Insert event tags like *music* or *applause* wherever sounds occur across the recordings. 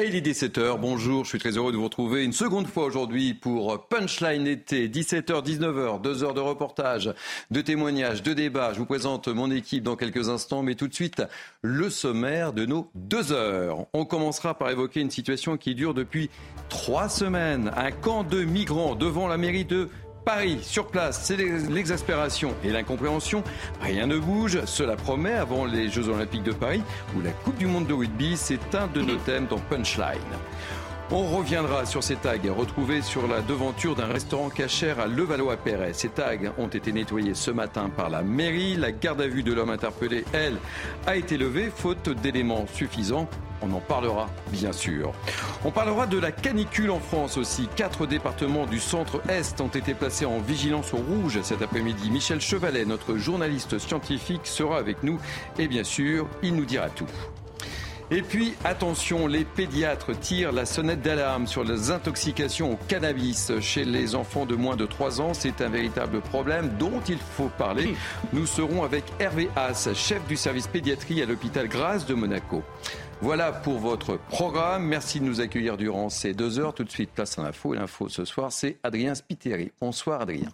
Et il est 17h, bonjour, je suis très heureux de vous retrouver une seconde fois aujourd'hui pour Punchline été, 17h, 19h, deux heures de reportage, de témoignages, de débats. Je vous présente mon équipe dans quelques instants, mais tout de suite, le sommaire de nos deux heures. On commencera par évoquer une situation qui dure depuis trois semaines. Un camp de migrants devant la mairie de Paris, sur place, c'est l'exaspération et l'incompréhension. Rien ne bouge. Cela promet avant les Jeux Olympiques de Paris, où la Coupe du Monde de rugby, c'est un de nos thèmes dans Punchline. On reviendra sur ces tags retrouvés sur la devanture d'un restaurant cachère à Levallois-Perret. Ces tags ont été nettoyés ce matin par la mairie. La garde à vue de l'homme interpellé, elle, a été levée faute d'éléments suffisants. On en parlera bien sûr. On parlera de la canicule en France aussi. Quatre départements du centre-est ont été placés en vigilance au rouge cet après-midi. Michel Chevalet, notre journaliste scientifique, sera avec nous et bien sûr, il nous dira tout. Et puis, attention, les pédiatres tirent la sonnette d'alarme sur les intoxications au cannabis chez les enfants de moins de 3 ans. C'est un véritable problème dont il faut parler. Nous serons avec Hervé Haas, chef du service pédiatrie à l'hôpital Grasse de Monaco. Voilà pour votre programme. Merci de nous accueillir durant ces deux heures. Tout de suite, place à l'info. L'info ce soir, c'est Adrien Spiteri. Bonsoir Adrien.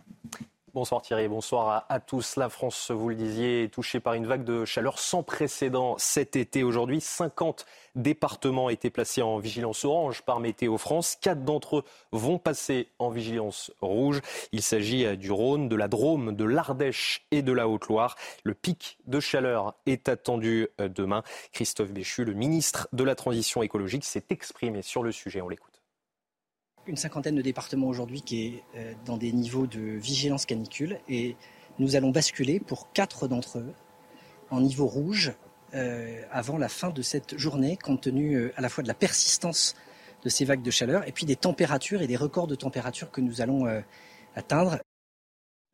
Bonsoir Thierry, bonsoir à, tous. La France, vous le disiez, est touchée par une vague de chaleur sans précédent cet été. Aujourd'hui, 50 départements étaient placés en vigilance orange par Météo France. Quatre d'entre eux vont passer en vigilance rouge. Il s'agit euh, du Rhône, de la Drôme, de l'Ardèche et de la Haute-Loire. Le pic de chaleur est attendu euh, demain. Christophe Béchu, le ministre de la Transition écologique, s'est exprimé sur le sujet. On l'écoute une cinquantaine de départements aujourd'hui qui est euh, dans des niveaux de vigilance canicule et nous allons basculer pour quatre d'entre eux en niveau rouge euh, avant la fin de cette journée compte tenu euh, à la fois de la persistance de ces vagues de chaleur et puis des températures et des records de température que nous allons atteindre.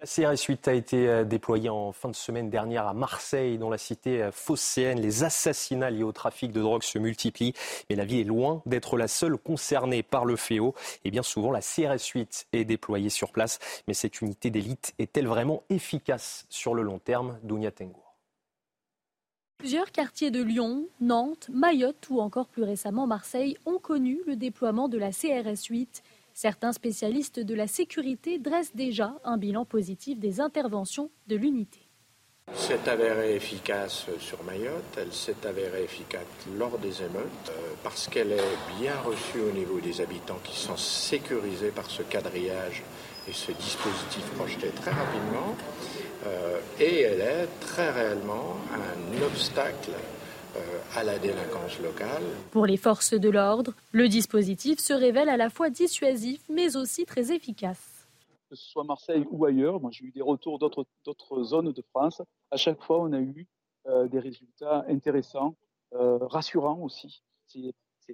La CRS 8 a été euh, déployée en fin de semaine dernière à Marseille, dans la cité euh, phocéenne. Les assassinats liés au trafic de drogue se multiplient, mais la ville est loin d'être la seule concernée par le fléau. Et bien souvent, la CRS 8 est déployée sur place, mais cette unité d'élite est-elle vraiment efficace sur le long terme? Dounia Tengour. Plusieurs quartiers de Lyon, Nantes, Mayotte ou encore plus récemment Marseille ont connu le déploiement de la CRS 8 Certains spécialistes de la sécurité dressent déjà un bilan positif des interventions de l'unité. C'est avérée efficace sur Mayotte, elle s'est avérée efficace lors des émeutes euh, parce qu'elle est bien reçue au niveau des habitants qui sont sécurisés par ce quadrillage et ce dispositif projeté très rapidement. Euh, et elle est très réellement un obstacle à la délinquance locale. Pour les forces de l'ordre, le dispositif se révèle à la fois dissuasif mais aussi très efficace. Que ce soit Marseille ou ailleurs, moi j'ai eu des retours d'autres zones de France. À chaque fois, on a eu euh, des résultats intéressants, euh, rassurants aussi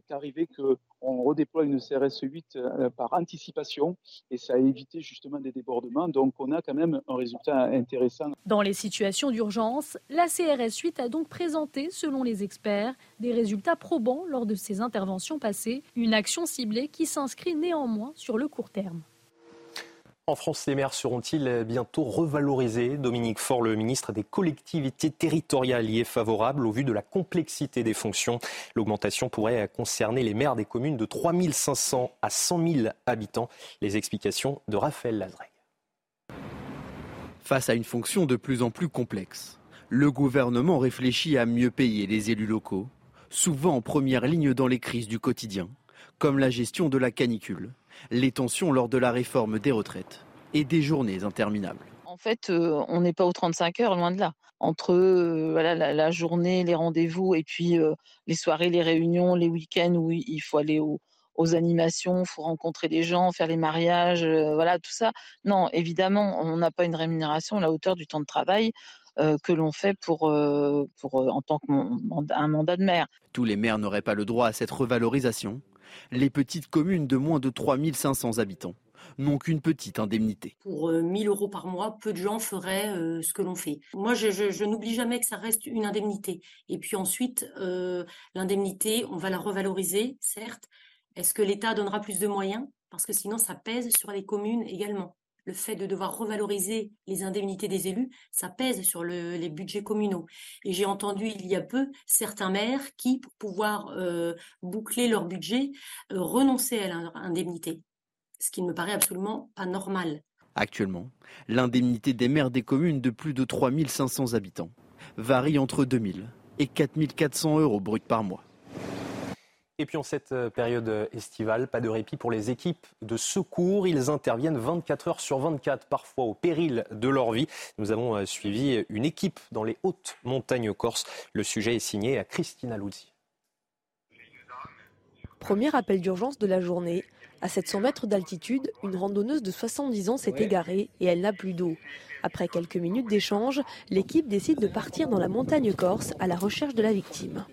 c'est arrivé qu'on redéploie une CRS 8 euh, par anticipation et ça a évité justement des débordements. Donc on a quand même un résultat intéressant. Dans les situations d'urgence, la CRS 8 a donc présenté, selon les experts, des résultats probants lors de ses interventions passées, une action ciblée qui s'inscrit néanmoins sur le court terme. En France, les maires seront-ils bientôt revalorisés? Dominique Faure, le ministre des collectivités territoriales, y est favorable au vu de la complexité des fonctions. L'augmentation pourrait concerner les maires des communes de 3 500 à 100 000 habitants. Les explications de Raphaël Lazreg. Face à une fonction de plus en plus complexe, le gouvernement réfléchit à mieux payer les élus locaux, souvent en première ligne dans les crises du quotidien, comme la gestion de la canicule les tensions lors de la réforme des retraites et des journées interminables. En fait, euh, on n'est pas aux 35 heures, loin de là. Entre euh, voilà, la, journée, les rendez-vous et puis euh, les soirées, les réunions, les week-ends où il faut aller aux animations, il faut rencontrer des gens, faire les mariages, voilà, tout ça. Non, évidemment, on n'a pas une rémunération à la hauteur du temps de travail. que l'on fait pour, pour en tant qu'un mandat de maire. Tous les maires n'auraient pas le droit à cette revalorisation les petites communes de moins de 3500 habitants n'ont qu'une petite indemnité. Pour 1000 euh, euros par mois, peu de gens feraient euh, ce que l'on fait. Moi, je, n'oublie jamais que ça reste une indemnité. Et puis ensuite, euh, l'indemnité, on va la revaloriser, certes. Est-ce que l'État donnera plus de moyens? Parce que sinon, ça pèse sur les communes également. Le fait de devoir revaloriser les indemnités des élus, ça pèse sur les budgets communaux. Et j'ai entendu il y a peu certains maires qui, pour pouvoir euh, boucler leur budget, euh, renonçaient à leur indemnité, ce qui ne me paraît absolument pas normal. Actuellement, l'indemnité des maires des communes de plus de 3500 habitants varie entre 2000 et 4400 euros bruts par mois. Et puis en cette euh, période estivale, pas de répit pour les équipes de secours. Ils interviennent 24 heures sur 24, parfois au péril de leur vie. Nous avons euh, suivi une équipe dans les hautes montagnes corses. Le sujet est signé à Christina Luzzi. Premier appel d'urgence de la journée. À 700 mètres d'altitude, une randonneuse de 70 ans s'est égarée et elle n'a plus d'eau. Après quelques minutes d'échange, l'équipe décide de partir dans la montagne corse à la recherche de la victime.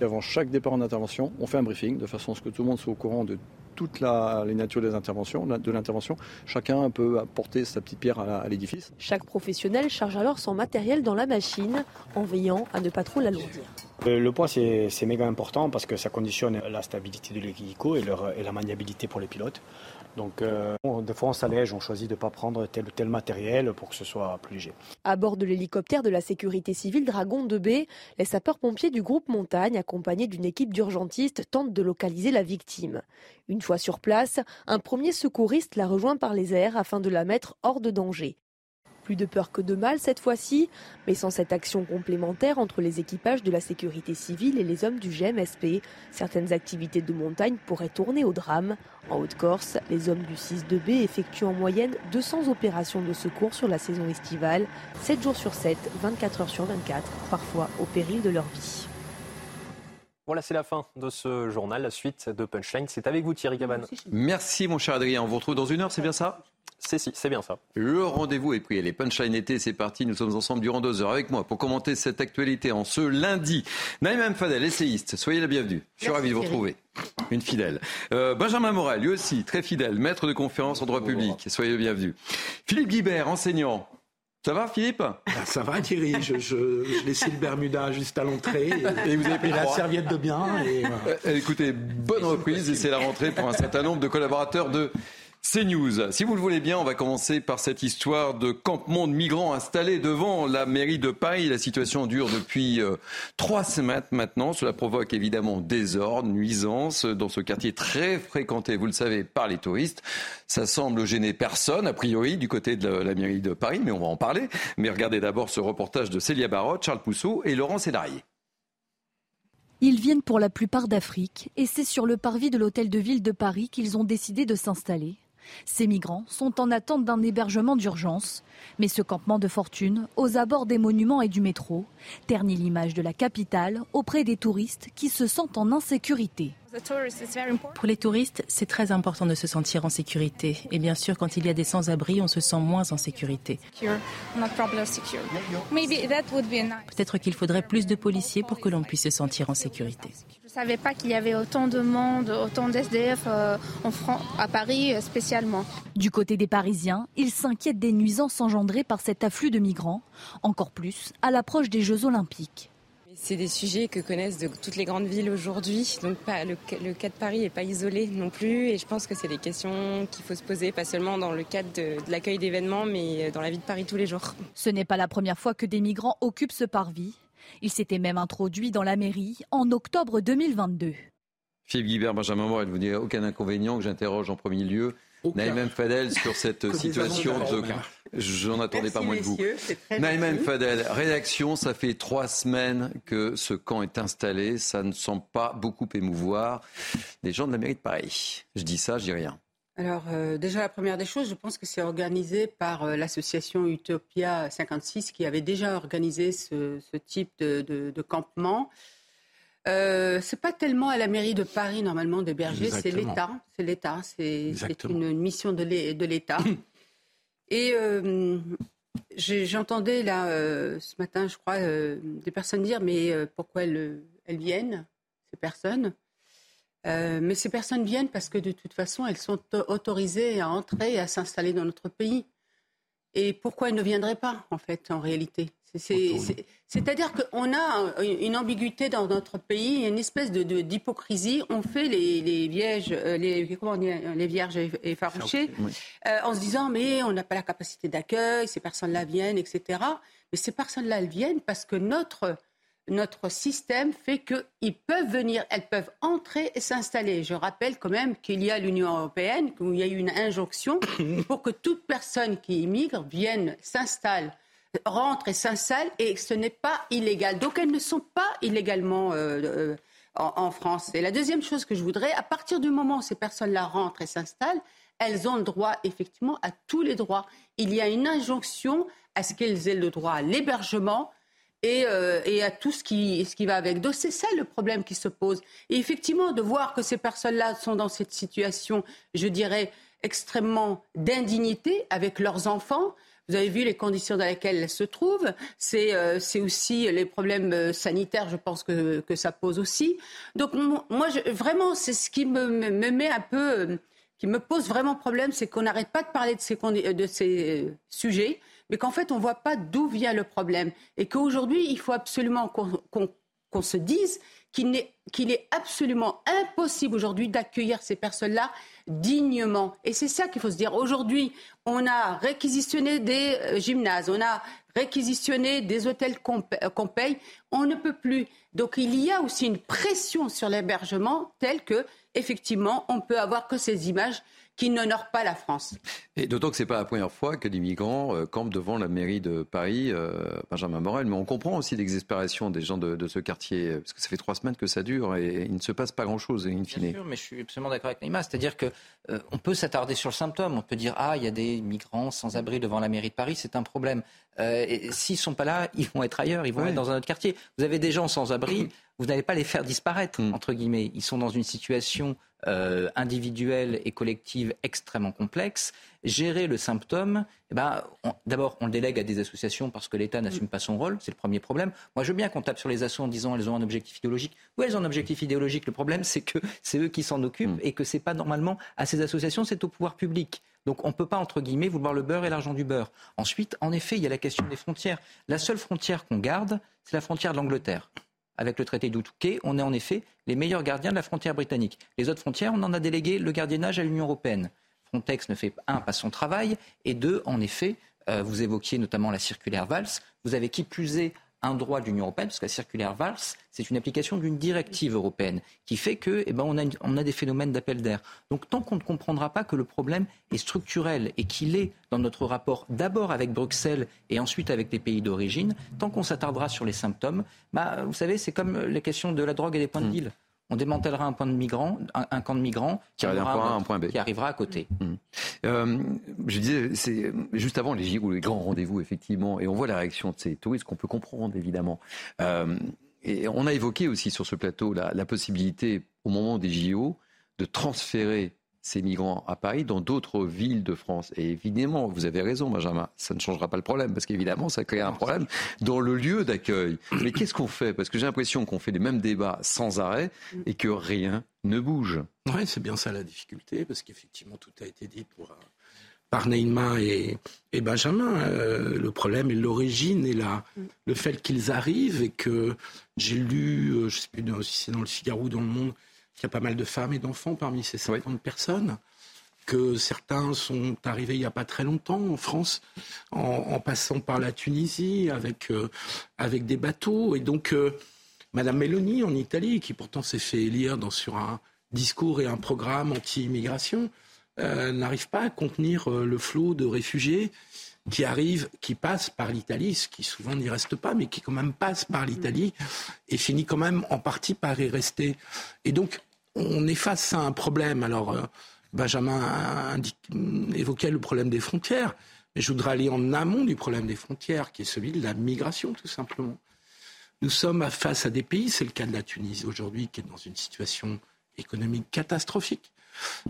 Avant chaque départ en intervention, on fait un briefing de façon à ce que tout le monde soit au courant de toutes les natures des interventions, de l'intervention. Chacun peut apporter sa petite pierre à l'édifice. Chaque professionnel charge alors son matériel dans la machine en veillant à ne pas trop l'alourdir. Euh, le poids, c'est méga important parce que ça conditionne la stabilité de l'hélico et, et la maniabilité pour les pilotes. Donc, euh, des fois, on s'allège, on choisit de ne pas prendre tel ou tel matériel pour que ce soit plus léger. À bord de l'hélicoptère de la sécurité civile Dragon 2B, les sapeurs-pompiers du groupe Montagne, accompagnés d'une équipe d'urgentistes, tentent de localiser la victime. Une fois sur place, un premier secouriste la rejoint par les airs afin de la mettre hors de danger. Plus de peur que de mal cette fois-ci, mais sans cette action complémentaire entre les équipages de la sécurité civile et les hommes du GMSP, certaines activités de montagne pourraient tourner au drame. En Haute-Corse, les hommes du 6-2B effectuent en moyenne 200 opérations de secours sur la saison estivale, 7 jours sur 7, 24 heures sur 24, parfois au péril de leur vie. Voilà, c'est la fin de ce journal. La suite de Punchline, c'est avec vous Thierry Cabane. Merci mon cher Adrien. On vous retrouve dans une heure, c'est bien ça? C'est si, c'est bien ça. Le rendez-vous est pris. Les punchline été, c'est parti. Nous sommes ensemble durant deux heures avec moi pour commenter cette actualité en ce lundi. Naïm Fadel, essayiste, soyez la bienvenue. Je suis ravi de vous retrouver. Une fidèle. Euh, Benjamin Morel, lui aussi, très fidèle, maître de conférence en droit public. Soyez le bienvenu. Philippe Guibert, enseignant. Ça va, Philippe? Ah, Ça va, Thierry. Je, je, laissé le Bermuda juste à l'entrée. Et, vous avez pris la serviette de bien. Euh, écoutez, bonne reprise. Et c'est la rentrée pour un certain nombre de collaborateurs de CNews. Si vous le voulez bien, on va commencer par cette histoire de campement de migrants installés devant la mairie de Paris. La situation dure depuis euh, trois semaines maintenant. Cela provoque évidemment désordre, nuisance dans ce quartier très fréquenté, vous le savez, par les touristes. Ça semble gêner personne, a priori, du côté de la, mairie de Paris, mais on va en parler. Mais regardez d'abord ce reportage de Célia Barotte, Charles Pousseau et Laurent Cédarier. Ils viennent pour la plupart d'Afrique et c'est sur le parvis de l'hôtel de ville de Paris qu'ils ont décidé de s'installer. Ces migrants sont en attente d'un hébergement d'urgence. Mais ce campement de fortune, aux abords des monuments et du métro, ternit l'image de la capitale auprès des touristes qui se sentent en insécurité. Pour les touristes, c'est très important de se sentir en sécurité. Et bien sûr, quand il y a des sans-abri, on se sent moins en sécurité. Peut-être qu'il faudrait plus de policiers pour que l'on puisse se sentir en sécurité. Je ne savais pas qu'il y avait autant de monde, autant d'SDF euh, en France, à Paris euh, spécialement. Du côté des Parisiens, ils s'inquiètent des nuisances engendrées par cet afflux de migrants, encore plus à l'approche des Jeux Olympiques. C'est des sujets que connaissent de toutes les grandes villes aujourd'hui. Donc le, le, cas de Paris n'est pas isolé non plus. Et je pense que c'est des questions qu'il faut se poser, pas seulement dans le cadre de, de l'accueil d'événements, mais dans la vie de Paris tous les jours. Ce n'est pas la première fois que des migrants occupent ce parvis. Il s'était même introduit dans la mairie en octobre 2022. Philippe Guibert, Benjamin Morel, vous n'avez aucun inconvénient que j'interroge en premier lieu Naïm Fadel sur cette *laughs* situation de... J'en attendais pas moins de vous. Naïm Fadel, réaction, ça fait trois semaines que ce camp est installé. Ça ne semble pas beaucoup émouvoir les gens de la mairie de Paris. Je dis ça, je dis rien. Alors, euh, déjà, la première des choses, je pense que c'est organisé par euh, l'association Utopia 56 qui avait déjà organisé ce, type de, campement. Euh, c'est pas tellement à la mairie de Paris, normalement, d'héberger, c'est l'État. C'est l'État, c'est une mission de l'État. *coughs* Et euh, j'entendais là, ce matin, je crois, des personnes dire Mais pourquoi elles viennent, ces personnes? Euh, mais ces personnes viennent parce que de toute façon, elles sont autorisées à entrer et à s'installer dans notre pays. Et pourquoi elles ne viendraient pas, en fait, en réalité? C'est-à-dire qu'on a une ambiguïté dans notre pays, une espèce de, d'hypocrisie. On fait les, les vierges, euh, les, comment les vierges effarouchées, euh, en se disant mais on n'a pas la capacité d'accueil, ces personnes-là viennent, etc. Mais ces personnes-là, elles viennent parce que notre notre système fait qu'ils peuvent venir, elles peuvent entrer et s'installer. Je rappelle quand même qu'il y a l'Union européenne, où il y a eu une injonction *coughs* pour que toute personne qui immigre vienne, s'installe rentrent et s'installent et ce n'est pas illégal. Donc elles ne sont pas illégalement euh, euh, en, France. Et la deuxième chose que je voudrais, à partir du moment où ces personnes-là rentrent et s'installent, elles ont le droit effectivement à tous les droits. Il y a une injonction à ce qu'elles aient le droit à l'hébergement, et, euh, et, à tout ce qui, ce qui va avec. Donc c'est ça le problème qui se pose. Et effectivement, de voir que ces personnes-là sont dans cette situation, je dirais, extrêmement d'indignité avec leurs enfants, vous avez vu les conditions dans lesquelles elles se trouvent. C'est euh, aussi les problèmes euh, sanitaires, je pense que, que ça pose aussi. Donc moi, vraiment, c'est ce qui me, me, met un peu, euh, qui me pose vraiment problème, c'est qu'on n'arrête pas de parler de ces, de ces sujets, mais qu'en fait, on ne voit pas d'où vient le problème. Et qu'aujourd'hui, il faut absolument qu'on se dise qu'il est, absolument impossible aujourd'hui d'accueillir ces personnes-là dignement. Et c'est ça qu'il faut se dire. Aujourd'hui, on a réquisitionné des euh, gymnases, on a réquisitionné des hôtels euh, qu'on paye. On ne peut plus. Donc il y a aussi une pression sur l'hébergement telle que, effectivement, on peut avoir que ces images qui n'honorent pas la France. Et d'autant que ce n'est pas la première fois que des migrants euh, campent devant la mairie de Paris, euh, Benjamin Morel. Mais on comprend aussi l'exaspération des gens de, ce quartier, parce que ça fait trois semaines que ça dure et il ne se passe pas grand-chose, in fine. Bien sûr, mais je suis absolument d'accord avec Naïma. C'est-à-dire qu'on euh, peut s'attarder sur le symptôme. On peut dire, ah, il y a des migrants sans abri devant la mairie de Paris, c'est un problème. et s'ils ne sont pas là, ils vont être ailleurs, ils vont être dans un autre quartier. Vous avez des gens sans abri, *clears throat* vous n'allez pas les faire disparaître, mm. entre guillemets. Ils sont dans une situation euh, individuelle et collective extrêmement complexe. Gérer le symptôme, eh ben, d'abord, on le délègue à des associations parce que l'État n'assume pas son rôle, c'est le premier problème. Moi, je veux bien qu'on tape sur les assos en disant elles ont un objectif idéologique. Oui, elles ont un objectif idéologique? Le problème, c'est que c'est eux qui s'en occupent mm. et que c'est pas normalement à ces associations, c'est au pouvoir public. Donc on ne peut pas, entre guillemets, vouloir le beurre et l'argent du beurre. Ensuite, en effet, il y a la question des frontières. La seule frontière qu'on garde, c'est la frontière de l'Angleterre avec le traité d'Outouquet, on est en effet les meilleurs gardiens de la frontière britannique. Les autres frontières, on en a délégué le gardiennage à l'Union européenne. Frontex ne fait, un, pas son travail, et deux, en effet, euh, vous évoquiez notamment la circulaire Valls, vous avez qui plus est un droit de l'Union européenne, parce que la circulaire Valls, c'est une application d'une directive européenne qui fait que, eh ben, on, a, on a des phénomènes d'appel d'air. Donc, tant qu'on ne comprendra pas que le problème est structurel et qu'il est dans notre rapport d'abord avec Bruxelles et ensuite avec les pays d'origine, tant qu'on s'attardera sur les symptômes, bah, vous savez, c'est comme la question de la drogue et des points de hmm. deal on démantèlera un, point de migrants, un, camp de migrants qui, arrivera, un point B. qui arrivera à côté. Mmh. Euh, je disais, c'est juste avant les JO, les grands rendez-vous, effectivement, et on voit la réaction de ces touristes qu'on peut comprendre, évidemment. Euh, et on a évoqué aussi sur ce plateau la, la possibilité, au moment des JO, de transférer ces migrants à Paris dans d'autres villes de France. Et évidemment, vous avez raison, Benjamin, ça ne changera pas le problème, parce qu'évidemment, ça crée un problème dans le lieu d'accueil. Mais qu'est-ce qu'on fait? Parce que j'ai l'impression qu'on fait les mêmes débats sans arrêt et que rien ne bouge. Oui, c'est bien ça la difficulté, parce qu'effectivement, tout a été dit pour, euh, par Neymar et, Benjamin. Euh, le problème est l'origine et la, le fait qu'ils arrivent et que j'ai lu, euh, je ne sais plus si c'est dans le Figaro ou dans le Monde, il y a pas mal de femmes et d'enfants parmi ces 50 personnes, que certains sont arrivés il n'y a pas très longtemps en France, en, passant par la Tunisie avec, euh, avec des bateaux. Et donc, euh, Madame Meloni en Italie, qui pourtant s'est fait élire dans, sur un discours et un programme anti-immigration, euh, n'arrive pas à contenir le flot de réfugiés qui arrive, qui passe par l'Italie, ce qui souvent n'y reste pas, mais qui quand même passe par l'Italie et finit quand même en partie par y rester. Et donc, on est face à un problème. Alors, euh, Benjamin évoquait le problème des frontières, mais je voudrais aller en amont du problème des frontières, qui est celui de la migration, tout simplement. Nous sommes face à des pays, c'est le cas de la Tunisie aujourd'hui, qui est dans une situation économique catastrophique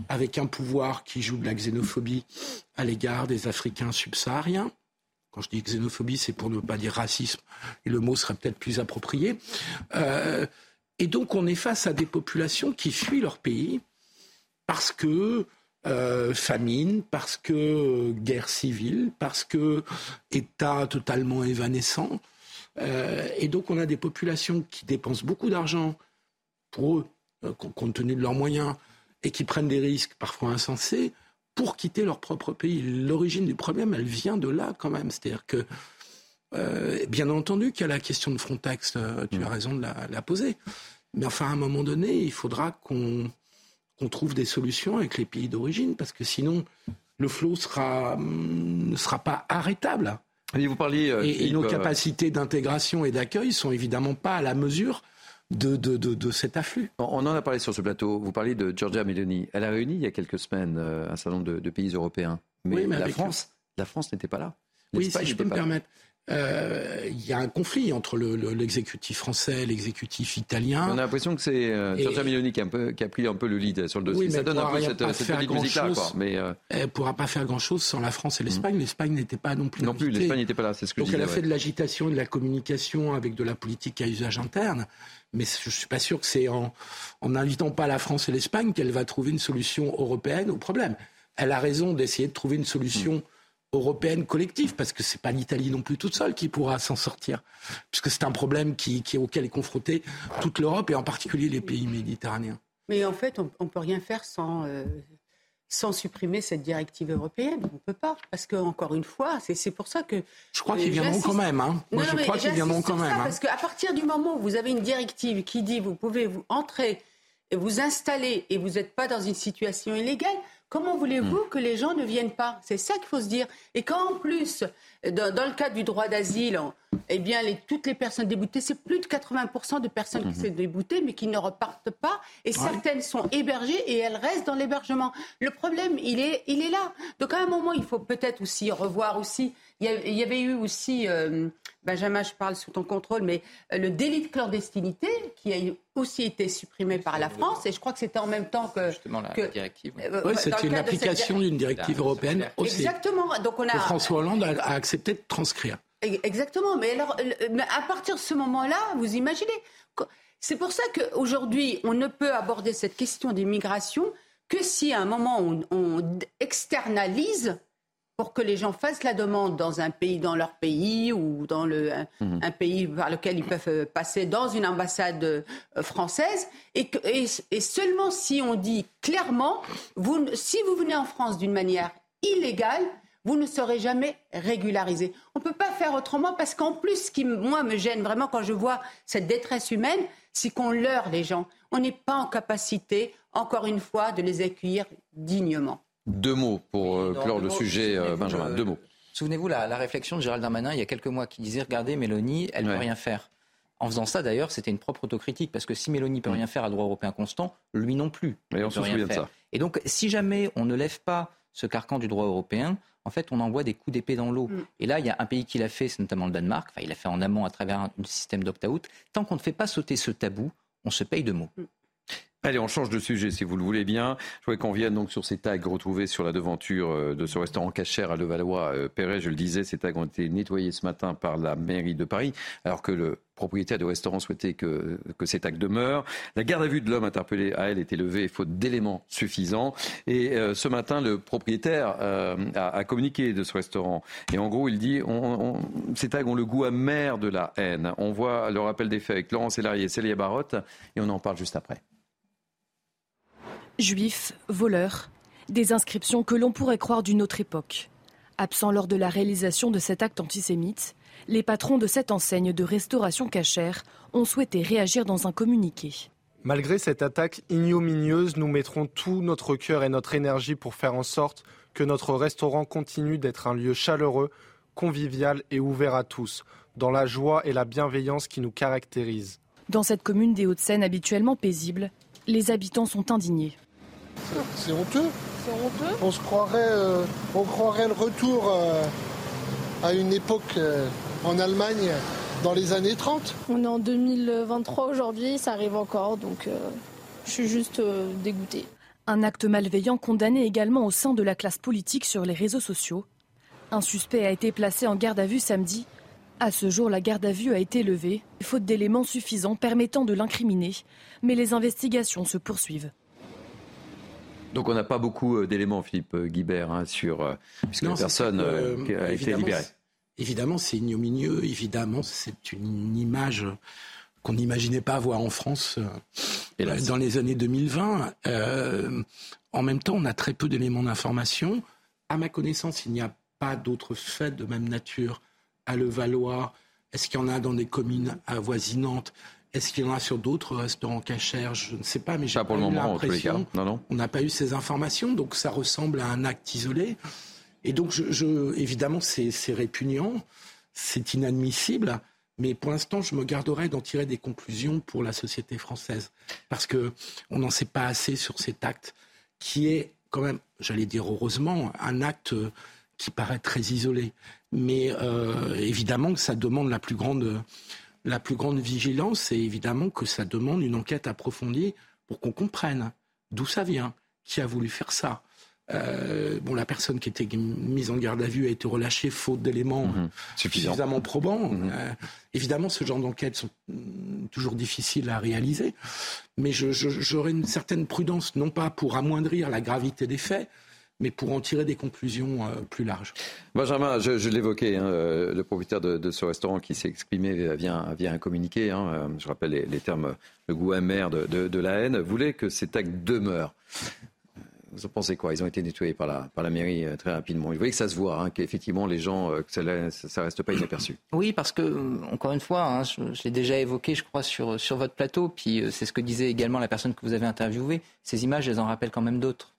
avec un pouvoir qui joue de la xénophobie à l'égard des Africains subsahariens. Quand je dis xénophobie, c'est pour ne pas dire racisme, et le mot serait peut-être plus approprié. Euh, et donc on est face à des populations qui fuient leur pays parce que euh, famine, parce que euh, guerre civile, parce que État totalement évanescent. et donc on a des populations qui dépensent beaucoup d'argent pour eux, compte tenu de leurs moyens, et qui prennent des risques parfois insensés pour quitter leur propre pays. L'origine du problème, elle vient de là quand même. C'est-à-dire que, bien entendu qu'il y a la question de Frontex, tu as mm. raison de la poser. Mais enfin, à un moment donné, il faudra qu'on trouve des solutions avec les pays d'origine, parce que sinon, le flot sera, ne sera pas arrêtable. Et vous parliez, euh, et, nos euh, capacités d'intégration et d'accueil sont évidemment pas à la mesure de, de, de, cet afflux. On en a parlé sur ce plateau. Vous parliez de Giorgia Meloni. Elle a réuni il y a quelques semaines euh, un certain nombre de, pays européens. Mais, la, France, la France n'était pas là. Oui, si je peux me permettre euh, il y a un conflit entre l'exécutif le, français et l'exécutif italien. On a l'impression que c'est euh, Giorgia Meloni qui a, qui a, pris un peu le lead sur le dossier. Oui, Ça donne un peu cette, cette musique-là. Mais euh... Elle ne pourra pas faire grand-chose sans la France et l'Espagne. Mm. L'Espagne n'était pas non plus Non plus, l'Espagne n'était pas là, c'est ce que Donc je disais, elle a fait de l'agitation et de la communication avec de la politique à usage interne. Mais je ne suis pas sûr que c'est en n'invitant pas la France et l'Espagne qu'elle va trouver une solution européenne au problème. Elle a raison d'essayer de trouver une solution mm européenne collective, parce que c'est pas l'Italie non plus toute seule qui pourra s'en sortir, puisque c'est un problème qui, qui, auquel est confrontée toute l'Europe et en particulier les pays méditerranéens. Mais en fait, on ne peut rien faire sans, euh, sans supprimer cette directive européenne. On ne peut pas, parce que encore une fois, c'est pour ça que je crois qu'ils viendront quand même. Hein. Moi, je crois qu'ils viendront quand même. Hein. Parce qu'à partir du moment où vous avez une directive qui dit vous pouvez vous entrer et vous installer et vous n'êtes pas dans une situation illégale, Comment voulez-vous hmm. que les gens ne viennent pas? C'est ça qu'il faut se dire. Et quand en plus, dans, le cadre du droit d'asile, eh bien, toutes les personnes déboutées, c'est plus de 80% de personnes qui hmm. sont déboutées, mais qui ne repartent pas. Et certaines sont hébergées et elles restent dans l'hébergement. Le problème, il est, il est là. Donc à un moment, il faut peut-être aussi revoir aussi. Il y avait eu aussi euh, Benjamin, je parle sous ton contrôle, mais euh, le délit de clandestinité qui a aussi été supprimé par la France, et je crois que c'était en même temps que. Justement, la directive. Euh, oui, c'était une application d'une directive européenne aussi. Exactement. Donc on a... Que François Hollande a, accepté de transcrire. Exactement. Mais alors, à partir de ce moment-là, vous imaginez. C'est pour ça qu'aujourd'hui, on ne peut aborder cette question des migrations que si à un moment on externalise pour que les gens fassent la demande dans un pays, dans leur pays ou dans le, un, mhm. pays par lequel ils peuvent euh, passer dans une ambassade euh, française. Et, que, et, seulement si on dit clairement, vous, si vous venez en France d'une manière illégale, vous ne serez jamais régularisé. On ne peut pas faire autrement parce qu'en plus, ce qui, moi, me gêne vraiment quand je vois cette détresse humaine, c'est qu'on leurre les gens. On n'est pas en capacité, encore une fois, de les accueillir dignement. Deux mots pour euh, clore le sujet, euh, Benjamin. Deux mots. Souvenez-vous la, la, réflexion de Gérald Darmanin il y a quelques mois qui disait regardez, Mélanie, elle ne peut rien faire. En faisant ça, d'ailleurs, c'était une propre autocritique, parce que si Mélanie peut mm. rien faire à droit européen constant, lui non plus. Mais on se souvient de ça. Et donc, si jamais on ne lève pas ce carcan du droit européen, en fait, on envoie des coups d'épée dans l'eau. Mm. Et là, il y a un pays qui l'a fait, c'est notamment le Danemark. Enfin, il l'a fait en amont à travers un, système d'opt-out. Tant qu'on ne fait pas sauter ce tabou, on se paye de mots. Mm. Allez, on change de sujet si vous le voulez bien. Je voudrais qu'on vienne donc sur ces tags retrouvés sur la devanture euh, de ce restaurant cachère à Levallois-Perret. Je le disais, ces tags ont été nettoyés ce matin par la mairie de Paris, alors que le propriétaire du restaurant souhaitait que, que ces tags demeurent. La garde à vue de l'homme interpellé à elle était levée faute d'éléments suffisants. Et euh, ce matin, le propriétaire euh, a, communiqué de ce restaurant. Et en gros, il dit on, ces tags ont le goût amer de la haine. On voit le rappel des faits avec Laurent Sélarié et Célia Barotte, et on en parle juste après. Juifs, voleurs, des inscriptions que l'on pourrait croire d'une autre époque. Absents lors de la réalisation de cet acte antisémite, les patrons de cette enseigne de restauration cachère ont souhaité réagir dans un communiqué. Malgré cette attaque ignominieuse, nous mettrons tout notre cœur et notre énergie pour faire en sorte que notre restaurant continue d'être un lieu chaleureux, convivial et ouvert à tous, dans la joie et la bienveillance qui nous caractérisent. Dans cette commune des Hauts-de-Seine habituellement paisible, les habitants sont indignés. C'est honteux. On se croirait, euh, on croirait le retour euh, à une époque euh, en Allemagne dans les années 30. On est en 2023 aujourd'hui, ça arrive encore, donc je suis juste dégoûtée. Un acte malveillant condamné également au sein de la classe politique sur les réseaux sociaux. Un suspect a été placé en garde à vue samedi. À ce jour, la garde à vue a été levée, faute d'éléments suffisants permettant de l'incriminer, mais les investigations se poursuivent. Donc on n'a pas beaucoup d'éléments, Philippe Guibert, hein, sur puisque la personne a été libérée. Évidemment, c'est ignominieux. Évidemment, c'est une image qu'on n'imaginait pas voir en France dans les années 2020. en même temps, on a très peu d'éléments d'information. À ma connaissance, il n'y a pas d'autres faits de même nature à Levallois. Est-ce qu'il y en a dans des communes avoisinantes? Est-ce qu'il y en a sur d'autres restaurants cachers Je ne sais pas, mais j'ai pas, pour le moment, en tous les cas. Non, non. On n'a pas eu ces informations, donc ça ressemble à un acte isolé. Et donc, je, évidemment, c'est répugnant, c'est inadmissible, mais pour l'instant, je me garderai d'en tirer des conclusions pour la société française, parce que on n'en sait pas assez sur cet acte, qui est quand même, j'allais dire heureusement, un acte qui paraît très isolé. Mais euh, évidemment, ça demande la plus grande la plus grande vigilance, c'est évidemment que ça demande une enquête approfondie pour qu'on comprenne d'où ça vient, qui a voulu faire ça. Euh, bon, la personne qui était mise en garde à vue a été relâchée faute d'éléments mhm. suffisamment probants. Mhm. Euh, évidemment, ce genre d'enquêtes sont mm, toujours difficiles à réaliser, mais j'aurais une certaine prudence, non pas pour amoindrir la gravité des faits, mais pour en tirer des conclusions euh, plus larges. Benjamin, je, l'évoquais, hein, euh, le propriétaire de, ce restaurant qui s'est exprimé via, un communiqué, hein, euh, je rappelle les, termes, le goût amer de, la haine, voulait que cet acte demeure. Vous en pensez quoi? Ils ont été nettoyés par la, par la mairie très rapidement. Vous voyez que ça se voit, hein, qu'effectivement les gens, que ça ne reste pas inaperçu. Oui, parce que, encore une fois, je, l'ai déjà évoqué, je crois, sur, sur votre plateau, puis c'est ce que disait également la personne que vous avez interviewée. Ces images, elles en rappellent quand même d'autres.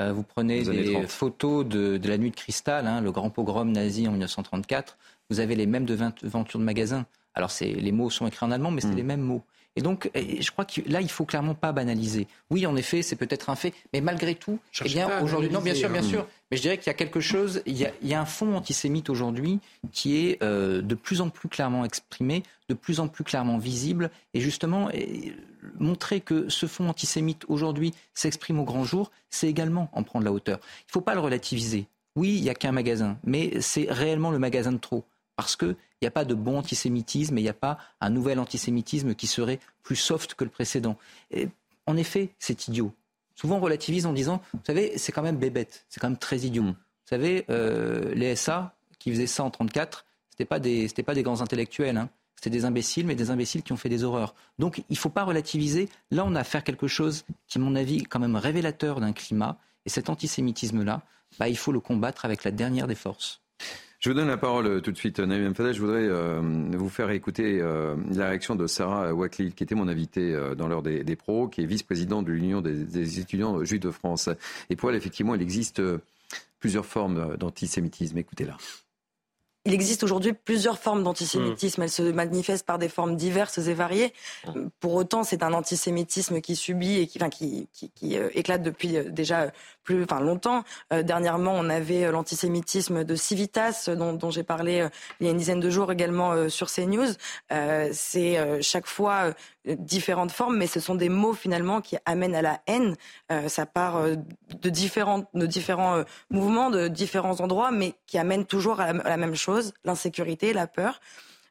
Euh, vous prenez des photos de, la nuit de cristal, hein, le grand pogrom nazi en 1934. Vous avez les mêmes devantures de magasins. Alors les mots sont écrits en allemand, mais c'est hmm. les mêmes mots. Et donc, je crois que là, il faut clairement pas banaliser. Oui, en effet, c'est peut-être un fait, mais malgré tout, eh bien, aujourd'hui, non, bien sûr, bien hein. sûr, mais je dirais qu'il y a quelque chose, il y a, un fond antisémite aujourd'hui qui est euh, de plus en plus clairement exprimé, de plus en plus clairement visible, et justement, montrer que ce fond antisémite aujourd'hui s'exprime au grand jour, c'est également en prendre la hauteur. Il ne faut pas le relativiser. Oui, il n'y a qu'un magasin, mais c'est réellement le magasin de trop parce qu'il n'y a pas de bon antisémitisme et il n'y a pas un nouvel antisémitisme qui serait plus soft que le précédent. en effet, c'est idiot. Souvent, on relativise en disant, vous savez, c'est quand même bébête, c'est quand même très idiot. Mm. Vous savez, euh, les SA qui faisaient ça en 1934, ce n'étaient pas, des, pas des grands intellectuels. Hein. C'était des imbéciles, mais des imbéciles qui ont fait des horreurs. Donc, il ne faut pas relativiser. Là, on a affaire à quelque chose qui, à mon avis, est quand même révélateur d'un climat. Et cet antisémitisme-là, bah, il faut le combattre avec la dernière des forces. Je vous donne la parole euh, tout de suite, Naïm Fadel. Je voudrais euh, vous faire écouter euh, la réaction de Sarah Waklil, qui était mon invitée dans l'heure des, pros, qui est vice-présidente de l'Union des, étudiants juifs de France. Et pour elle, effectivement, il existe plusieurs formes d'antisémitisme. Écoutez-la. Il existe aujourd'hui plusieurs formes d'antisémitisme. Elles se manifestent par des formes diverses et variées. Pour autant, c'est un antisémitisme qui subit et qui, enfin, qui, qui, qui éclate depuis déjà plus, enfin longtemps. Euh, dernièrement, on avait euh, l'antisémitisme de Civitas, dont, dont j'ai parlé euh, il y a une dizaine de jours également sur CNews. c'est chaque fois différentes formes, mais ce sont des mots finalement qui amènent à la haine. ça part de différents, de différents mouvements, de différents endroits, mais qui amènent toujours à la, même chose l'insécurité, la peur,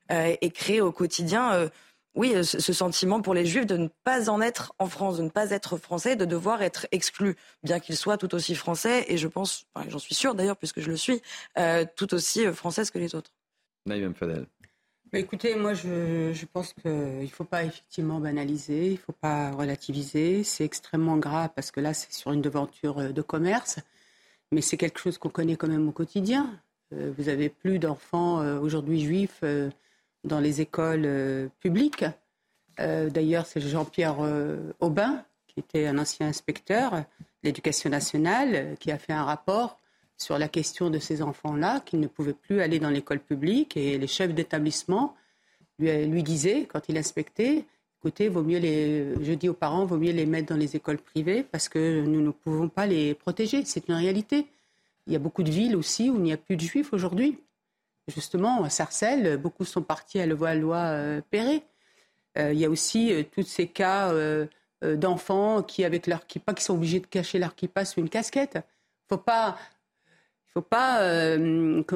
et créer au quotidien oui, euh, ce sentiment pour les Juifs de ne pas en être en France, de ne pas être français, de devoir être exclu, bien qu'ils soient tout aussi français, et je pense, j'en suis sûre d'ailleurs, puisque je le suis, euh, tout aussi euh, française que les autres. Naïm Fadel. écoutez, moi je, je pense qu'il ne faut pas effectivement banaliser, il ne faut pas relativiser. C'est extrêmement grave parce que là c'est sur une devanture de commerce, mais c'est quelque chose qu'on connaît quand même au quotidien. vous avez plus d'enfants aujourd'hui juifs dans les écoles euh, publiques. Euh, d'ailleurs, c'est Jean-Pierre euh, Aubin, qui était un ancien inspecteur de l'éducation nationale, qui a fait un rapport sur la question de ces enfants-là qui ne pouvaient plus aller dans l'école publique. Et les chefs d'établissement lui, lui disaient, quand il inspectait, écoutez, vaut mieux je dis aux parents, vaut mieux les mettre dans les écoles privées parce que nous ne pouvons pas les protéger. C'est une réalité. Il y a beaucoup de villes aussi où il n'y a plus de juifs aujourd'hui justement, Sarcelles, beaucoup sont partis à Levallois-Perret. Euh, il y a aussi euh, tous ces cas euh, d'enfants qui, avec leur kippa, qui sont obligés de cacher leur kippa sous une casquette. Il faut pas, faut pas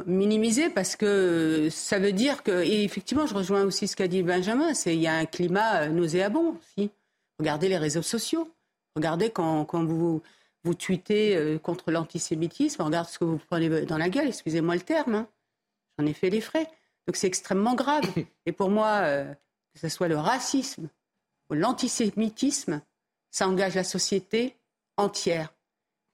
minimiser parce que ça veut dire que, et effectivement, je rejoins aussi ce qu'a dit Benjamin, c'est il y a un climat nauséabond aussi. Regardez les réseaux sociaux. Regardez quand, quand vous vous tweetez euh, contre l'antisémitisme, regarde ce que vous prenez dans la gueule, excusez-moi le terme. Hein. J'en ai fait les frais. Donc c'est extrêmement grave. *coughs* Et pour moi, euh, que ce soit le racisme ou l'antisémitisme, ça engage la société entière.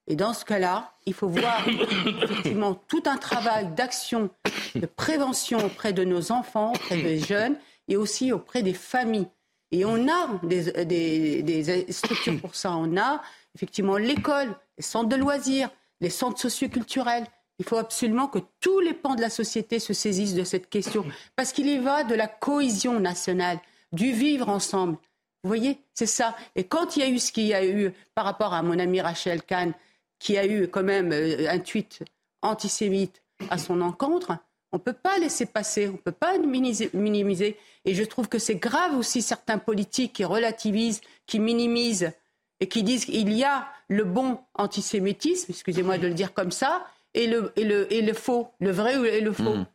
Et dans ce cas-là, il faut voir *coughs* effectivement tout un travail d'action, de prévention auprès de nos enfants, auprès des *coughs* jeunes et aussi auprès des familles. Et on a des, des structures pour ça. On a effectivement l'école, les centres de loisirs, les centres socioculturels. Il faut absolument que tous les pans de la société se saisissent de cette question, parce qu'il y va de la cohésion nationale, du vivre ensemble. Vous voyez, c'est ça. Et quand il y a eu ce qu'il y a eu par rapport à mon ami Rachel Kahn, qui a eu quand même euh, un tweet antisémite à son encontre, on ne peut pas laisser passer, on ne peut pas minimiser. Et je trouve que c'est grave aussi certains politiques qui relativisent, qui minimisent et qui disent qu'il y a le bon antisémitisme, excusez-moi de le dire comme ça, et le, et le, et le faux, le vrai et le faux. Hmm.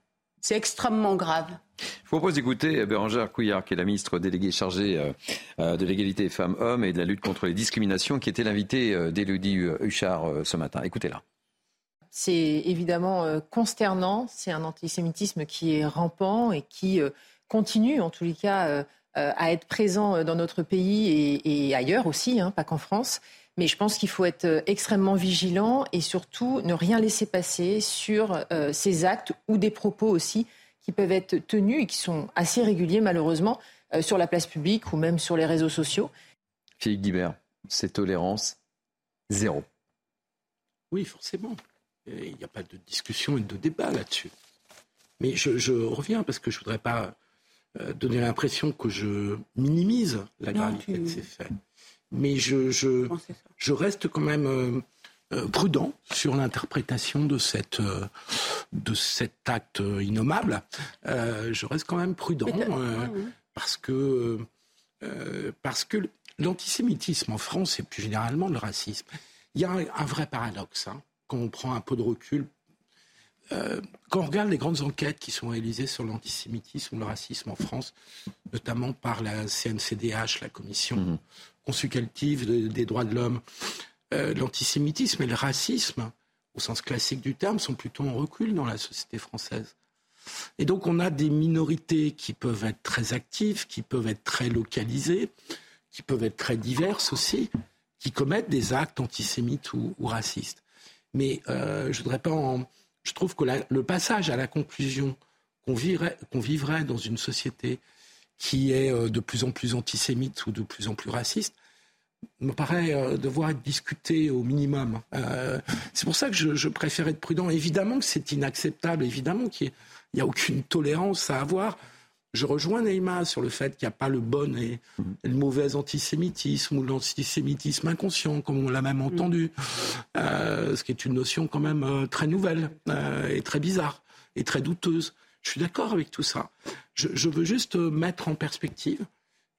C'est extrêmement grave. Je vous propose d'écouter Bérangère Couillard, qui est la ministre déléguée chargée euh, euh, de l'égalité femmes-hommes et de la lutte contre les discriminations, qui était l'invitée euh, d'Élodie Huchard ce matin. Écoutez-la. C'est évidemment consternant. C'est un antisémitisme qui est rampant et qui continue, en tous les cas, à être présent dans notre pays et, ailleurs aussi, hein, pas qu'en France. Mais je pense qu'il faut être extrêmement vigilant et surtout ne rien laisser passer sur ces actes ou des propos aussi qui peuvent être tenus et qui sont assez réguliers malheureusement euh, sur la place publique ou même sur les réseaux sociaux. Philippe Guibert, c'est tolérance zéro. Oui, forcément. Il n'y a pas de discussion et de débat là-dessus. Mais je, reviens parce que je ne voudrais pas euh, donner l'impression que je minimise la gravité de ces faits. Mais je, je, reste quand même euh, euh, prudent sur l'interprétation de, cette, euh, de cet acte innommable. Euh, je reste quand même prudent parce que, parce que l'antisémitisme en France et plus généralement le racisme, il y a un, vrai paradoxe hein, quand on prend un peu de recul. quand on regarde les grandes enquêtes qui sont réalisées sur l'antisémitisme ou le racisme en France, notamment par la CNCDH, la Commission mmh. Consultative des droits de l'homme, euh, l'antisémitisme et le racisme, au sens classique du terme, sont plutôt en recul dans la société française. Et donc on a des minorités qui peuvent être très actives, qui peuvent être très localisées, qui peuvent être très diverses aussi, qui commettent des actes antisémites ou, racistes. Mais euh, je voudrais pas Je trouve que le passage à la conclusion qu'on vivrait dans une société qui est euh, de plus en plus antisémite ou de plus en plus raciste, me paraît euh, devoir être discuté au minimum. Euh, c'est pour ça que je, préfère être prudent. Évidemment que c'est inacceptable, évidemment qu'il n'y a, aucune tolérance à avoir. Je rejoins Neymar sur le fait qu'il n'y a pas le bon et, le mauvais antisémitisme ou l'antisémitisme inconscient, comme on l'a même entendu, euh, ce qui est une notion quand même très nouvelle et très bizarre et très douteuse. Je suis d'accord avec tout ça. Je veux juste mettre en perspective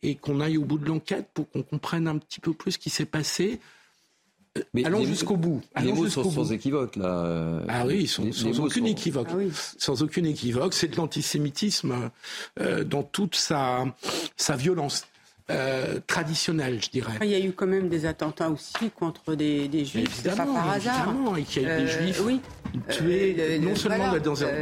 et qu'on aille au bout de l'enquête pour qu'on comprenne un petit peu plus ce qui s'est passé. Euh, Mais allons jusqu'au bout. les mots sont sans équivoque, là. Ah oui, sans, aucune équivoque. Ah sans aucune équivoque. C'est de l'antisémitisme euh, dans toute sa, sa violence. Euh, traditionnel, je dirais. Il y a eu quand même des attentats aussi contre des, des juifs, c'est pas par hasard. Évidemment, et qu'il y a eu des juifs oui. tués, euh, non seulement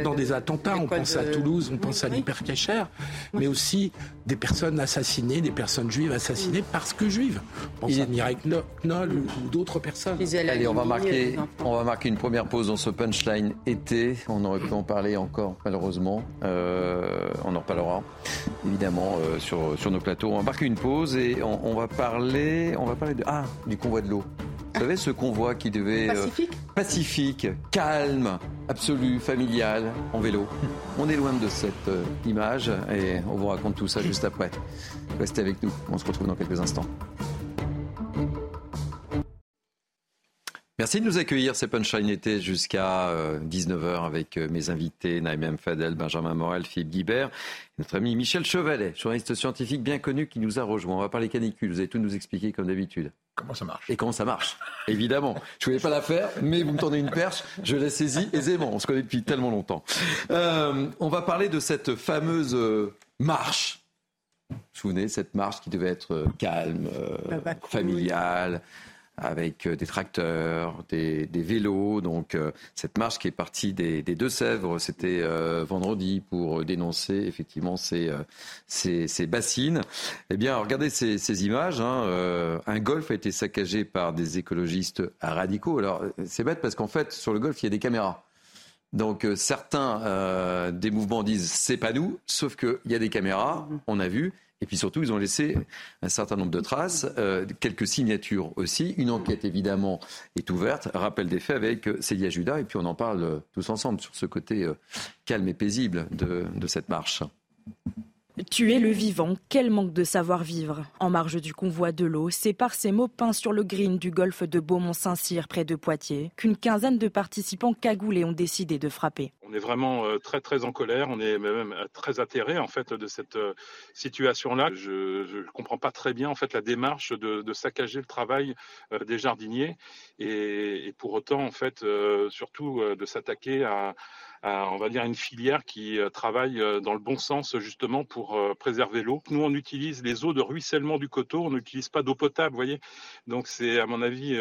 dans, des attentats, on pense à Toulouse, on pense à l'hypercachère, mais aussi des personnes assassinées, des personnes juives assassinées parce que juives. On pense à Mireille Knoll ou, d'autres personnes. Allez, on va, marquer, on va marquer une première pause dans ce punchline été. On aurait pu en parler encore, malheureusement. Euh, on en reparlera, évidemment, sur, sur nos plateaux. On va marquer une pause et on, va parler, on va parler de ah du convoi de l'eau. Vous savez ce convoi qui devait euh, pacifique, pacifique calme, absolu, familial, en vélo. *laughs* On est loin de cette euh, image et on vous raconte tout ça juste après. Restez avec nous. On se retrouve dans quelques instants. Merci de nous accueillir, c'est Punchline été jusqu'à 19h euh, avec euh, mes invités Naïm Fadel, Benjamin Morel, Philippe Guibert, notre ami Michel Chevalet, journaliste scientifique bien connu qui nous a rejoint. On va parler canicule, vous allez tout nous expliquer comme d'habitude. Comment ça marche? Et comment ça marche? Évidemment. Je ne voulais pas la faire, mais vous me tendez une perche, je l'ai saisie aisément. On se connaît depuis tellement longtemps. Euh, on va parler de cette fameuse marche. Vous vous souvenez, cette marche qui devait être calme, familiale avec des tracteurs, des, vélos. Donc cette marche qui est partie des, Deux-Sèvres, c'était vendredi pour dénoncer effectivement ces, ces, bassines. Eh bien, regardez ces, images. Hein. un golf a été saccagé par des écologistes radicaux. Alors c'est bête parce qu'en fait sur le golf il y a des caméras. Donc euh, certains euh, des mouvements disent c'est pas nous, sauf qu'il y a des caméras, on a vu. Et puis surtout, ils ont laissé un certain nombre de traces, euh, quelques signatures aussi. Une enquête, évidemment, est ouverte. Rappel des faits avec Célia Judas. Et puis on en parle tous ensemble sur ce côté calme et paisible de cette marche. Tuer le vivant, quel manque de savoir-vivre. En marge du convoi de l'eau, c'est par ces mots peints sur le green du golfe de Beaumont-Saint-Cyr, près de Poitiers, qu'une quinzaine de participants cagoulés ont décidé de frapper. On est vraiment euh, très très en colère, on est même euh, très atterré en fait de cette euh, situation-là. Je ne comprends pas très bien en fait la démarche de, saccager le travail des jardiniers et, et, pour autant en fait surtout de s'attaquer à on va dire, une filière qui euh, travaille euh, dans le bon sens justement pour euh, préserver l'eau. Nous, on utilise les eaux de ruissellement du coteau, on n'utilise pas d'eau potable, vous voyez. Donc c'est, à mon avis,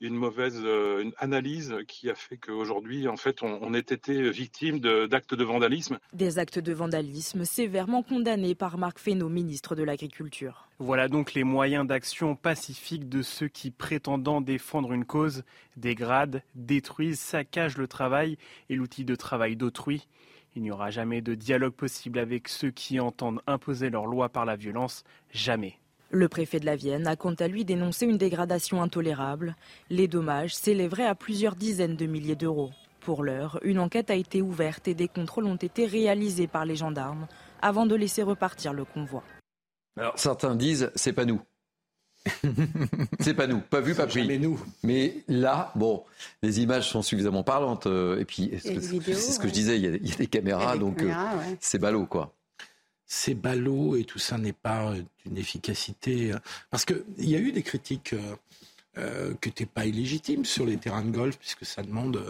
une mauvaise une analyse qui a fait qu'aujourd'hui, en fait, on, on ait été victime d'actes de, vandalisme. Des actes de vandalisme sévèrement condamnés par Marc Fesneau, ministre de l'Agriculture. Voilà donc les moyens d'action pacifique de ceux qui, prétendant défendre une cause, dégradent, détruisent, saccagent le travail et l'outil de travail d'autrui. Il n'y aura jamais de dialogue possible avec ceux qui entendent imposer leur loi par la violence. Jamais. Le préfet de la Vienne a quant à lui dénoncé une dégradation intolérable. Les dommages s'élèveraient à plusieurs dizaines de milliers d'euros. Pour l'heure, une enquête a été ouverte et des contrôles ont été réalisés par les gendarmes avant de laisser repartir le convoi. Alors certains disent c'est pas nous. C'est pas nous, pas vu, pas pris. Mais nous. Mais là, bon, les images sont suffisamment parlantes. Euh, et puis, c'est ce que je disais, il y, a, des caméras, donc euh, c'est ballot, quoi. C'est ballot et tout ça n'est pas euh, d'une efficacité. Parce qu'il y a eu des critiques euh, qui n'étaient pas illégitimes sur les terrains de golf, puisque ça demande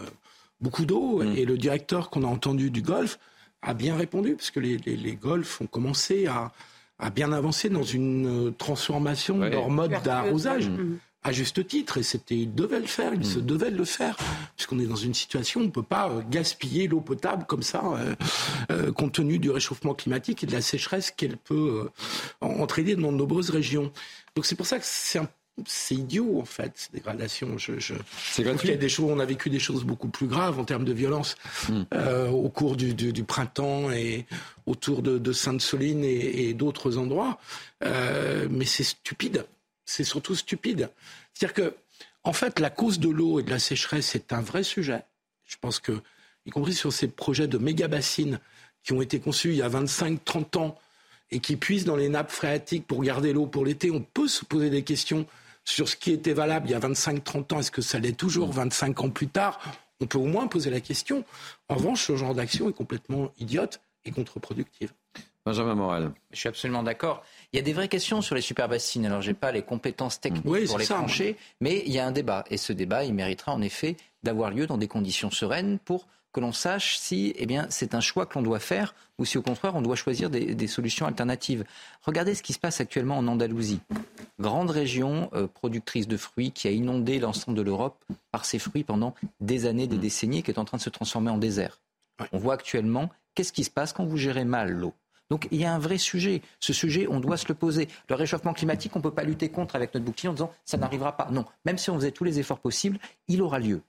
beaucoup d'eau. Mm. Et le directeur qu'on a entendu du golf a bien répondu, parce que les, les, les golfs ont commencé à a bien avancé dans une euh, transformation de leur mode d'arrosage. Mm. À juste titre, et c'était, ils devaient le faire, ils se mm. devaient le faire, puisqu'on est dans une situation où on ne peut pas euh, gaspiller l'eau potable comme ça, euh, compte tenu du réchauffement climatique et de la sécheresse qu'elle peut entraîner dans de nombreuses régions. Donc c'est pour ça que c'est un c'est idiot en fait, ces dégradations. Je, je... Il y a des choses, on a vécu des choses beaucoup plus graves en termes de violence hmm. euh, au cours du, du, printemps et autour de, de Sainte-Soline et, d'autres endroits. Euh, mais c'est stupide. C'est surtout stupide. C'est-à-dire que, en fait, la cause de l'eau et de la sécheresse est un vrai sujet. Je pense que, y compris sur ces projets de méga bassines qui ont été conçus il y a 25-30 ans et qui puissent dans les nappes phréatiques pour garder l'eau pour l'été, on peut se poser des questions sur ce qui était valable il y a 25-30 ans, est-ce que ça l'est toujours 25 ans plus tard? On peut au moins poser la question. En revanche, ce genre d'action est complètement idiote et contre-productive. Benjamin Morel. Je suis absolument d'accord. Il y a des vraies questions sur les superbassines. Alors, je n'ai pas les compétences techniques pour les trancher, mais il y a un débat. Et ce débat, il méritera en effet d'avoir lieu dans des conditions sereines pour que l'on sache si eh bien, c'est un choix que l'on doit faire ou si au contraire on doit choisir des, solutions alternatives. Regardez ce qui se passe actuellement en Andalousie. Grande région euh, productrice de fruits qui a inondé l'ensemble de l'Europe par ses fruits pendant des années, des mmh. décennies, qui est en train de se transformer en désert. On voit actuellement qu'est-ce qui se passe quand vous gérez mal l'eau? Donc il y a un vrai sujet. Ce sujet, on doit se le poser. Le réchauffement climatique, on ne peut pas lutter contre avec notre bouclier en disant ça n'arrivera pas. Non, même si on faisait tous les efforts possibles, il aura lieu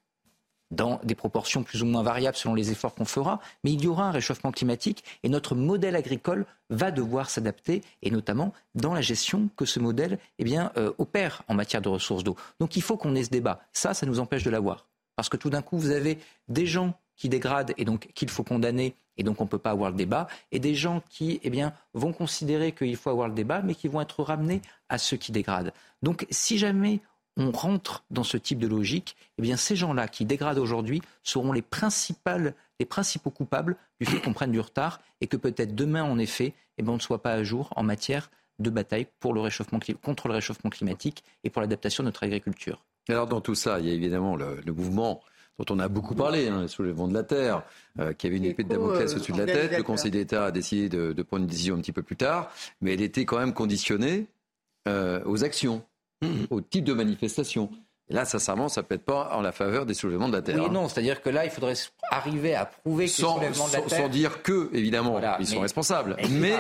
dans des proportions plus ou moins variables selon les efforts qu'on fera, mais il y aura un réchauffement climatique et notre modèle agricole va devoir s'adapter, et notamment dans la gestion que ce modèle eh bien, euh, opère en matière de ressources d'eau. Donc il faut qu'on ait ce débat. Ça, ça nous empêche de l'avoir. Parce que tout d'un coup, vous avez des gens qui dégradent et donc qu'il faut condamner et donc on ne peut pas avoir le débat, et des gens qui eh bien, vont considérer qu'il faut avoir le débat, mais qui vont être ramenés à ceux qui dégradent. Donc si jamais on rentre dans ce type de logique, eh bien ces gens-là qui dégradent aujourd'hui seront les, principales, les principaux coupables du fait qu'on prenne du retard et que peut-être demain, en effet, eh bien, on ne soit pas à jour en matière de bataille pour le réchauffement, contre le réchauffement climatique et pour l'adaptation de notre agriculture. Alors dans tout ça, il y a évidemment le, mouvement dont on a beaucoup parlé, hein, le vent de la Terre, euh, qui avait une épée de Damoclès euh, au-dessus de la tête. Le Conseil d'État a décidé de, prendre une décision un petit peu plus tard, mais elle était quand même conditionnée euh, aux actions mmh. au type de manifestation. là, sincèrement, ça ne peut être pas en la faveur des soulèvements de la Terre. Oui, non, c'est-à-dire que là, il faudrait arriver à prouver que sans, les soulèvements de la Terre... Sans dire que, évidemment, ils sont responsables. Mais...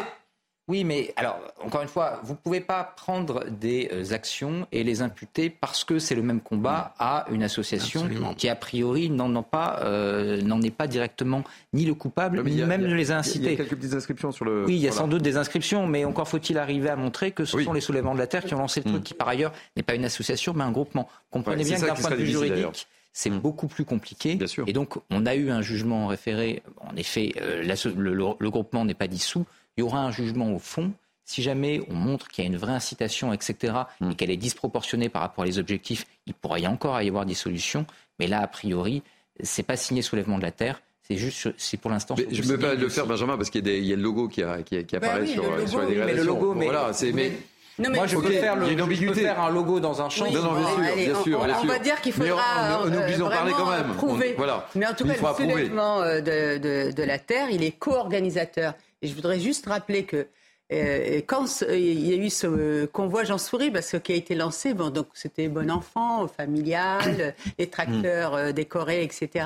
Oui, mais alors, encore une fois, vous ne pouvez pas prendre des euh, actions et les imputer parce que c'est le même combat à une association qui, a priori, n'en pas, euh, n'en est pas directement ni le coupable, ni même ne les a incités. Il y a quelques petites inscriptions sur le. Oui, il y a sans doute des inscriptions, mais encore faut-il arriver à montrer que ce sont les soulèvements de la Terre qui ont lancé le truc, mm. qui par ailleurs n'est pas une association, mais un groupement. Comprenez bien que d'un point de vue juridique, c'est mm. beaucoup plus compliqué. Bien sûr. Et donc, on a eu un jugement référé. En effet, euh, le groupement n'est pas dissous. Il y aura un jugement au fond si jamais on montre qu'il y a une vraie incitation, etc., et mm. qu'elle est disproportionnée par rapport aux objectifs, il pourrait y encore y avoir des solutions. Mais là, a priori, c'est pas signé soulèvement de la terre. C'est juste, c'est pour l'instant. Je me permets de le faire, Benjamin, parce qu'il y, a le logo qui, qui, bah apparaît sur, le sur, la dégradation. Mais le logo, mais, voilà, c'est, mais, Moi, je, peux faire le, je peux faire un logo dans un champ. non, non, bien sûr, allez, bien sûr, on, bien sûr. on, va dire qu'il faudra mais on, euh, parler quand même. prouver. voilà. Mais en tout cas, le soulèvement euh, de, de, de, la Terre, il est co-organisateur. Et je voudrais juste rappeler que euh, quand il y a eu ce convoi Jean Souris, parce que qui a été lancé, bon, donc c'était bon enfant, familial, les tracteurs euh, décorés, etc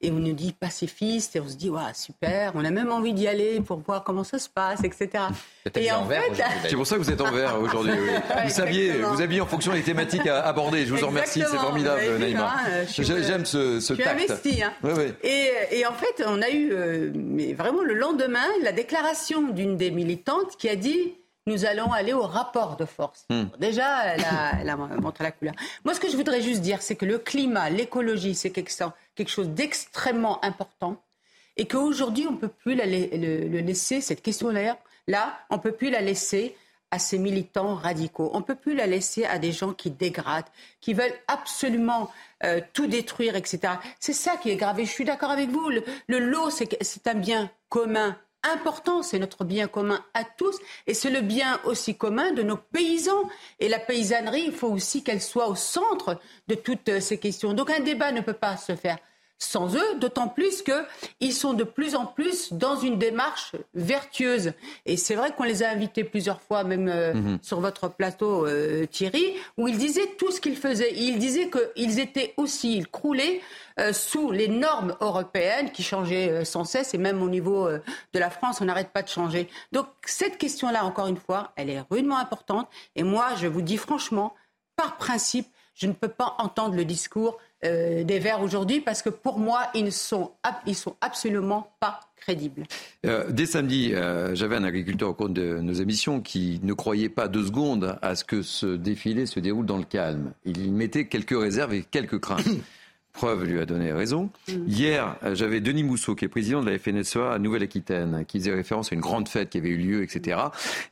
et on nous dit pacifiste et on se dit ouais, super, on a même envie d'y aller pour voir comment ça se passe, etc. Et en fait, c'est pour ça que vous êtes en vert *laughs* aujourd'hui. Vous saviez, vous aviez en fonction des thématiques à aborder. Je vous en remercie, c'est formidable, Naïma. J'aime ce, ce tact. investi. Hein. Et, et, en fait, on a eu, euh, mais vraiment le lendemain, la déclaration d'une des militantes qui a dit nous allons aller au rapport de force. Hmm. Déjà, elle a, elle a, montré la couleur. Moi, ce que je voudrais juste dire, c'est que le climat, l'écologie, c'est quelque, chose d'extrêmement important et qu'aujourd'hui, on ne peut plus la, le, laisser, cette question-là, là, on ne peut plus la laisser à ces militants radicaux. On ne peut plus la laisser à des gens qui dégradent, qui veulent absolument euh, tout détruire, etc. C'est ça qui est grave. Et je suis d'accord avec vous. Le lot, c'est un bien commun important, c'est notre bien commun à tous et c'est le bien aussi commun de nos paysans. Et la paysannerie, il faut aussi qu'elle soit au centre de toutes ces questions. Donc un débat ne peut pas se faire sans eux, d'autant plus qu'ils sont de plus en plus dans une démarche vertueuse. Et c'est vrai qu'on les a invités plusieurs fois, même euh, mhm. sur votre plateau, euh, Thierry, où ils disaient tout ce qu'ils faisaient. ils disaient qu'ils étaient aussi, ils croulaient euh, sous les normes européennes qui changeaient sans cesse, et même au niveau de la France, on n'arrête pas de changer. Donc cette question-là, encore une fois, elle est rudement importante. Et moi, je vous dis franchement, par principe, je ne peux pas entendre le discours euh, des Verts aujourd'hui parce que pour moi, ils ne sont, ils sont absolument pas crédibles. Euh, dès samedi, euh, j'avais un agriculteur au cours de nos émissions qui ne croyait pas deux secondes à ce que ce défilé se déroule dans le calme. Il mettait quelques réserves et quelques craintes. *coughs* Preuve lui a donné raison. Mm. Hier, j'avais Denis Mousseau, qui est président de la FNSEA à Nouvelle-Aquitaine, qui faisait référence à une grande fête qui avait eu lieu, etc.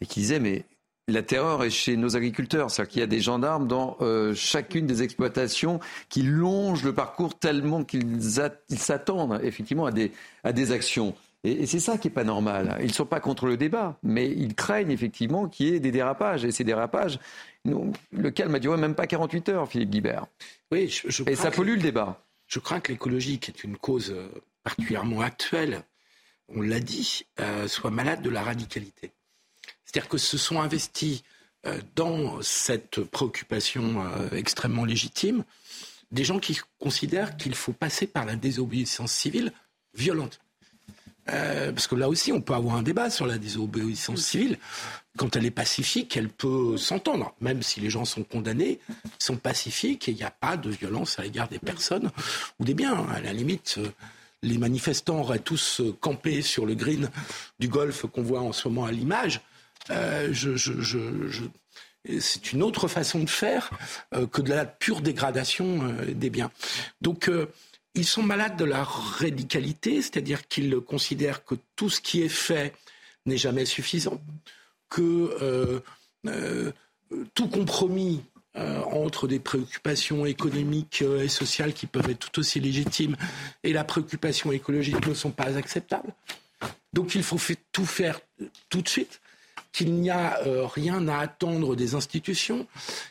Et qui disait, mais la terreur est chez nos agriculteurs. C'est-à-dire qu'il y a des gendarmes dans euh, chacune des exploitations qui longent le parcours tellement qu'ils s'attendent effectivement à des, à des actions. Et, c'est ça qui n'est pas normal. Ils ne sont pas contre le débat, mais ils craignent effectivement qu'il y ait des dérapages. Et ces dérapages, le calme n'a duré même pas 48 heures, Philippe Guibert. Oui, je, et ça pollue le débat. Je crains que l'écologie, qui est une cause euh, particulièrement actuelle, on l'a dit, euh, soit malade de la radicalité. C'est-à-dire que se sont investis euh, dans cette préoccupation euh, extrêmement légitime des gens qui considèrent qu'il faut passer par la désobéissance civile violente. Euh, parce que là aussi, on peut avoir un débat sur la désobéissance civile. Quand elle est pacifique, elle peut s'entendre. Même si les gens sont condamnés, ils sont pacifiques et il n'y a pas de violence à l'égard des personnes ou des biens. À la limite, les manifestants auraient tous campé sur le green du golf qu'on voit en ce moment à l'image. Euh, c'est une autre façon de faire euh, que de la pure dégradation euh, des biens. Donc, ils sont malades de la radicalité, c'est-à-dire qu'ils considèrent que tout ce qui est fait n'est jamais suffisant, que tout compromis entre des préoccupations économiques et sociales qui peuvent être tout aussi légitimes et la préoccupation écologique ne sont pas acceptables. Donc il faut tout faire tout de suite qu'il n'y a euh, rien à attendre des institutions.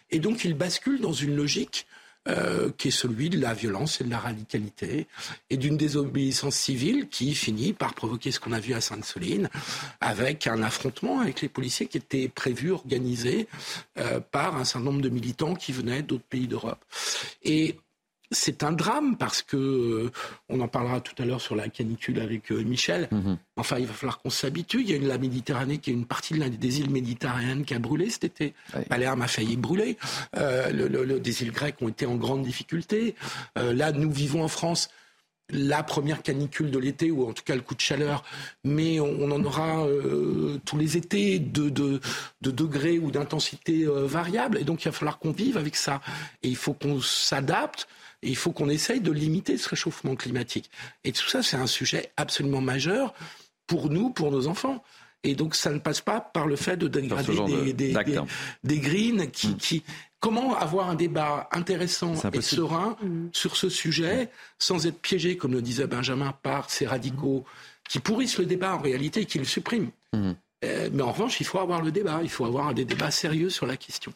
Et donc, il bascule dans une logique euh, qui est celui de la violence et de la radicalité et d'une désobéissance civile qui finit par provoquer ce qu'on a vu à Sainte-Soline avec un affrontement avec les policiers qui était prévu, organisé euh, par un certain nombre de militants qui venaient d'autres pays d'Europe. C'est un drame parce que euh, on en parlera tout à l'heure sur la canicule avec euh, Michel. Mhm. Enfin, il va falloir qu'on s'habitue. Il y a une, la Méditerranée qui est une partie de des îles méditerranéennes qui a brûlé cet été. Palerme a failli brûler. Euh, le, des îles grecques ont été en grande difficulté. là, nous vivons en France la première canicule de l'été, ou en tout cas le coup de chaleur, mais on, en aura tous les étés de, de, de degrés ou d'intensité variables, et donc il va falloir qu'on vive avec ça. Et il faut qu'on s'adapte il faut qu'on essaye de limiter ce réchauffement climatique. Et tout ça, c'est un sujet absolument majeur pour nous, pour nos enfants. Et donc, ça ne passe pas par le fait de dégrader des, des, greens qui, hmm. qui, Comment avoir un débat intéressant et serein hmm. sur ce sujet sans être piégé, comme le disait Benjamin, par ces radicaux qui pourrissent le débat en réalité et qui le suppriment hmm. euh, Mais en revanche, il faut avoir le débat, il faut avoir des débats sérieux sur la question.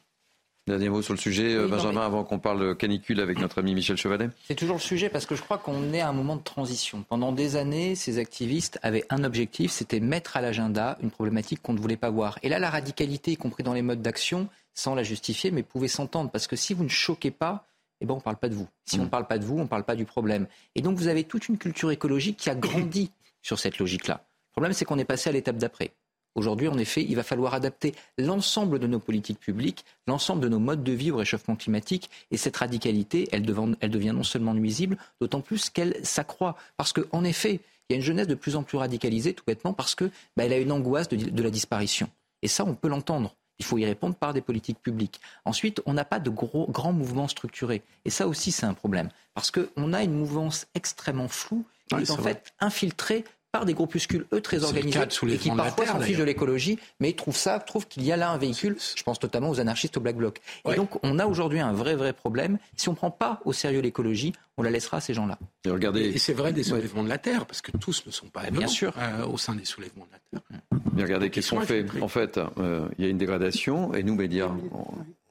Dernier mot sur le sujet, euh, Benjamin, avant qu'on parle canicule avec notre ami Michel Chevalet. C'est toujours le sujet parce que je crois qu'on est à un moment de transition. Pendant des années, ces activistes avaient un objectif, c'était mettre à l'agenda une problématique qu'on ne voulait pas voir. Et là, la radicalité, y compris dans les modes d'action, sans la justifier, mais pouvait s'entendre. Parce que si vous ne choquez pas, eh ben, on ne parle pas de vous. Si on ne mm. parle pas de vous, on ne parle pas du problème. Et donc, vous avez toute une culture écologique qui a grandi sur cette logique-là. Le problème, c'est qu'on est passé à l'étape d'après. Aujourd'hui, en effet, il va falloir adapter l'ensemble de nos politiques publiques, l'ensemble de nos modes de vie au réchauffement climatique. Et cette radicalité, elle, devient, non seulement nuisible, d'autant plus qu'elle s'accroît. Parce qu'en effet, il y a une jeunesse de plus en plus radicalisée, tout bêtement, parce qu'elle bah, a une angoisse de, la disparition. Et ça, on peut l'entendre. Il faut y répondre par des politiques publiques. Ensuite, on n'a pas de gros, grands mouvements structurés. Et ça aussi, c'est un problème. Parce qu'on a une mouvance extrêmement floue qui est en fait infiltrée par des groupuscules, eux, très organisés, et qui parfois s'en fichent de l'écologie, mais ils trouvent ça, trouvent qu'il y a là un véhicule, je pense notamment aux anarchistes au Black Bloc. Et donc, on a aujourd'hui un vrai, vrai problème. Si on ne prend pas au sérieux l'écologie, on la laissera à ces gens-là. Et, regardez... et c'est vrai des soulèvements de la Terre, parce que tous ne sont pas bien sûr euh, au sein des soulèvements de la Terre. Mais regardez, qu'est-ce qu'on fait En fait, euh, il y a une dégradation, et nous, médias,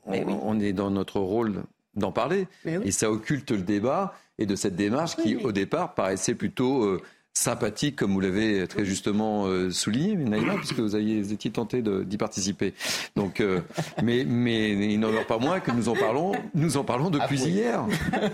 on, est dans notre rôle d'en parler. Et ça occulte le débat et de cette démarche qui, au départ, paraissait plutôt euh, sympathique, comme vous l'avez très justement euh, souligné, Naïma, puisque vous, aviez, étiez tenté d'y participer. Donc, euh, mais, mais il n'en demeure pas moins que nous en parlons, nous en parlons depuis ah, hier.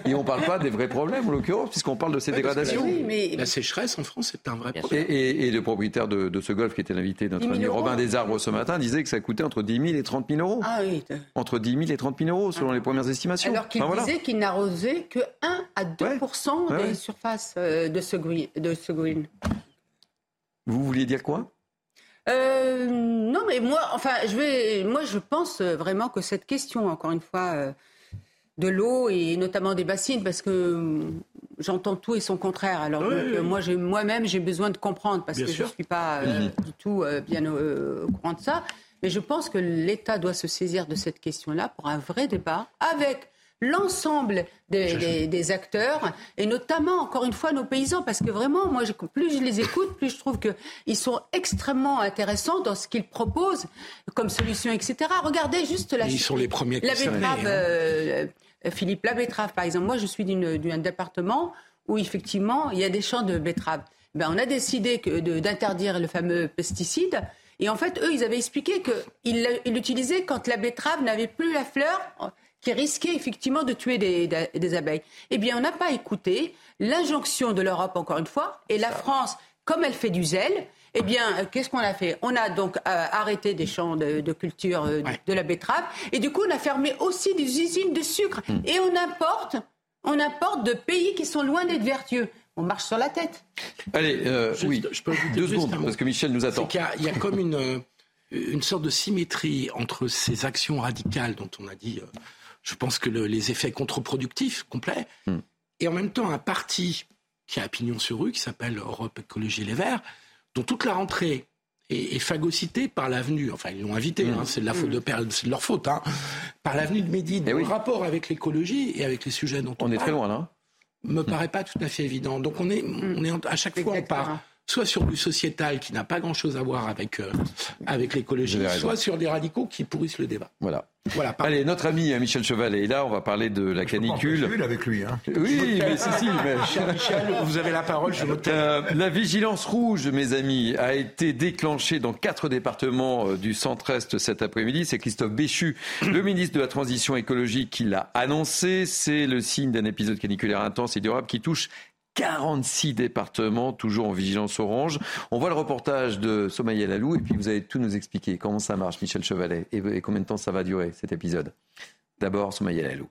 Et on ne parle pas des vrais problèmes, en l'occurrence, puisqu'on parle de ces dégradations. mais... La sécheresse en France est un vrai problème. Et, le propriétaire de, ce golf, qui était l'invité de notre ami Robin Desarbres ce matin, disait que ça coûtait entre 10 000 et 30 000 euros. Ah oui. Entre 10 000 et 30 000 euros, selon les premières estimations. Alors qu'il disait qu'il n'arrosait que 1 à 2 des surfaces euh, de ce, de ce vous vouliez dire quoi? Euh, non, mais moi, enfin, je vais, moi, je pense vraiment que cette question, encore une fois, euh, de l'eau et notamment des bassines, parce que euh, j'entends tout et son contraire. Alors, moi, moi-même, j'ai besoin de comprendre parce que je ne suis pas du tout bien au, courant de ça. Mais je pense que l'État doit se saisir de cette question-là pour un vrai débat avec l'ensemble des, acteurs, et notamment, encore une fois, nos paysans, parce que vraiment, moi, plus je les écoute, plus je trouve qu'ils sont extrêmement intéressants dans ce qu'ils proposent comme solution, etc. Regardez juste la... Ils sont les premiers La betterave, hein. euh, Philippe, la betterave, par exemple. Moi, je suis d'un département où, effectivement, il y a des champs de betteraves. Ben, on a décidé d'interdire le fameux pesticide. Et en fait, eux, ils avaient expliqué qu'ils l'utilisaient quand la betterave n'avait plus la fleur qui risquait effectivement de tuer des, abeilles. Eh bien, on n'a pas écouté l'injonction de l'Europe, encore une fois, et la France, comme elle fait du zèle, eh bien, euh, qu'est-ce qu'on a fait? On a donc euh, arrêté des champs de, culture euh, de la betterave, et du coup, on a fermé aussi des usines de sucre, hmm. et on importe, on importe de pays qui sont loin d'être vertueux. On marche sur la tête. Allez, oui, je peux deux secondes, parce que Michel nous attend. Il y, a, comme une, une sorte de symétrie entre ces actions radicales dont on a dit je pense que les effets contre-productifs complets, hmm. et en même temps un parti qui a pignon sur rue, qui s'appelle Europe Écologie Les Verts, dont toute la rentrée est, phagocytée par l'avenue, enfin ils l'ont invité, hmm. hein, c'est de, la faute de, c'est de leur faute, hein, par l'avenue de Médine, eh rapport avec l'écologie et avec les sujets dont on, on est très loin là. Me paraît pas tout à fait évident. Donc on est, hmm. on est à chaque fois on part soit sur du sociétal qui n'a pas grand-chose à voir avec, euh, avec l'écologie, soit sur des radicaux qui pourrissent le débat. Voilà. Voilà, Allez, notre ami Michel Chevalet est là, on va parler de la canicule. Je avec lui. Hein. Oui, mais si, si. Mais... Michel, vous avez la parole, je euh, La vigilance rouge, mes amis, a été déclenchée dans quatre départements euh, du centre-est cet après-midi. C'est Christophe Béchu, le *coughs* ministre de la Transition écologique, qui l'a annoncé. C'est le signe d'un épisode caniculaire intense et durable qui touche 46 départements, toujours en vigilance orange. On voit le reportage de Somaïa Lalou et puis vous allez tout nous expliquer comment ça marche, Michel Chevalet, et, combien de temps ça va durer cet épisode. D'abord, Somaïa Lalou.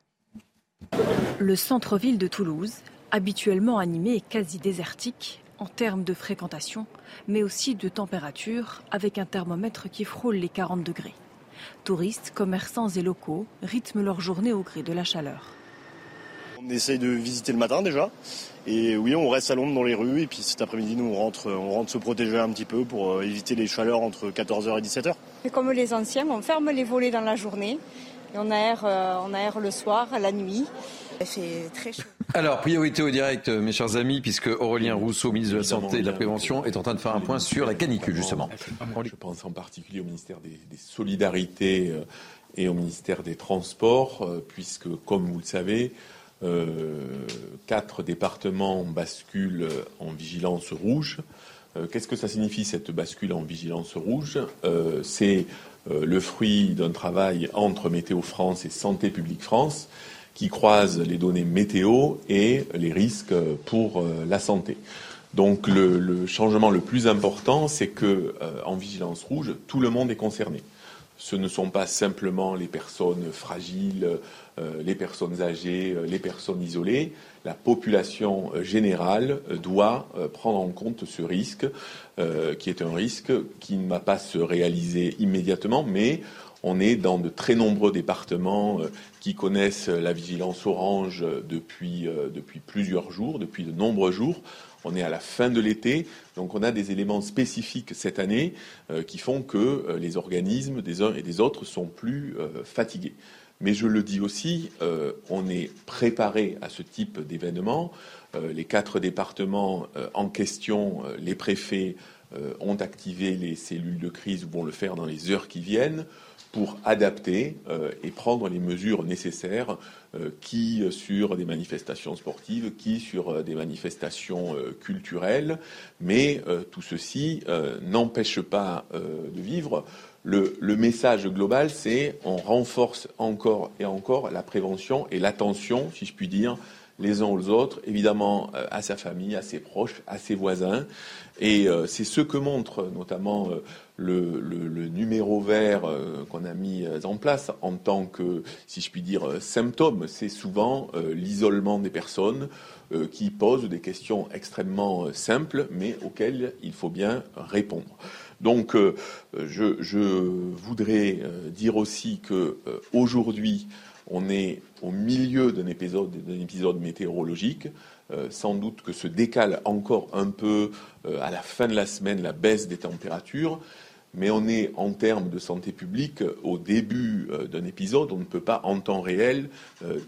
Le centre-ville de Toulouse, habituellement animé et quasi désertique en termes de fréquentation, mais aussi de température, avec un thermomètre qui frôle les 40 degrés. Touristes, commerçants et locaux rythment leur journée au gré de la chaleur. On essaye de visiter le matin déjà. Et oui, on reste à l'ombre dans les rues. Et puis cet après-midi, nous, on rentre, on rentre se protéger un petit peu pour euh, éviter les chaleurs entre 14h et 17h. Comme les anciens, on ferme les volets dans la journée. Et on aère, euh, on aère le soir, la nuit. C'est très chaud. Alors, priorité au direct, euh, mes chers amis, puisque Aurélien Rousseau, ministre de la Santé et de la Prévention, est en train de faire un point sur la canicule, justement. Je pense en particulier au ministère des, des Solidarités et au ministère des Transports, puisque, comme vous le savez, euh, quatre départements basculent en vigilance rouge. Euh, qu'est-ce que ça signifie cette bascule en vigilance rouge euh, C'est le fruit d'un travail entre Météo France et Santé publique France qui croise les données météo et les risques pour la santé. Donc le, changement le plus important, c'est que en vigilance rouge, tout le monde est concerné. Ce ne sont pas simplement les personnes fragiles, euh, les personnes âgées, euh, les personnes isolées, la population euh, générale doit prendre en compte ce risque, qui est un risque qui ne va pas se réaliser immédiatement, mais on est dans de très nombreux départements qui connaissent la vigilance orange depuis, depuis plusieurs jours, depuis de nombreux jours. On est à la fin de l'été, donc on a des éléments spécifiques cette année qui font que les organismes des uns et des autres sont plus fatigués. Mais je le dis aussi, euh, on est préparé à ce type d'événement. Euh, les quatre départements euh, en question, les préfets ont activé les cellules de crise, vont le faire dans les heures qui viennent pour adapter et prendre les mesures nécessaires qui sur des manifestations sportives, qui sur des manifestations culturelles. Mais tout ceci n'empêche pas de vivre. Le, message global, c'est on renforce encore et encore la prévention et l'attention, si je puis dire, les uns aux autres, évidemment euh, à sa famille, à ses proches, à ses voisins. Et euh, c'est ce que montre notamment euh, le, numéro vert qu'on a mis en place en tant que, si je puis dire, symptôme. C'est souvent l'isolement des personnes qui posent des questions extrêmement simples, mais auxquelles il faut bien répondre. Donc, euh, je, voudrais euh, dire aussi que euh, aujourd'hui, on est au milieu d'un épisode, d'un épisode météorologique. sans doute que se décale encore un peu à la fin de la semaine la baisse des températures, mais on est en termes de santé publique au début d'un épisode. On ne peut pas en temps réel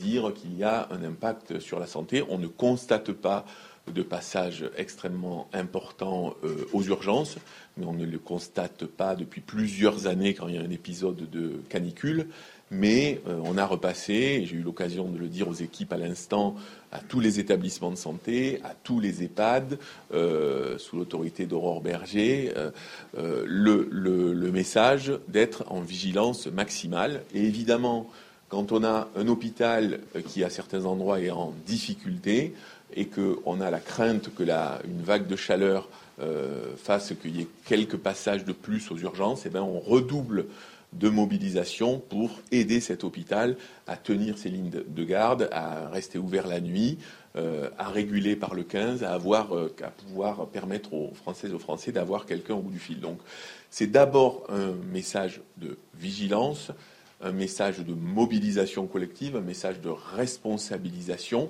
dire qu'il y a un impact sur la santé. On ne constate pas de passage extrêmement important aux urgences mais on ne le constate pas depuis plusieurs années quand il y a un épisode de canicule. Mais euh, on a repassé, j'ai eu l'occasion de le dire aux équipes à l'instant, à tous les établissements de santé, à tous les EHPAD, euh, sous l'autorité d'Aurore Berger, euh, le, le, message d'être en vigilance maximale. Et évidemment, quand on a un hôpital qui à certains endroits est en difficulté et qu'on a la crainte que la, une vague de chaleur euh, fasse qu'il y ait quelques passages de plus aux urgences, eh bien on redouble de mobilisation pour aider cet hôpital à tenir ses lignes de garde, à rester ouvert la nuit, euh, à réguler par le 15, à, avoir, euh, à pouvoir permettre aux Françaises aux Français d'avoir quelqu'un au bout du fil. Donc c'est d'abord un message de vigilance, un message de mobilisation collective, un message de responsabilisation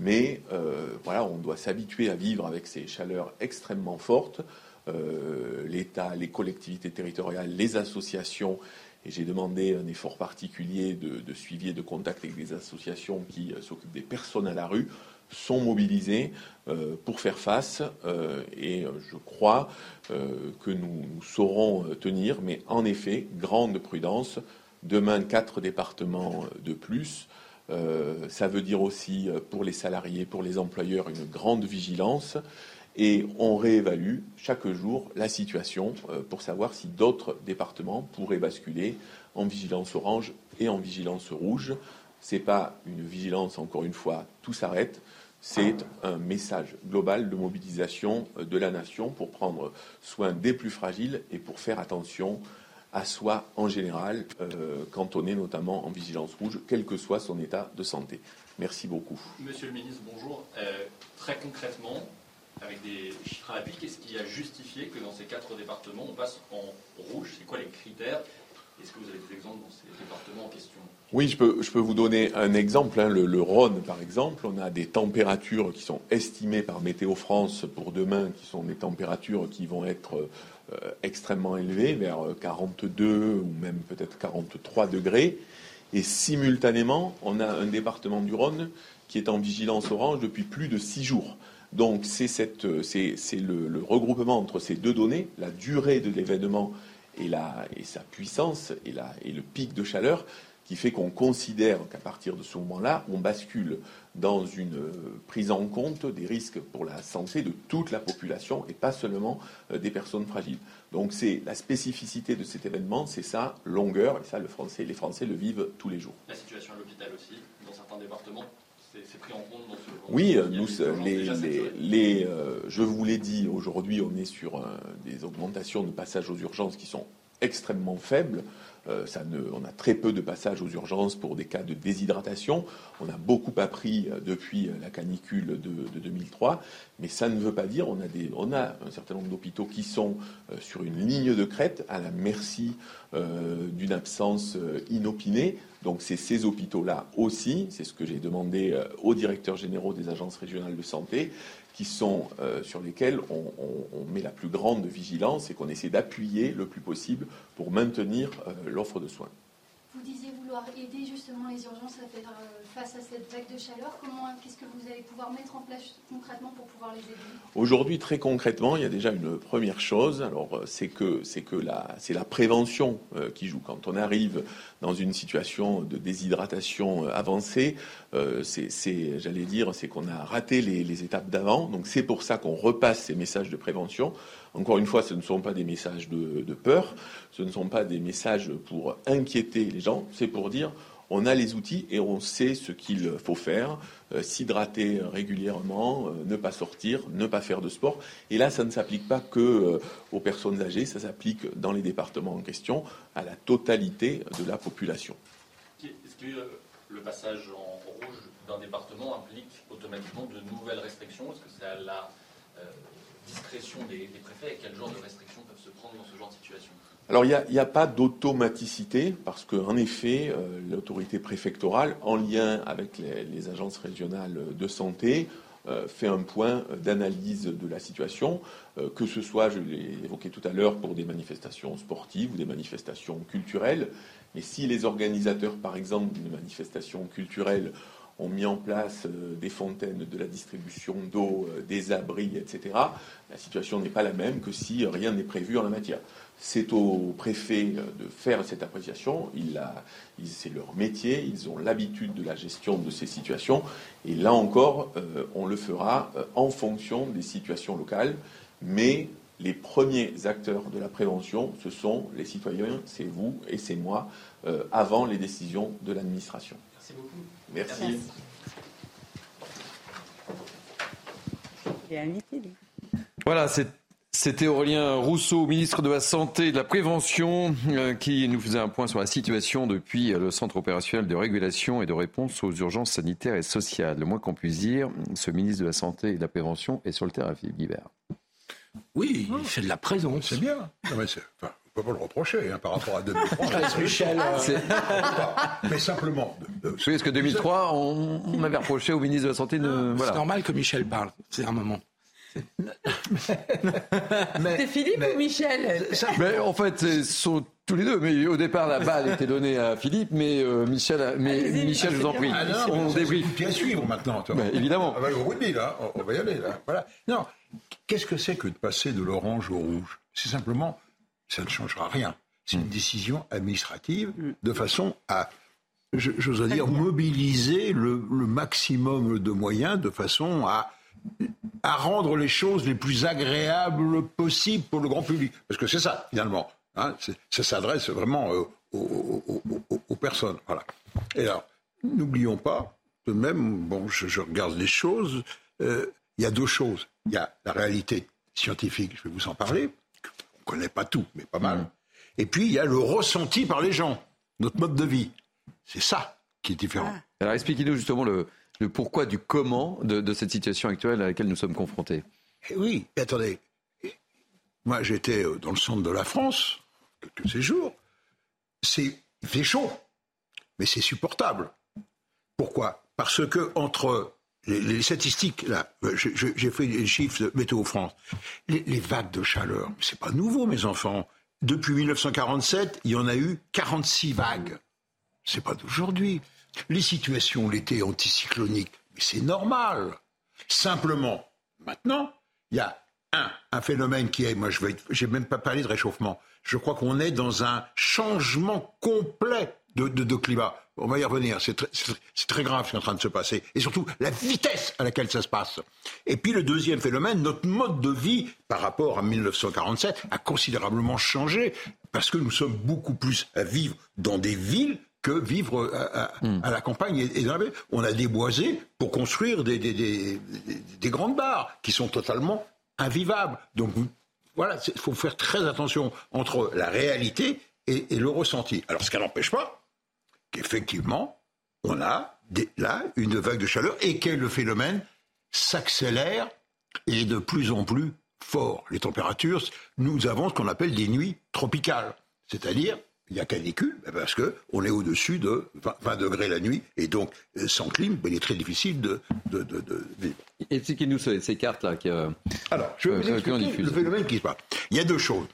mais euh, voilà, on doit s'habituer à vivre avec ces chaleurs extrêmement fortes. Euh, L'État, les collectivités territoriales, les associations, et j'ai demandé un effort particulier de, suivi et de contact avec des associations qui euh, s'occupent des personnes à la rue, sont mobilisées pour faire face. et je crois que nous, nous, saurons tenir, mais en effet, grande prudence Demain, quatre départements de plus. Ça veut dire aussi pour les salariés, pour les employeurs, une grande vigilance. Et on réévalue chaque jour la situation pour savoir si d'autres départements pourraient basculer en vigilance orange et en vigilance rouge. Ce n'est pas une vigilance, encore une fois, tout s'arrête. C'est un message global de mobilisation de la nation pour prendre soin des plus fragiles et pour faire attention à soi en général, euh, quand on est notamment en vigilance rouge, quel que soit son état de santé. Merci beaucoup. Monsieur le ministre, bonjour. Euh, très concrètement, avec des chiffres l'appui, qu'est-ce qui a justifié que dans ces quatre départements, on passe en rouge? C'est quoi les critères? Est-ce que vous avez des exemples dans ces départements en question? Oui, je peux, je peux, vous donner un exemple. Hein. Le, Rhône, par exemple, on a des températures qui sont estimées par Météo France pour demain, qui sont des températures qui vont être euh, extrêmement élevées, vers 42 euh, ou même peut-être 43 degrés. Et simultanément, on a un département du Rhône qui est en vigilance orange depuis plus de six jours. Donc c'est le, le regroupement entre ces deux données, la durée de l'événement et, et sa puissance et, et le pic de chaleur qui fait qu'on considère qu'à partir de ce moment-là, on bascule dans une euh, prise en compte des risques pour la santé de toute la population et pas seulement euh, des personnes fragiles. Donc c'est la spécificité de cet événement, c'est sa longueur, et ça le français, les Français le vivent tous les jours. La situation à l'hôpital aussi, dans certains départements c'est pris en compte dans ce Oui, nous, les, les, euh, je vous l'ai dit, aujourd'hui, on est sur des augmentations de passages aux urgences qui sont extrêmement faibles. Euh, on a très peu de passages aux urgences pour des cas de déshydratation. On a beaucoup appris euh, depuis la canicule de, 2003, mais ça ne veut pas dire on on a un certain nombre d'hôpitaux qui sont euh, sur une ligne de crête à la merci d'une absence inopinée. Donc c'est ces hôpitaux-là aussi, c'est ce que j'ai demandé aux directeurs généraux des agences régionales de santé, qui sont euh, sur lesquels on, met la plus grande vigilance et qu'on essaie d'appuyer le plus possible pour maintenir euh, l'offre de soins. Vous disiez vouloir aider justement les urgences à faire euh, face à cette vague de chaleur. Comment, qu'est-ce que vous allez pouvoir mettre en place concrètement pour pouvoir les aider? Aujourd'hui, très concrètement, il y a déjà une première chose. Alors, c'est que c'est que la c'est la prévention qui joue. Quand on arrive dans une situation de déshydratation avancée, euh, c'est, j'allais dire, c'est qu'on a raté les, étapes d'avant. Donc c'est pour ça qu'on repasse ces messages de prévention. Encore une fois, ce ne sont pas des messages de, peur, ce ne sont pas des messages pour inquiéter les gens, c'est pour dire on a les outils et on sait ce qu'il faut faire, euh, s'hydrater régulièrement, euh, ne pas sortir, ne pas faire de sport. Et là, ça ne s'applique pas que aux personnes âgées, ça s'applique dans les départements en question à la totalité de la population. Est-ce que le passage en d'un département implique automatiquement de nouvelles restrictions? Est-ce que c'est à la euh, discrétion des, préfets et quel genre de restrictions peuvent se prendre dans ce genre de situation? Alors il n'y a, pas d'automaticité parce qu'en effet, euh, l'autorité préfectorale, en lien avec les, agences régionales de santé, euh, fait un point d'analyse de la situation, que ce soit, je l'ai évoqué tout à l'heure, pour des manifestations sportives ou des manifestations culturelles. Mais si les organisateurs, par exemple, d'une manifestation culturelle ont mis en place euh, des fontaines, de la distribution d'eau, euh, des abris, etc. La situation n'est pas la même que si rien n'est prévu en la matière. C'est au préfet euh, de faire cette appréciation. c'est leur métier. Ils ont l'habitude de la gestion de ces situations. Et là encore, on le fera en fonction des situations locales. Mais les premiers acteurs de la prévention, ce sont les citoyens, c'est vous et c'est moi, avant les décisions de l'administration. Merci beaucoup. Merci. Voilà, c'était Aurélien Rousseau, ministre de la Santé et de la Prévention, euh, qui nous faisait un point sur la situation depuis euh, le Centre opérationnel de régulation et de réponse aux urgences sanitaires et sociales. Le moins qu'on puisse dire, ce ministre de la Santé et de la Prévention est sur le terrain, Philippe Guibert. Oui, il fait de la présence. C'est bien. Non, mais peut pas le reprocher hein, par rapport à 2003. *laughs* Michel, euh, *laughs* mais simplement. oui, parce que 2003, on, on, avait reproché au ministre de la Santé de. C'est normal que Michel parle. C'est un moment. *laughs* C'est Philippe ou Michel? mais En fait, ce sont tous les deux. Mais au départ, la balle était donnée à Philippe, mais euh, Michel, mais Michel, je vous en prie, ah on débriefe. Bien suivre maintenant. Toi. évidemment. On va au rugby là. On va y aller là. Voilà. Non. Qu'est-ce que c'est que de passer de l'orange au rouge? C'est simplement ça ne changera rien. C'est une décision administrative de façon à, j'oserais dire, mobiliser le, maximum de moyens de façon à, à rendre les choses les plus agréables possibles pour le grand public. Parce que c'est ça, finalement. Hein, ça s'adresse vraiment euh, aux, personnes. Voilà. Et alors, n'oublions pas, de même, bon, je, regarde les choses, euh, il y a deux choses. Il y a la réalité scientifique, je vais vous en parler, connaît pas tout, mais pas mal. Et puis, il y a le ressenti par les gens, notre mode de vie. C'est ça qui est différent. Ah. Alors, expliquez-nous justement le, pourquoi du comment de, cette situation actuelle à laquelle nous sommes confrontés. Eh oui, attendez. Moi, j'étais euh, dans le centre de la France, quelques séjours. C'est, il fait chaud, mais c'est supportable. Pourquoi? Parce que entre les, statistiques, là, j'ai fait les chiffres de Météo France, les, vagues de chaleur, c'est pas nouveau, mes enfants. Depuis 1947, il y en a eu 46 vagues. C'est pas d'aujourd'hui. Les situations l'été anticyclonique, mais c'est normal. Simplement, maintenant, il y a un, un phénomène qui est, moi je vais, même pas parlé de réchauffement. Je crois qu'on est dans un changement complet de, climat. On va y revenir. C'est très, grave ce qui est en train de se passer. Et surtout, la vitesse à laquelle ça se passe. Et puis le deuxième phénomène, notre mode de vie par rapport à 1947 a considérablement changé parce que nous sommes beaucoup plus à vivre dans des villes que vivre à, hmm. la campagne et, dans la ville. On a déboisé pour construire des, des, grandes barres qui sont totalement invivables. Donc voilà, il faut faire très attention entre la réalité et, le ressenti. Alors ce qui n'empêche pas qu'effectivement, on a là une vague de chaleur et que le phénomène s'accélère et de plus en plus fort. Les températures, nous avons ce qu'on appelle des nuits tropicales, c'est-à-dire il y a canicule parce qu'on est au-dessus de 20, degrés la nuit et donc euh, sans clim, ben, il est très difficile de, de, de, de vivre. Expliquez-nous ces, ces cartes-là. Qui, euh, Alors, je vais vous expliquer le phénomène qui se passe. Il y a deux choses.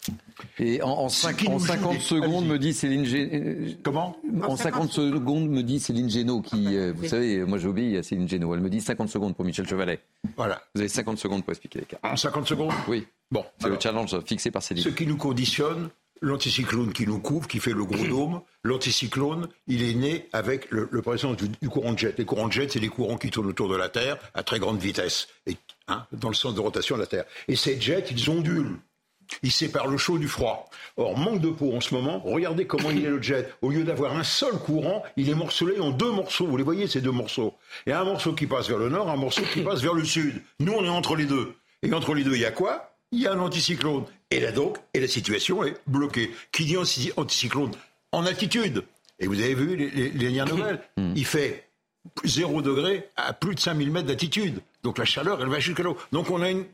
Et en, en, 50 secondes, me dit Céline Génaud. Comment? En 50 secondes, me dit Céline Génaud, qui, euh, vous savez, moi j'obéis à Céline Génaud. Elle me dit 50 secondes pour Michel Chevalet. Voilà. Vous avez 50 secondes pour expliquer les cartes. En 50 secondes? Oui. Bon. C'est le challenge fixé par Céline. Ce qui nous conditionne, l'anticyclone qui nous couvre, qui fait le gros dôme, *clears throat* l'anticyclone, il est né avec le, présence du, courant de jet. Les courants de jet, c'est les courants qui tournent autour de la Terre à très grande vitesse, et, hein, dans le sens de rotation de la Terre. Et ces jets, ils ondulent. Ils séparent le chaud du froid. Or, manque de peau en ce moment, regardez comment il est le jet. Au lieu d'avoir un seul courant, il est morcelé en deux morceaux. Vous les voyez, ces deux morceaux. Il y a un morceau qui passe vers le nord, un morceau qui passe vers le sud. Nous, on est entre les deux. Et entre les deux, il y a quoi? Il y a un anticyclone. Et là donc, et la situation est bloquée. Qui dit anticyclone En altitude. Et vous avez vu les, dernières nouvelles. *coughs* Hmm. Il fait 0 degré à plus de 5000 mètres d'altitude. Donc la chaleur, elle va jusqu'à l'eau. Donc on a une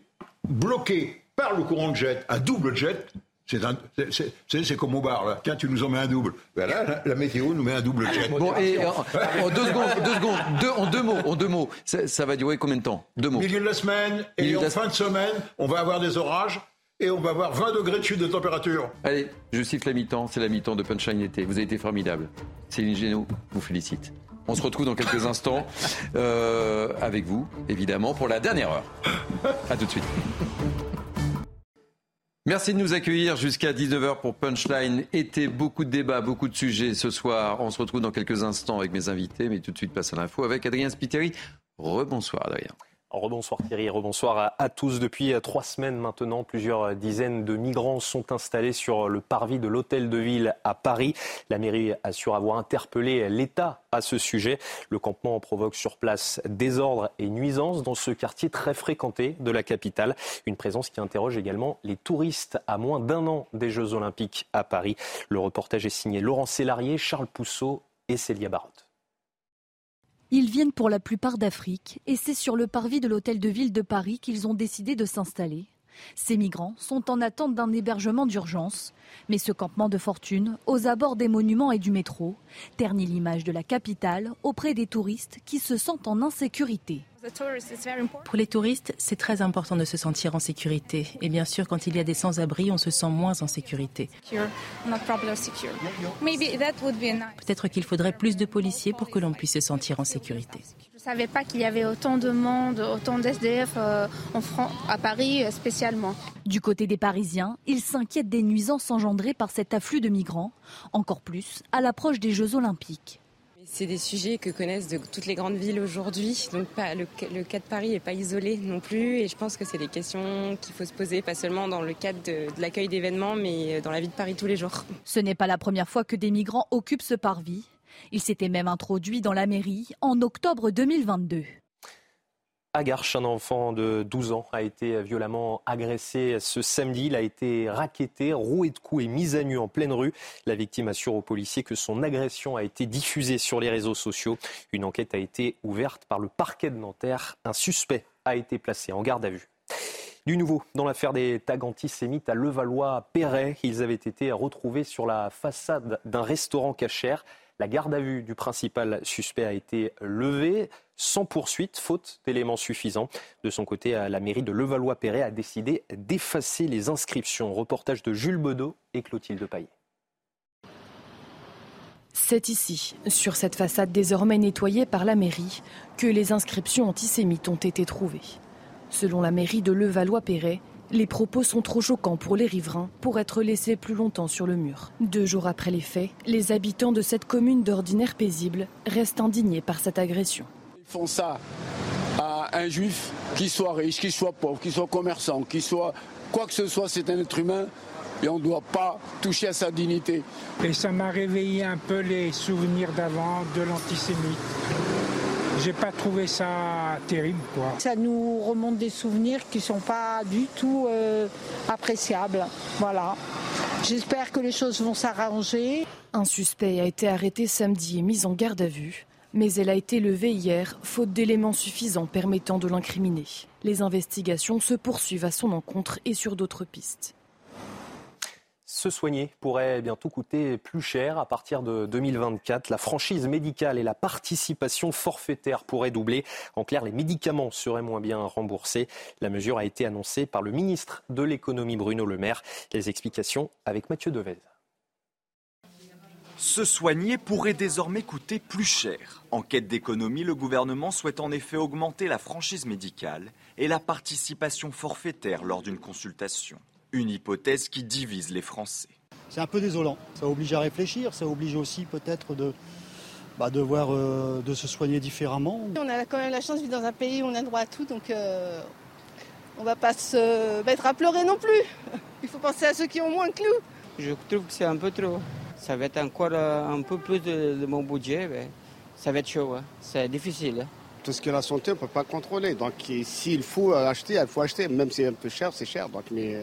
bloqué par le courant de jet, un double jet, c'est comme au bar, là. Tiens, tu nous en mets un double. Voilà, la, météo nous met un double jet. Bon, et en, deux secondes, deux secondes, en deux mots, en deux mots, ça, va durer combien de temps? Deux mots. Milieu de la semaine, et en fin de semaine, on va avoir des orages. Et on va avoir 20 degrés de chute de température. Allez, je siffle la mi-temps, c'est la mi-temps de Punchline été. Vous avez été formidable. Céline Génaud vous félicite. On se retrouve dans quelques instants euh, avec vous, évidemment, pour la dernière heure. A tout de suite. Merci de nous accueillir jusqu'à 19h pour Punchline. Été, beaucoup de débats, beaucoup de sujets ce soir. On se retrouve dans quelques instants avec mes invités, mais tout de suite passe à l'info avec Adrien Spiteri. Rebonsoir Adrien. Rebonsoir Thierry, rebonsoir à, tous. Depuis euh, trois semaines maintenant, plusieurs euh, dizaines de migrants sont installés sur le parvis de l'hôtel de ville à Paris. La mairie assure avoir interpellé l'État à ce sujet. Le campement provoque sur place désordre et nuisances dans ce quartier très fréquenté de la capitale. Une présence qui interroge également les touristes à moins d'un an des Jeux Olympiques à Paris. Le reportage est signé Laurent Sélarié, Charles Pousseau et Célia Barotte. Ils viennent pour la plupart d'Afrique et c'est sur le parvis de l'hôtel de ville de Paris qu'ils ont décidé de s'installer. Ces migrants sont en attente d'un hébergement d'urgence, mais ce campement de fortune, aux abords des monuments et du métro, ternit l'image de la capitale auprès des touristes qui se sentent en insécurité. Pour les touristes, c'est très important de se sentir en sécurité. Et bien sûr, quand il y a des sans-abri, on se sent moins en sécurité. Peut-être qu'il faudrait plus de policiers pour que l'on puisse se sentir en sécurité. Je ne savais pas qu'il y avait autant de monde, autant d'SDF euh, à Paris euh, spécialement. Du côté des Parisiens, ils s'inquiètent des nuisances engendrées par cet afflux de migrants, encore plus à l'approche des Jeux olympiques. C'est des sujets que connaissent toutes les grandes villes aujourd'hui. Donc le, cas de Paris n'est pas isolé non plus. Et je pense que c'est des questions qu'il faut se poser, pas seulement dans le cadre de, l'accueil d'événements, mais dans la vie de Paris tous les jours. Ce n'est pas la première fois que des migrants occupent ce parvis. Il s'était même introduit dans la mairie en octobre 2022. À Garches, un enfant de 12 ans a été violemment agressé ce samedi. Il a été raquetté, roué de coups et mis à nu en pleine rue. La victime assure aux policiers que son agression a été diffusée sur les réseaux sociaux. Une enquête a été ouverte par le parquet de Nanterre. Un suspect a été placé en garde à vue. Du nouveau, dans l'affaire des tags antisémites à Levallois-Perret, ils avaient été retrouvés sur la façade d'un restaurant cachère. La garde à vue du principal suspect a été levée sans poursuite, faute d'éléments suffisants. De son côté, la mairie de Levallois-Perret a décidé d'effacer les inscriptions. Reportage de Jules Bedeau et Clotilde Paillet. C'est ici, sur cette façade désormais nettoyée par la mairie, que les inscriptions antisémites ont été trouvées. Selon la mairie de Levallois-Perret, les propos sont trop choquants pour les riverains pour être laissés plus longtemps sur le mur. Deux jours après les faits, les habitants de cette commune d'ordinaire paisible restent indignés par cette agression. Ils font ça à un juif, qui soit riche, qui soit pauvre, qui soit commerçant, qui soit quoi que ce soit, c'est un être humain et on ne doit pas toucher à sa dignité. Et ça m'a réveillé un peu les souvenirs d'avant de l'antisémite. J'ai pas trouvé ça terrible. Quoi. Ça nous remonte des souvenirs qui sont pas du tout euh, appréciables. Voilà. J'espère que les choses vont s'arranger. Un suspect a été arrêté samedi et mis en garde à vue, mais elle a été levée hier, faute d'éléments suffisants permettant de l'incriminer. Les investigations se poursuivent à son encontre et sur d'autres pistes se soigner pourrait bientôt coûter plus cher à partir de 2024. La franchise médicale et la participation forfaitaire pourraient doubler. En clair, les médicaments seraient moins bien remboursés. La mesure a été annoncée par le ministre de l'économie Bruno Le Maire. Les explications avec Mathieu Devez. Se soigner pourrait désormais coûter plus cher. En quête d'économie, le gouvernement souhaite en effet augmenter la franchise médicale et la participation forfaitaire lors d'une consultation. Une hypothèse qui divise les Français. C'est un peu désolant. Ça oblige à réfléchir, ça oblige aussi peut-être de, bah, de, voir, euh, de se soigner différemment. On a quand même la chance de vivre dans un pays où on a droit à tout, donc euh, on ne va pas se mettre à pleurer non plus. *laughs* Il faut penser à ceux qui ont moins que nous. Je trouve que c'est un peu trop. Ça va être encore euh, un peu plus de, mon budget, mais ça va être chaud. C'est difficile. Tout ce qui la santé, on ne peut pas contrôler. Donc s'il faut acheter, il faut acheter. Même si c'est un peu cher, c'est cher. Donc, mais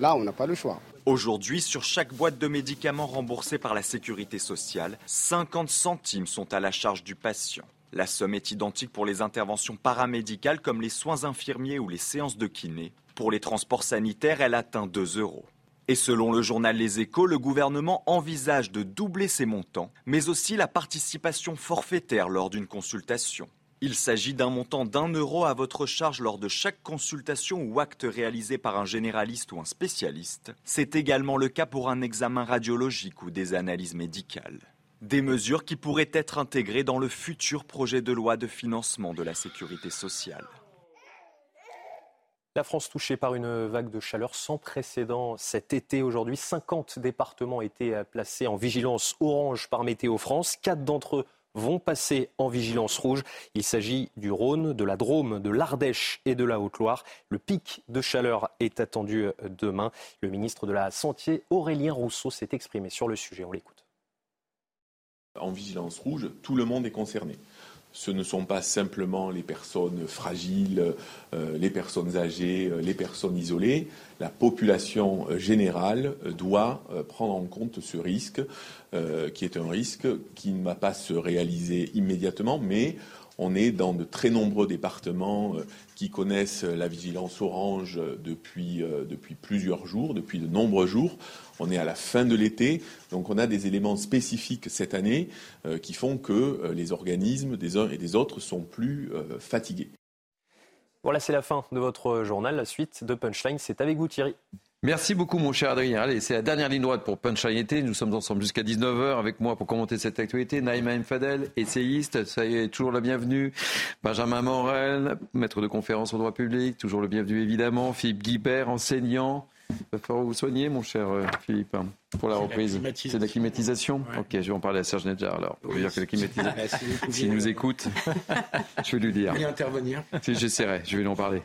là, on n'a pas le choix. Aujourd'hui, sur chaque boîte de médicaments remboursée par la sécurité sociale, 50 centimes sont à la charge du patient. La somme est identique pour les interventions paramédicales comme les soins infirmiers ou les séances de kiné. Pour les transports sanitaires, elle atteint 2 euros. Et selon le journal Les Échos, le gouvernement envisage de doubler ces montants, mais aussi la participation forfaitaire lors d'une consultation. Il s'agit d'un montant d'un euro à votre charge lors de chaque consultation ou acte réalisé par un généraliste ou un spécialiste. C'est également le cas pour un examen radiologique ou des analyses médicales. Des mesures qui pourraient être intégrées dans le futur projet de loi de financement de la sécurité sociale. La France touchée par une vague de chaleur sans précédent cet été. Aujourd'hui, 50 départements étaient placés en vigilance orange par Météo France. Quatre d'entre eux vont passer en vigilance rouge. Il s'agit du Rhône, de la Drôme, de l'Ardèche et de la Haute-Loire. Le pic de chaleur est attendu euh, demain. Le ministre de la Santé, Aurélien Rousseau, s'est exprimé sur le sujet. On l'écoute. En vigilance rouge, tout le monde est concerné ce ne sont pas simplement les personnes fragiles, euh, les personnes âgées, euh, les personnes isolées. La population euh, générale doit prendre en compte ce risque, qui est un risque qui ne va pas se réaliser immédiatement, mais on est dans de très nombreux départements qui connaissent la vigilance orange depuis, depuis plusieurs jours, depuis de nombreux jours. On est à la fin de l'été, donc on a des éléments spécifiques cette année euh, qui font que euh, les organismes des uns et des autres sont plus euh, fatigués. Voilà, c'est la fin de votre journal. La suite de Punchline, c'est avec vous Thierry. Merci beaucoup, mon cher Adrien. Allez, c'est la dernière ligne droite pour Punchline été. Nous sommes ensemble jusqu'à 19h avec moi pour commenter cette actualité. Naïma Mfadel, essayiste, ça y est, toujours la bienvenue. Benjamin Morel, maître de conférence au droit public, toujours le bienvenu évidemment. Philippe Guibert, enseignant. Il va falloir vous soigner, mon cher euh, Philippe, pour la reprise. C'est de la climatisation Ok, je vais en parler à Serge Nedjar alors. Pour lui dire que la climatisation. Ah, S'il nous écoute, *laughs* je vais lui dire. Et intervenir. Si, J'essaierai, je vais lui en parler.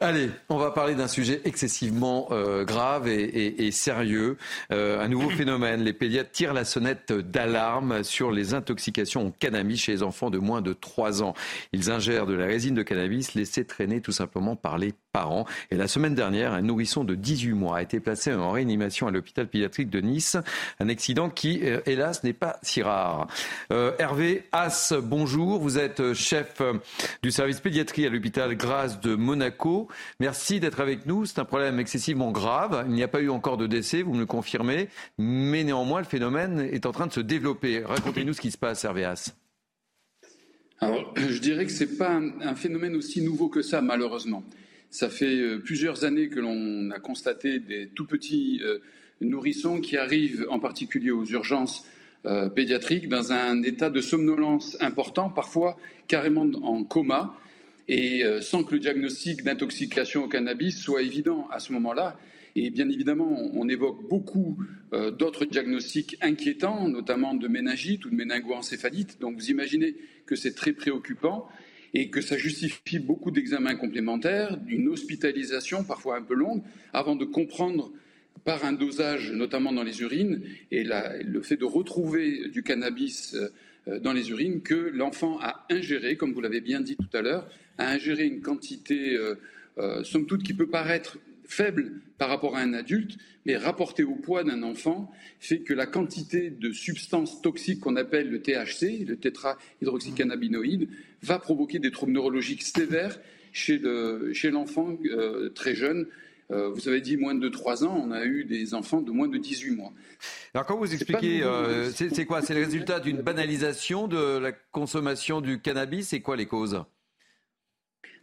Allez, on va parler d'un sujet excessivement euh, grave et, et- et sérieux. Euh, un nouveau phénomène. Les pédiatres tirent la sonnette d'alarme sur les intoxications au cannabis chez les enfants de moins de 3 ans. Ils ingèrent de la résine de cannabis laissée traîner tout simplement par les parents. Et la semaine dernière, un nourrisson de 18 mois a été placé en réanimation à l'hôpital pédiatrique de Nice. Un accident qui, euh, hélas, n'est pas si rare. Euh, Hervé As, bonjour. Vous êtes euh, chef du service pédiatrie à l'hôpital Grasse de Monaco. Merci d'être avec nous. C'est un problème excessivement grave. Il n'y a pas eu encore de décès, vous me le confirmez. Mais néanmoins, le phénomène est en train de se développer. Racontez-nous ce qui se passe, Hervé As. Alors, je dirais que ce n'est pas un, phénomène aussi nouveau que ça, malheureusement. Ça fait plusieurs années que l'on a constaté des tout petits nourrissons qui arrivent en particulier aux urgences euh, pédiatriques dans un état de somnolence important, parfois carrément en coma, et euh, sans que le diagnostic d'intoxication au cannabis soit évident à ce moment-là. Et bien évidemment, on, évoque beaucoup euh, d'autres diagnostics inquiétants, notamment de méningite ou de méningoencéphalite. Donc vous imaginez que c'est très préoccupant et que ça justifie beaucoup d'examens complémentaires, d'une hospitalisation parfois un peu longue, avant de comprendre par un dosage, notamment dans les urines, et le fait de retrouver du cannabis euh, dans les urines, que l'enfant a ingéré, comme vous l'avez bien dit tout à l'heure, a ingéré une quantité, euh, euh, somme toute, qui peut paraître faible par rapport à un adulte, mais rapporté au poids d'un enfant, fait que la quantité de substances toxiques qu'on appelle le THC, le tétrahydroxycannabinoïde, va provoquer des troubles neurologiques sévères chez le- chez l'enfant très jeune. Euh, vous avez dit moins de 3 ans, on a eu des enfants de moins de 18 mois. Alors quand vous expliquez, nouveau. euh, c'est quoi? C'est le résultat d'une banalisation de la consommation du cannabis? C'est quoi les causes?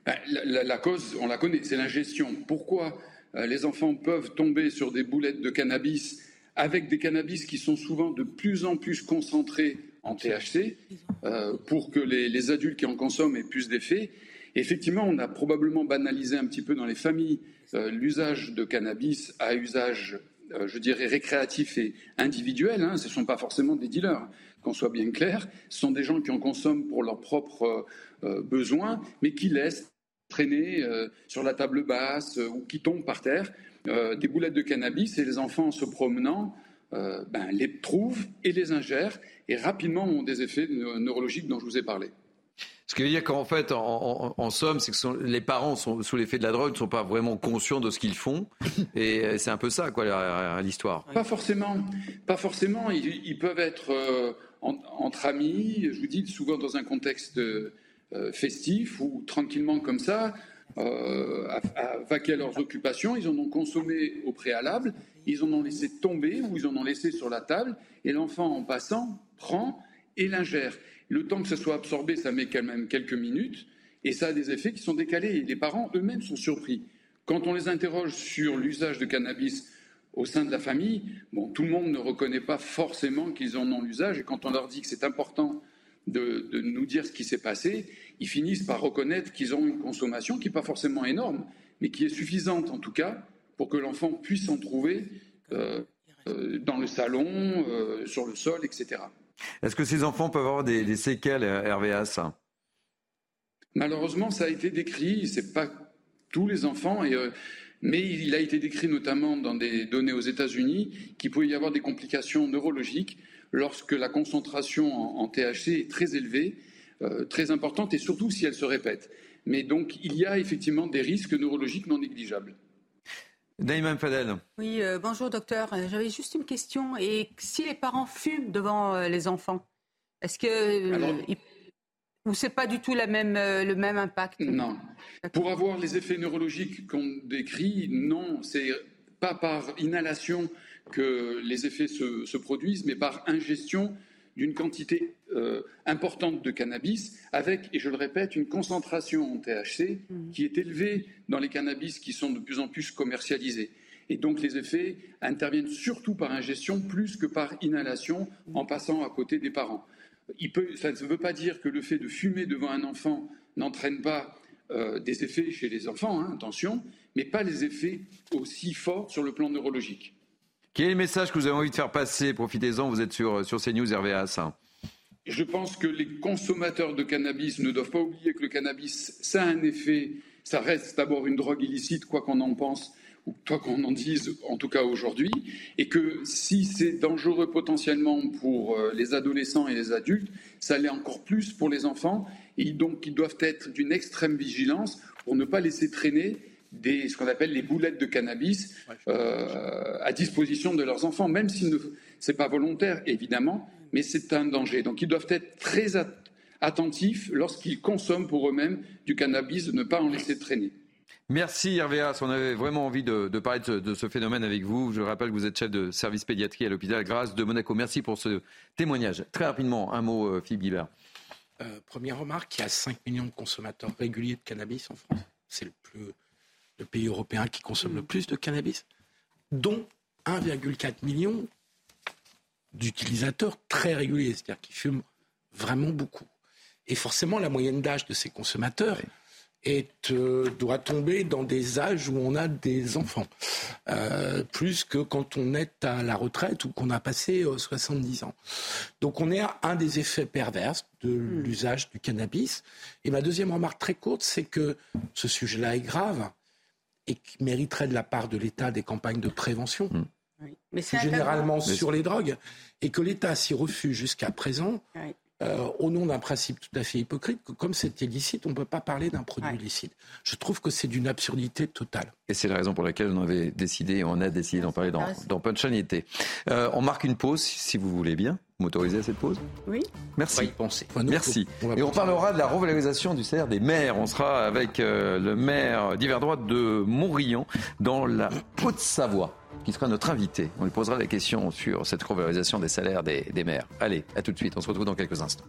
Ben, la, la- la cause, on la connaît, c'est l'ingestion. Pourquoi euh, les enfants peuvent tomber sur des boulettes de cannabis avec des cannabis qui sont souvent de plus en plus concentrés en THC euh, pour que les, les adultes qui en consomment aient plus d'effets Effectivement, on a probablement banalisé un petit peu dans les familles euh, l'usage de cannabis à usage, euh, je dirais, récréatif et individuel. hein. Ce ne sont pas forcément des dealers, qu'on soit bien clair. Ce sont des gens qui en consomment pour leurs propres euh, besoins, mais qui laissent traîner sur la table basse ou qui tombent par terre des boulettes de cannabis et les enfants en se promenant ben, les trouvent et les ingèrent et rapidement ont des effets neu- neurologiques dont je vous ai parlé. Ce qui veut dire qu'en fait, en, somme, c'est que les parents sont sous l'effet de la drogue, ne sont pas vraiment conscients de ce qu'ils font. Et euh, c'est un peu ça, quoi, l'histoire. Pas forcément. Pas forcément. Ils, peuvent être euh, en- entre amis, je vous dis, souvent dans un contexte euh, festif ou tranquillement comme ça, à vaquer à leurs occupations. Ils en ont consommé au préalable, ils en ont laissé tomber ou ils en ont laissé sur la table, et l'enfant, en passant, prend et l'ingère. Le temps que ça soit absorbé, ça met quand même quelques minutes, et ça a des effets qui sont décalés. Et les parents eux-mêmes sont surpris. Quand on les interroge sur l'usage de cannabis au sein de la famille, bon, tout le monde ne reconnaît pas forcément qu'ils en ont l'usage, et quand on leur dit que c'est important de, nous dire ce qui s'est passé, ils finissent par reconnaître qu'ils ont une consommation qui n'est pas forcément énorme, mais qui est suffisante en tout cas pour que l'enfant puisse en trouver euh, euh, dans le salon, euh, sur le sol, etc. Est-ce que ces enfants peuvent avoir des, séquelles, RVA, ça Malheureusement, ça a été décrit, c'est pas tous les enfants, euh, mais il a été décrit notamment dans des données aux États-Unis qu'il pouvait y avoir des complications neurologiques lorsque la concentration en, en THC est très élevée, euh, très importante, et surtout si elle se répète. Mais donc, il y a effectivement des risques neurologiques non négligeables. Naïma Fadel. Oui, euh, bonjour docteur. Euh, J'avais juste une question. Et si les parents fument devant euh, les enfants, est-ce que euh, Alors- ils- ou c'est pas du tout la même, euh, le même impact? Non. Pour avoir les effets neurologiques qu'on décrit, non, c'est pas par inhalation que les effets se, se produisent, mais par ingestion d'une quantité euh, importante de cannabis, avec, et je le répète, une concentration en THC qui est élevée dans les cannabis qui sont de plus en plus commercialisés. Et donc les effets interviennent surtout par ingestion plus que par inhalation en passant à côté des parents. ça ne veut pas dire que le fait de fumer devant un enfant n'entraîne pas euh, des effets chez les enfants, hein, attention, mais pas les effets aussi forts sur le plan neurologique. Quel est le message que vous avez envie de faire passer? Profitez-en, vous êtes sur, sur CNews RVA. Je pense que les consommateurs de cannabis ne doivent pas oublier que le cannabis, ça a un effet, ça reste d'abord une drogue illicite, quoi qu'on en pense, ou quoi qu'on en dise, en tout cas aujourd'hui, et que si c'est dangereux potentiellement pour euh, les adolescents et les adultes, ça l'est encore plus pour les enfants, et donc ils doivent être d'une extrême vigilance pour ne pas laisser traîner des, ce qu'on appelle les boulettes de cannabis euh, à disposition de leurs enfants, même si ce n'est pas volontaire, évidemment, mais c'est un danger. Donc ils doivent être très attentifs lorsqu'ils consomment pour eux-mêmes du cannabis, de ne pas en laisser traîner. Merci Hervé On avait vraiment envie de, parler de, ce phénomène avec vous. Je rappelle que vous êtes chef de service pédiatrie à l'hôpital Grâce de Monaco. Merci pour ce témoignage. Très rapidement, un mot, euh, Philippe Guibert. Euh, première remarque, il y a 5 millions de consommateurs réguliers de cannabis en France. C'est le, le pays européen qui consomme le plus de cannabis, dont 1,4 million d'utilisateurs très réguliers, c'est-à-dire qui fument vraiment beaucoup. Et forcément, la moyenne d'âge de ces consommateurs est, euh, doit tomber dans des âges où on a des enfants, euh, plus que quand on est à la retraite ou qu'on a passé 70 euh, ans. Donc on est à un des effets pervers de hmm. l'usage du cannabis. Et ma deuxième remarque très courte, c'est que ce sujet-là est grave et qui mériterait de la part de l'État des campagnes de prévention. Mais c'est généralement sur les drogues, et que l'État s'y refuse jusqu'à présent, euh, au nom d'un principe tout à fait hypocrite, que comme c'est illicite, on ne peut pas parler d'un produit illicite. Je trouve que c'est d'une absurdité totale. Et c'est la raison pour laquelle on avait décidé, on a décidé d'en parler dans, dans Punchline euh, on marque une pause, si vous voulez bien. M'autoriser à cette pause Oui. Merci. y penser. Merci. Et on parlera de la revalorisation du salaire des maires. On sera avec euh, le maire d'hiver droite de Montrion dans la Haute-Savoie qui sera notre invité. On lui posera des questions sur cette revalorisation des salaires des, des maires. Allez, à tout de suite. On se retrouve dans quelques instants.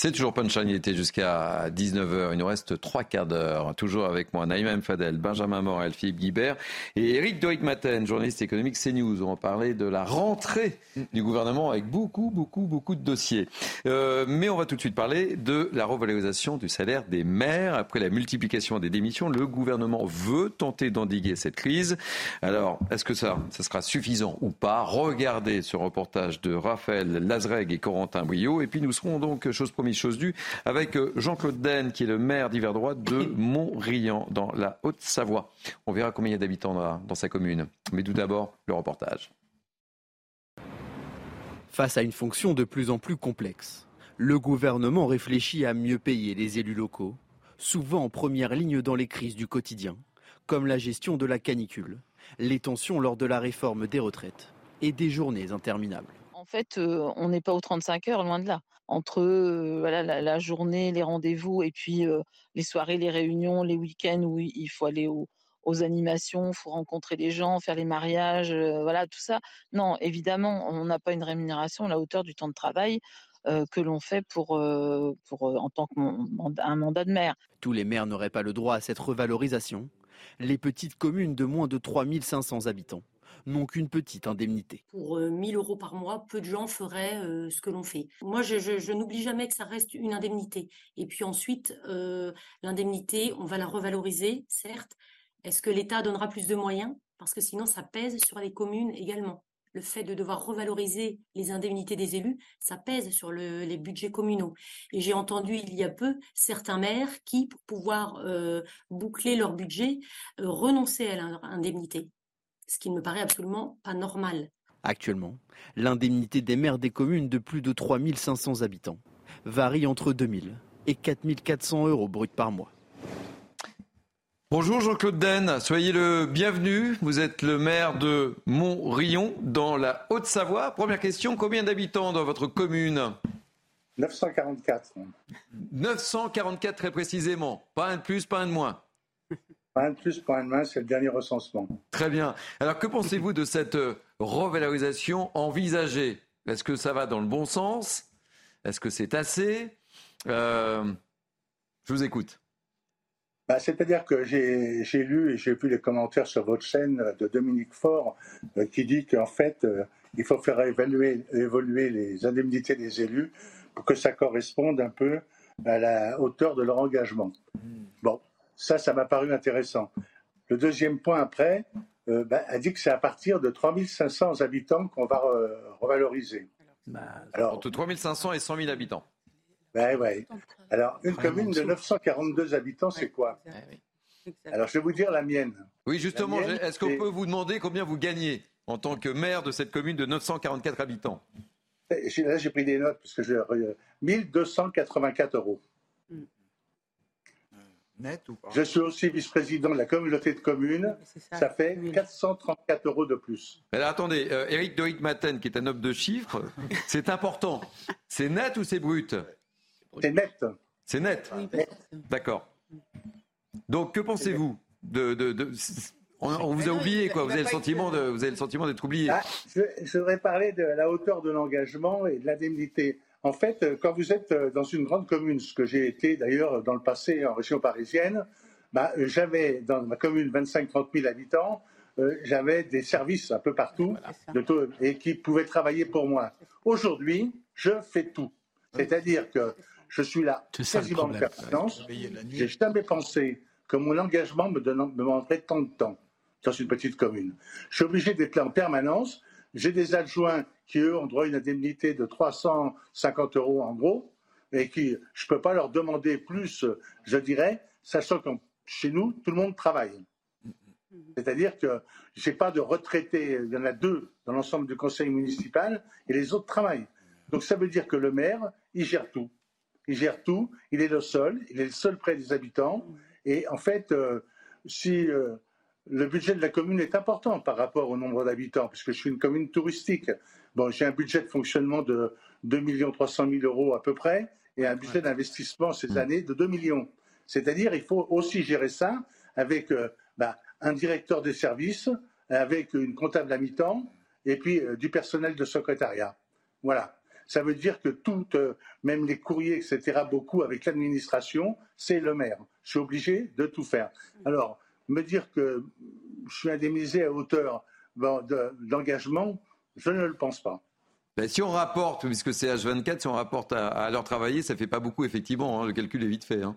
C'est toujours Punchline, il était jusqu'à 19h. Il nous reste trois quarts d'heure. Toujours avec moi, Naïma Fadel, Benjamin Morel, Philippe Guibert et Eric Dorik-Maten, journaliste économique CNews. On va parler de la rentrée du gouvernement avec beaucoup, beaucoup, beaucoup de dossiers. Euh, mais on va tout de suite parler de la revalorisation du salaire des maires. Après la multiplication des démissions, le gouvernement veut tenter d'endiguer cette crise. Alors, est-ce que ça, ça sera suffisant ou pas? Regardez ce reportage de Raphaël Lazreg et Corentin Bouillot. Et puis nous serons donc, chose promise, chose due, avec euh, Jean-Claude Den, qui est le maire d'hiver droit de Montriant, dans la Haute-Savoie. On verra combien il y a d'habitants dans, dans sa commune. Mais tout d'abord, le reportage. Face à une fonction de plus en plus complexe, le gouvernement réfléchit à mieux payer les élus locaux, souvent en première ligne dans les crises du quotidien, comme la gestion de la canicule, les tensions lors de la réforme des retraites et des journées interminables. En fait, on n'est pas aux 35 heures, loin de là entre la, journée, les rendez-vous et puis les soirées, les réunions, les week-ends où il faut aller aux animations, il faut rencontrer des gens, faire les mariages, voilà, tout ça. Non, évidemment, on n'a pas une rémunération à la hauteur du temps de travail que l'on fait en tant qu'un mandat de maire. Tous les maires n'auraient pas le droit à cette revalorisation. Les petites communes de moins de 3500 habitants n'ont qu'une petite indemnité. Pour 1000 euh, euros par mois, peu de gens feraient euh, ce que l'on fait. Moi, je, n'oublie jamais que ça reste une indemnité. Et puis ensuite, euh, l'indemnité, on va la revaloriser, certes. Est-ce que l'État donnera plus de moyens? Parce que sinon, ça pèse sur les communes également. Le fait de devoir revaloriser les indemnités des élus, ça pèse sur les budgets communaux. Et j'ai entendu il y a peu certains maires qui, pour pouvoir boucler leur budget, renonçaient à l'indemnité ce qui ne me paraît absolument pas normal. Actuellement, l'indemnité des maires des communes de plus de 3500 habitants varie entre 2000 et 4400 euros bruts par mois. Bonjour Jean-Claude Den, soyez le bienvenu. Vous êtes le maire de Montrion dans la Haute-Savoie. Première question, combien d'habitants dans votre commune? 944. 944 très précisément, pas un de plus, pas un de moins. Pas de plus, pas de moins, c'est le dernier recensement. Très bien. Alors, que pensez-vous de cette euh, revalorisation envisagée? Est-ce que ça va dans le bon sens? Est-ce que c'est assez? Euh, Je vous écoute. bah, C'est-à-dire que j'ai lu et j'ai vu les commentaires sur votre chaîne de Dominique Faure euh, qui dit qu'en fait, euh, il faut faire évaluer, évoluer les indemnités des élus pour que ça corresponde un peu à la hauteur de leur engagement. Bon, ça, ça m'a paru intéressant. Le deuxième point après, euh, bah, elle dit que c'est à partir de 3500 habitants qu'on va revaloriser. Alors, entre 3500 et 100 000 habitants. Ben ouais. Alors, une commune de 942 habitants, c'est quoi? Alors, je vais vous dire la mienne. Oui, justement, est-ce qu'on peut vous demander combien vous gagnez en tant que maire de cette commune de 944 habitants? Là, j'ai pris des notes parce que j'ai 1284 euros. Net ou pas? Je suis aussi vice-président de la communauté de communes. Ça, fait 434 euros de plus. Mais attendez, euh, Eric Doig Maten, qui est un homme de chiffres, *laughs* c'est important. C'est net ou c'est brut? C'est net. C'est net. D'accord. Donc, que pensez-vous de, on, vous a oublié, quoi. Vous avez, le sentiment de, vous avez le sentiment d'être oublié. Ah, je, voudrais parler de la hauteur de l'engagement et de l'indemnité. En fait, euh, quand vous êtes euh, dans une grande commune, ce que j'ai été d'ailleurs dans le passé en région parisienne, bah, j'avais dans ma commune 25-30 000 habitants, euh, j'avais des services un peu partout et qui pouvaient travailler pour moi. Aujourd'hui, je fais tout. C'est-à-dire que je suis là quasiment en permanence. J'ai jamais pensé que mon engagement me, demanderait tant de temps dans une petite commune. Je suis obligé d'être là en permanence. J'ai des adjoints qui, eux, ont droit à une indemnité de 350 euros en gros, et qui, je ne peux pas leur demander plus, je dirais, sachant que chez nous, tout le monde travaille. C'est-à-dire que je n'ai pas de retraités, il y en a deux dans l'ensemble du conseil municipal, et les autres travaillent. Donc ça veut dire que le maire, il gère tout il gère tout, il est le seul, il est le seul près des habitants. Et en fait, euh, si euh, le budget de la commune est important par rapport au nombre d'habitants, puisque je suis une commune touristique, bon, j'ai un budget de fonctionnement de 2 300 000 euros à peu près, et un budget d'investissement cette mm. année de 2 millions. C'est-à-dire, il faut aussi gérer ça avec euh, bah, un directeur des services, avec une comptable à mi-temps, et puis du personnel de secrétariat. Voilà. Ça veut dire que tout, euh, même les courriers, etc., beaucoup avec l'administration, c'est le maire. Je suis obligé de tout faire. Alors, me dire que je suis indemnisé à hauteur d'engagement, je ne le pense pas. Ben, si on rapporte, puisque c'est H24, si on rapporte à, à l'heure travaillée, ça fait pas beaucoup, effectivement. Hein, le calcul est vite fait. Hein.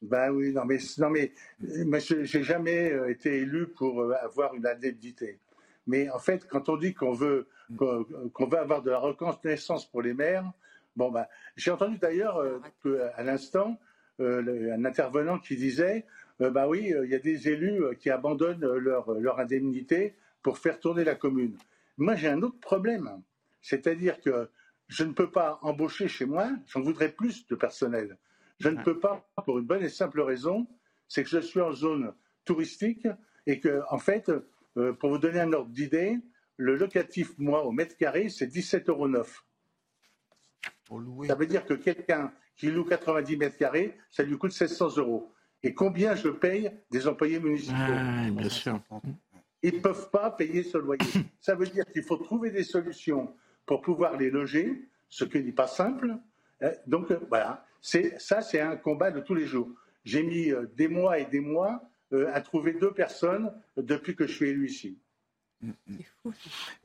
Ben oui, non mais, non mais, mais j'ai jamais euh, été élu pour euh, avoir une indemnité. Mais en fait, quand on dit qu'on veut, qu'on veut avoir de la reconnaissance pour les maires, bon ben, j'ai entendu d'ailleurs euh, à l'instant euh, un intervenant qui disait, bah oui, il y a des élus qui abandonnent leur, leur indemnité pour faire tourner la commune. Moi, j'ai un autre problème, c'est-à-dire que je ne peux pas embaucher chez moi, j'en voudrais plus de personnel. Je ne peux pas pour une bonne et simple raison, c'est que je suis en zone touristique et que, en fait, euh, pour vous donner un ordre d'idée, le locatif, moi, au mètre carré, c'est 17,9 euros. Ça veut dire que quelqu'un qui loue 90 mètres carrés, ça lui coûte 1600 euros. Et combien je paye des employés municipaux ah, Bien sûr. Ils ne peuvent pas payer ce loyer. *laughs* ça veut dire qu'il faut trouver des solutions pour pouvoir les loger, ce qui n'est pas simple. Euh, donc euh, voilà, ça c'est un combat de tous les jours. J'ai mis des mois et des mois euh, à trouver deux personnes depuis que je suis élu ici.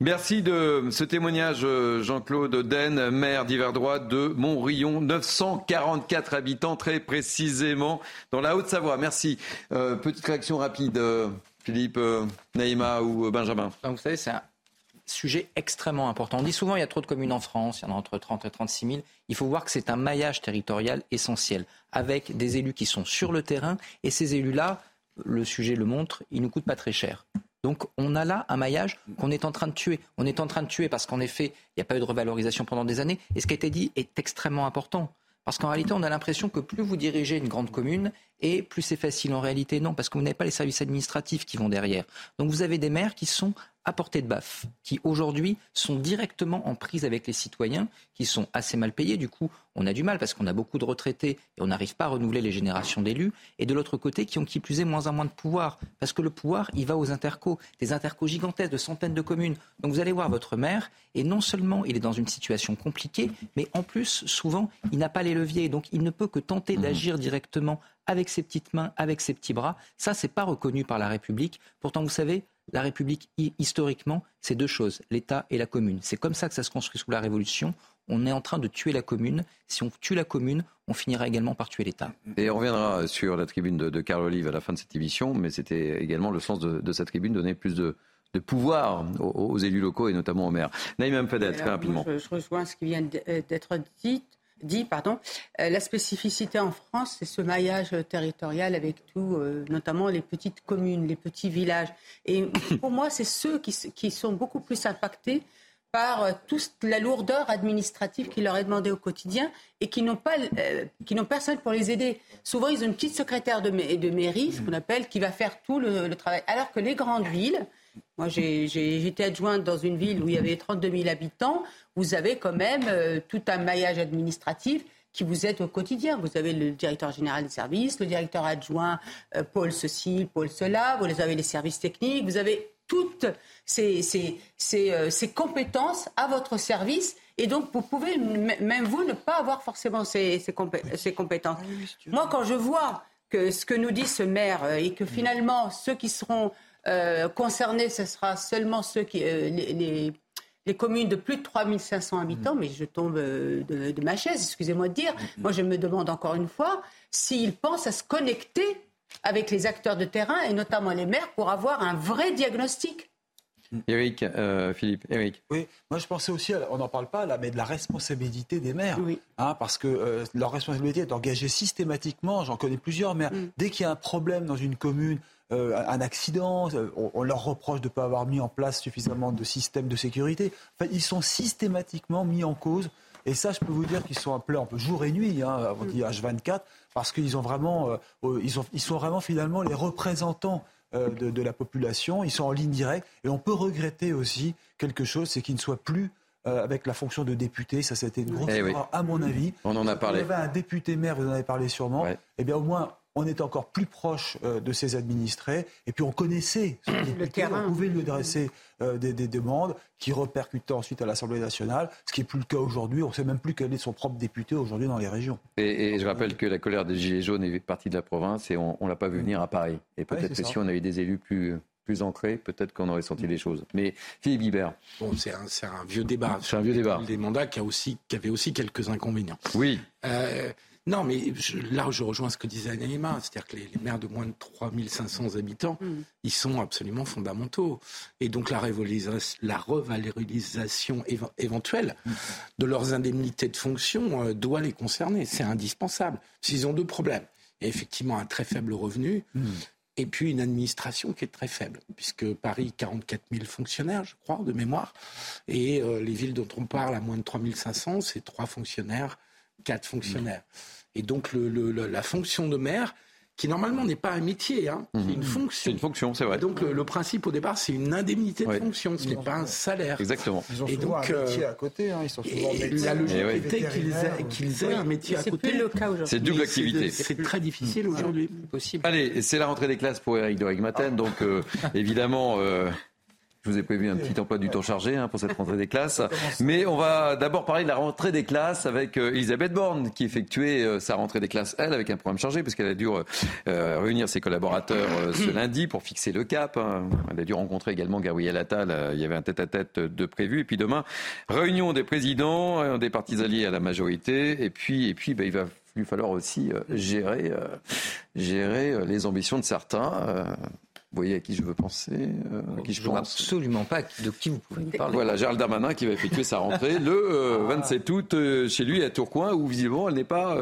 Merci de ce témoignage, euh, Jean-Claude Den, maire d'Hiverdroit de Montrion, 944 habitants très précisément dans la Haute-Savoie. Merci. Euh, petite réaction rapide, Philippe, Naïma ou Benjamin. vous savez, c'est un sujet extrêmement important. On dit souvent qu'il y a trop de communes en France, il y en a entre 30 et 36 000. Il faut voir que c'est un maillage territorial essentiel, avec des élus qui sont sur le terrain, et ces élus-là le sujet le montre, il ne nous coûte pas très cher. Donc on a là un maillage qu'on est en train de tuer. On est en train de tuer parce qu'en effet, il n'y a pas eu de revalorisation pendant des années. Et ce qui a été dit est extrêmement important. Parce qu'en réalité, on a l'impression que plus vous dirigez une grande commune, et plus c'est facile. En réalité, non, parce que vous n'avez pas les services administratifs qui vont derrière. Donc vous avez des maires qui sont à portée de baffe, qui aujourd'hui sont directement en prise avec les citoyens, qui sont assez mal payés. Du coup, on a du mal parce qu'on a beaucoup de retraités et on n'arrive pas à renouveler les générations d'élus. Et de l'autre côté, qui ont qui plus est moins en moins de pouvoir. Parce que le pouvoir, il va aux intercos, des intercos gigantesques de centaines de communes. Donc vous allez voir votre maire, et non seulement il est dans une situation compliquée, mais en plus, souvent, il n'a pas les leviers. Donc il ne peut que tenter mmh. d'agir directement avec ses petites mains, avec ses petits bras. Ça, c'est pas reconnu par la République. Pourtant, vous savez, la République, historiquement, c'est deux choses, l'État et la commune. C'est comme ça que ça se construit sous la Révolution. On est en train de tuer la commune. Si on tue la commune, on finira également par tuer l'État. Et on reviendra sur la tribune de, Carl Olive à la fin de cette émission, mais c'était également le sens de, cette tribune, donner plus de, pouvoir aux, élus locaux et notamment aux maires. Naïm Fadet, très rapidement. Je, je, rejoins ce qui vient d'être dit dit, pardon, euh, la spécificité en France, c'est ce maillage territorial avec tout, euh, notamment les petites communes, les petits villages. Et pour moi, c'est ceux qui, sont beaucoup plus impactés par euh, toute la lourdeur administrative qui leur est demandée au quotidien et qui n'ont pas, qui n'ont personne pour les aider. Souvent, ils ont une petite secrétaire de, mairie, ce qu'on appelle, qui va faire tout le, travail. Alors que les grandes villes, moi, j'étais adjointe dans une ville où il y avait 32 000 habitants. Vous avez quand même euh, tout un maillage administratif qui vous aide au quotidien. Vous avez le directeur général des services, le directeur adjoint, euh, Paul ceci, Paul cela. Vous avez les services techniques. Vous avez toutes ces, euh, compétences à votre service. Et donc, vous pouvez, même vous, ne pas avoir forcément ces, compétences. Ah Moi, quand je vois que ce que nous dit ce maire et que finalement, ceux qui seront euh, concernés, ce sera seulement ceux qui, euh, les, les, communes de plus de 3500 habitants, mm. mais je tombe euh, de, ma chaise, excusez-moi de dire. Mm. Moi, je me demande encore une fois s'ils pensent à se connecter avec les acteurs de terrain et notamment les maires pour avoir un vrai diagnostic. Eric, Philippe, Eric. Oui, moi je pensais aussi, on n'en parle pas là, mais de la responsabilité des maires. Oui. Hein, parce que leur responsabilité est d'engager systématiquement, j'en connais plusieurs maires, mm. dès qu'il y a un problème dans une commune, euh, un accident, euh, on, leur reproche de ne pas avoir mis en place suffisamment de systèmes de sécurité. Enfin, ils sont systématiquement mis en cause. Et ça, je peux vous dire qu'ils sont appelés un peu jour et nuit, hein, on dit H24, parce qu'ils ont vraiment, euh, ils, ils, sont vraiment finalement les représentants de, la population. Ils sont en ligne directe. Et on peut regretter aussi quelque chose, c'est qu'ils ne soient plus avec la fonction de député. Ça, c'était une grosse eh à mon avis. On en a parlé. Vous avez un député maire, vous en avez parlé sûrement. Eh bien, au moins, on est encore plus proche euh, de ses administrés, et puis on connaissait le terrain. On pouvait lui adresser euh, des, demandes qui repercutaient ensuite à l'Assemblée nationale, ce qui n'est plus le cas aujourd'hui. On ne sait même plus quel est son propre député aujourd'hui dans les régions. Et, je rappelle que la colère des Gilets jaunes est partie de la province et on ne l'a pas vu venir à Paris. Et peut-être que si on avait des élus plus plus ancrés, peut-être qu'on aurait senti les choses. Mais Philippe Guibert. Bon, c'est un, un, vieux débat. C'est un vieux débat. Des mandats qui, a aussi, qui avait aussi quelques inconvénients. Oui. Euh, non, mais là, je rejoins ce que disait Anima, c'est-à-dire que les, maires de moins de 3500 habitants, mm. ils sont absolument fondamentaux. Et donc la, la revalorisation éventuelle de leurs indemnités de fonction euh, doit les concerner. C'est indispensable. S'ils ont deux problèmes. Il y a effectivement un très faible revenu. Mm. Et puis une administration qui est très faible, puisque Paris, 44 000 fonctionnaires, je crois, de mémoire. Et euh, les villes dont on parle à moins de 3500, c'est trois fonctionnaires, quatre fonctionnaires. Et donc la fonction de maire, qui normalement n'est pas un métier, hein, c'est une mhm. fonction. C'est une fonction, c'est vrai. donc le, principe au départ, c'est une indemnité de fonction, ce n'est pas un salaire. Exactement. Ils ont et donc, un euh, métier à côté, hein, ils sont souvent La logique était qu'ils aient, un métier à côté. C'est le cas aujourd'hui. C'est double activité. C'est très difficile aujourd'hui. Possible. Allez, c'est la rentrée des classes pour Eric de Regmaten, donc euh, évidemment. Euh, je vous ai prévu un petit emploi du temps chargé hein, pour cette rentrée des classes. Mais on va d'abord parler de la rentrée des classes avec euh, Elisabeth Borne, qui effectuait euh, sa rentrée des classes, elle, avec un programme chargé, parce qu'elle a dû euh, réunir ses collaborateurs ce *clears throat* lundi pour fixer le cap. Hein. Elle a dû rencontrer également Gabriel Attal. il y avait un tête-à-tête de prévu. Et puis demain, réunion des présidents, des partis alliés à la majorité. Et puis, et puis bah, il va lui falloir aussi gérer, gérer les ambitions de certains. Vous voyez à qui je veux penser euh, à qui je, absolument pas de qui vous pouvez parler. Voilà, Gérald Darmanin qui va effectuer sa rentrée le 27 euh, août euh, chez lui à Tourcoing, où visiblement elle n'est pas,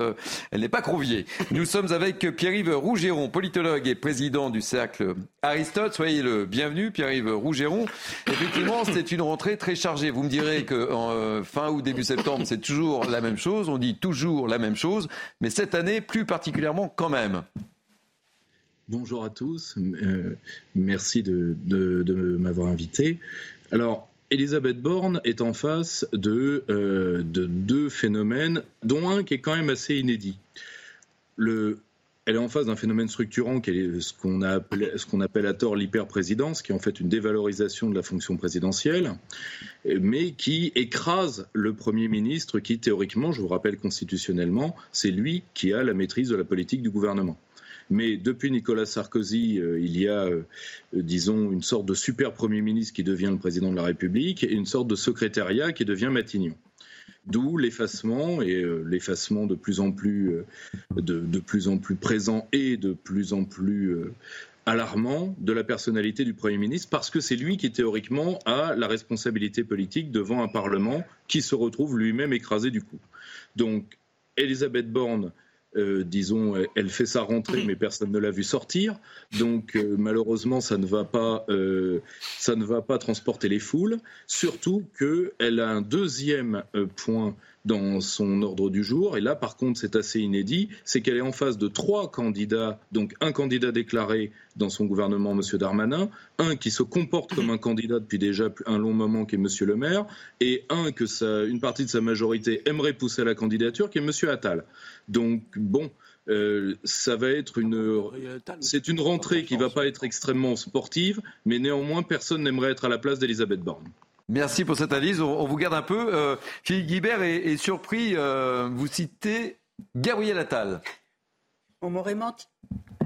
elle n'est pas Crouvier. Nous sommes avec Pierre-Yves Rougeron, politologue et président du cercle Aristote. Soyez le bienvenu, Pierre-Yves Rougeron. Effectivement, c'est une rentrée très chargée. Vous me direz que en, fin ou début septembre, c'est toujours la même chose. On dit toujours la même chose, mais cette année plus particulièrement quand même. Bonjour à tous. Euh, merci de, m'avoir invité. Alors, Elisabeth Borne est en face de, euh, de, deux phénomènes, dont un qui est quand même assez inédit. Le, elle est en face d'un phénomène structurant qui ce qu'on qu'on appelle à tort l'hyperprésidence, qui est en fait une dévalorisation de la fonction présidentielle, mais qui écrase le Premier ministre qui, théoriquement, je vous rappelle constitutionnellement, c'est lui qui a la maîtrise de la politique du gouvernement. Mais depuis Nicolas Sarkozy, euh, il y a, euh, disons, une sorte de super Premier ministre qui devient le président de la République et une sorte de secrétariat qui devient Matignon. D'où l'effacement et euh, l'effacement de plus en plus, euh, de, plus en plus présent et de plus en plus alarmant de la personnalité du Premier ministre parce que c'est lui qui théoriquement a la responsabilité politique devant un Parlement qui se retrouve lui-même écrasé du coup. Donc Elisabeth Borne euh, disons, elle fait sa rentrée, mais personne ne l'a vu sortir. Donc, euh, malheureusement, ça ne va pas, euh, ça ne va pas transporter les foules. Surtout qu'elle a un deuxième point dans son ordre du jour. Et là, par contre, c'est assez inédit. C'est qu'elle est en face de trois candidats, donc un candidat déclaré dans son gouvernement, M. Darmanin, un qui se comporte comme un candidat depuis déjà un long moment, qui est M. Le Maire, et un que une partie de sa majorité aimerait pousser à la candidature, qui est M. Attal. Donc, bon. Euh, ça va être une, c'est une rentrée qui va pas être extrêmement sportive, mais néanmoins personne n'aimerait être à la place d'Elisabeth Borne. Merci pour cette analyse. On, vous garde un peu. Euh, Philippe Guibert est, surpris. Euh, vous citez Gabriel Attal. On m'aurait menti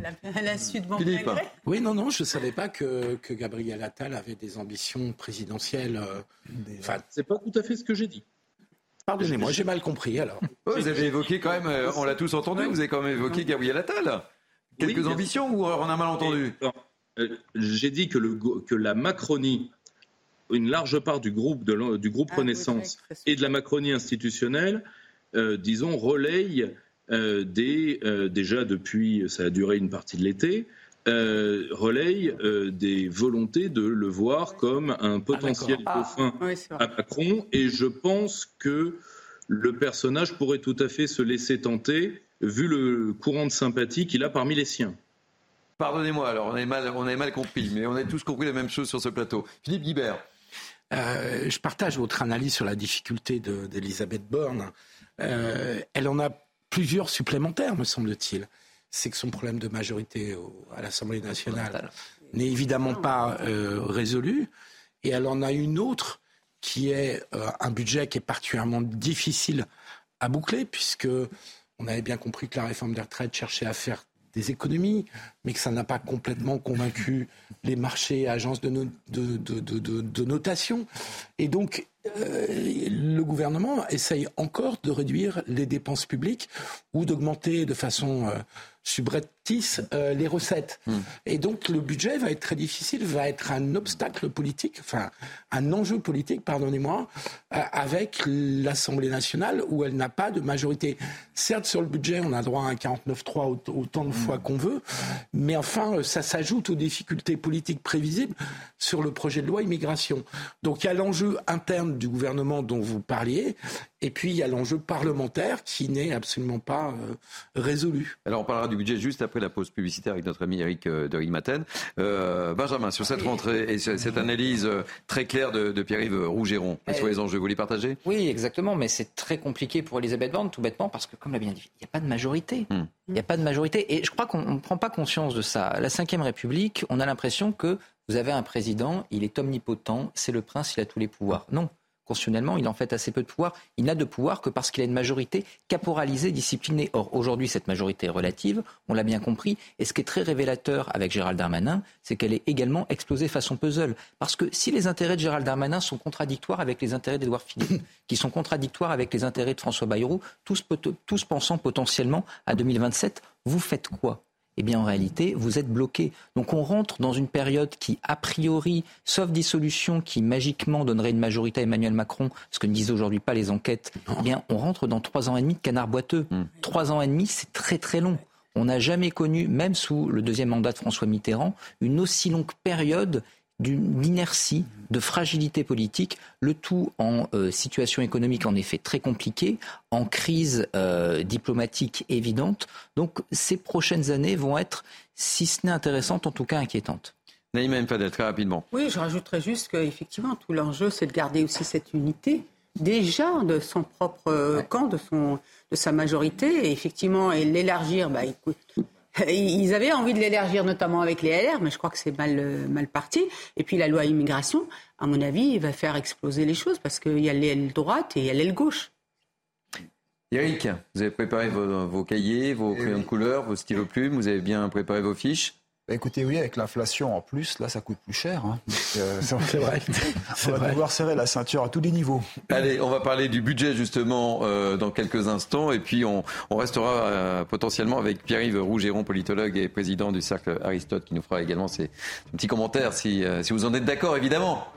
à la suite de mon Philippe. Oui, non, non, je ne savais pas que, que, Gabriel Attal avait des ambitions présidentielles. Euh, enfin, c'est pas tout à fait ce que j'ai dit. Pardonnez-moi, j'ai mal compris alors. *laughs* vous avez évoqué quand même, on l'a tous entendu, vous avez quand même évoqué Gabriel Attal. Quelques ambitions ou on a mal entendu J'ai dit que, le, que la Macronie une large part du groupe, de, du groupe ah, Renaissance et de la Macronie institutionnelle, euh, disons, relaye euh, des, euh, déjà depuis, ça a duré une partie de l'été, relaye des volontés de le voir comme un potentiel ah, dauphin à Macron. Et je pense que le personnage pourrait tout à fait se laisser tenter, vu le courant de sympathie qu'il a parmi les siens. Pardonnez-moi, alors on est mal, on est mal compris, mais on a tous compris la même chose sur ce plateau. Philippe Guibert. Euh, je partage votre analyse sur la difficulté d'Elisabeth Borne. Euh, elle en a plusieurs supplémentaires, me semble-t-il. C'est que son problème de majorité à l'Assemblée nationale n'est évidemment pas euh, résolu. Et elle en a une autre qui est un budget qui est particulièrement difficile à boucler, puisque on avait bien compris que la réforme des retraites cherchait à faire des économies, mais que ça n'a pas complètement convaincu les marchés, agences de, de, de, notation. Et donc, euh, le gouvernement essaye encore de réduire les dépenses publiques ou d'augmenter de façon euh, subreptice euh, les recettes. Hmm. Et donc le budget va être très difficile, va être un obstacle politique, enfin un enjeu politique, pardonnez-moi, avec l'Assemblée nationale où elle n'a pas de majorité. Certes, sur le budget, on a droit à un 49-3 autant de fois hmm. qu'on veut, mais enfin, ça s'ajoute aux difficultés politiques prévisibles sur le projet de loi immigration. Donc il y a l'enjeu interne du gouvernement dont vous parliez, et puis il y a l'enjeu parlementaire qui n'est absolument pas euh, résolu. Alors on parlera du budget juste après la pause publicitaire avec notre ami Eric euh, de Rimaten. Euh, Benjamin, sur cette rentrée et cette analyse très claire de, Pierre-Yves Rougeron sur les enjeux, vous les partagez? Oui, exactement, mais c'est très compliqué pour Elisabeth Borne, tout bêtement, parce que comme l'a bien dit, il n'y a pas de majorité. Hmm. Il n'y a pas de majorité. Et je crois qu'on ne prend pas conscience de ça. La Ve République, on a l'impression que vous avez un président, il est omnipotent, c'est le prince, il a tous les pouvoirs. Non, constitutionnellement, il en fait assez peu de pouvoir. Il n'a de pouvoir que parce qu'il a une majorité caporalisée, disciplinée. Or, aujourd'hui, cette majorité est relative, on l'a bien compris. Et ce qui est très révélateur avec Gérald Darmanin, c'est qu'elle est également explosée façon puzzle. Parce que si les intérêts de Gérald Darmanin sont contradictoires avec les intérêts d'Edouard Philippe, *coughs* qui sont contradictoires avec les intérêts de François Bayrou, tous, tous pensant potentiellement à 2027, vous faites quoi? Eh bien en réalité, vous êtes bloqué. Donc on rentre dans une période qui, a priori, sauf dissolution qui magiquement donnerait une majorité à Emmanuel Macron, ce que ne disent aujourd'hui pas les enquêtes, eh bien on rentre dans trois ans et demi de canard boiteux. Hmm. Trois ans et demi, c'est très très long. On n'a jamais connu, même sous le deuxième mandat de François Mitterrand, une aussi longue période d'une inertie, de fragilité politique, le tout en euh, situation économique en effet très compliquée, en crise euh, diplomatique évidente. Donc ces prochaines années vont être, si ce n'est intéressantes, en tout cas inquiétantes. Naïma Mfadel, très rapidement. Oui, je rajouterais juste qu'effectivement, tout l'enjeu, c'est de garder aussi cette unité déjà de son propre camp, de, son, de sa majorité, et effectivement, et l'élargir, bah, écoute, ils avaient envie de l'élargir, notamment avec les LR, mais je crois que c'est mal, euh, mal parti. Et puis la loi immigration, à mon avis, va faire exploser les choses parce qu'il y a l'aile droite et il y a l'aile gauche. Eric, vous avez préparé vos, cahiers, vos crayons de couleur, vos stylos plumes, vous avez bien préparé vos fiches bah, écoutez, oui, avec l'inflation en plus, là, ça coûte plus cher. Hein. Euh, *laughs* c'est vrai. *laughs* on va devoir serrer la ceinture à tous les niveaux. Allez, on va parler du budget justement euh, dans quelques instants, et puis on, restera euh, potentiellement avec Pierre-Yves Rougeron, politologue et président du cercle Aristote, qui nous fera également ses, petits commentaires, si, si vous en êtes d'accord, évidemment.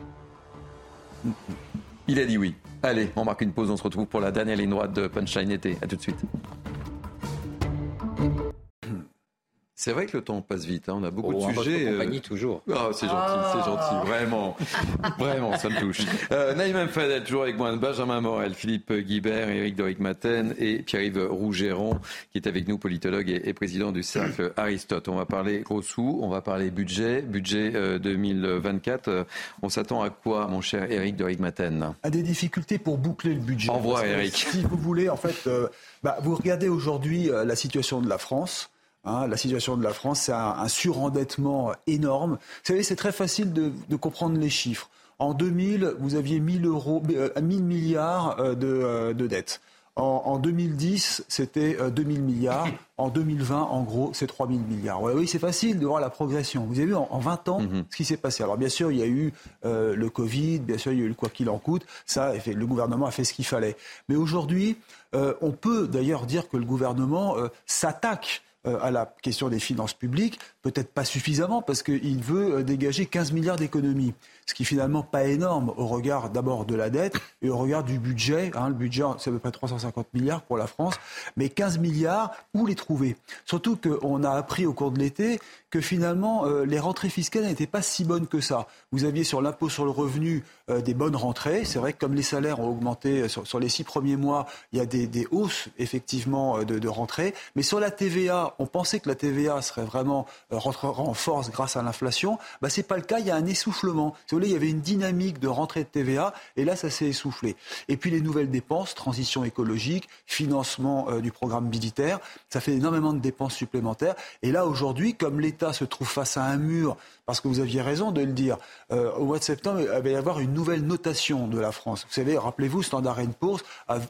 Il a dit oui. Allez, on marque une pause, on se retrouve pour la dernière ligne droite de Punchline été. À tout de suite. C'est vrai que le temps passe vite. Hein. On a beaucoup oh, de sujets. Euh, compagnie toujours. Ah, c'est gentil, c'est ah. gentil, vraiment, *laughs* vraiment, ça me touche. Euh, Naïm Fadel, toujours avec moi, Benjamin Morel, Philippe Guibert, Éric Doric-Maten et Pierre-Yves Rougeron, qui est avec nous, politologue et, président du cercle *clears throat* Aristote. On va parler gros sous, on va parler budget, budget 2024. Euh, on s'attend à quoi, mon cher Éric Doric-Maten À des difficultés pour boucler le budget. Envoie, Éric. Si vous voulez, en fait, bah, vous regardez aujourd'hui la situation de la France. Hein, la situation de la France, c'est un, surendettement énorme. Vous savez, c'est très facile de, comprendre les chiffres. En 2000, vous aviez 1000, euros, 1000 euh, milliards euh, euh, de, dettes. En, 2010, c'était 2000 milliards. En 2020, en gros, c'est 3000 milliards. oui, c'est facile de voir la progression. Vous avez vu en, 20 ans mhm. ce qui s'est passé. Alors bien sûr, il y a eu le Covid, bien sûr, il y a eu le quoi qu'il en coûte. Ça, le gouvernement a fait ce qu'il fallait. Mais aujourd'hui, on peut d'ailleurs dire que le gouvernement s'attaque à la question des finances publiques, peut-être pas suffisamment parce qu'il veut euh, dégager 15 milliards d'économies, ce qui finalement pas énorme au regard d'abord de la dette et au regard du budget. Hein, le budget, c'est à peu près 350 milliards pour la France, mais 15 milliards, où les trouver? Surtout qu'on a appris au cours de l'été que finalement euh, les rentrées fiscales n'étaient pas si bonnes que ça. Vous aviez sur l'impôt sur le revenu des bonnes rentrées. C'est vrai que comme les salaires ont augmenté sur, les six premiers mois, il y a des, hausses effectivement de, de rentrées. Mais sur la TVA, on pensait que la TVA serait vraiment euh, rentrera en force grâce à l'inflation. Bah, ce n'est pas le cas. Il y a un essoufflement. Si vous voulez, il y avait une dynamique de rentrée de TVA et là, ça s'est essoufflé. Et puis les nouvelles dépenses, transition écologique, financement euh, du programme militaire, ça fait énormément de dépenses supplémentaires. Et là, aujourd'hui, comme l'État se trouve face à un mur, parce que vous aviez raison de le dire, euh, au mois de septembre, il va y avoir une nouvelle notation de la France. Vous savez, rappelez-vous, Standard Poor's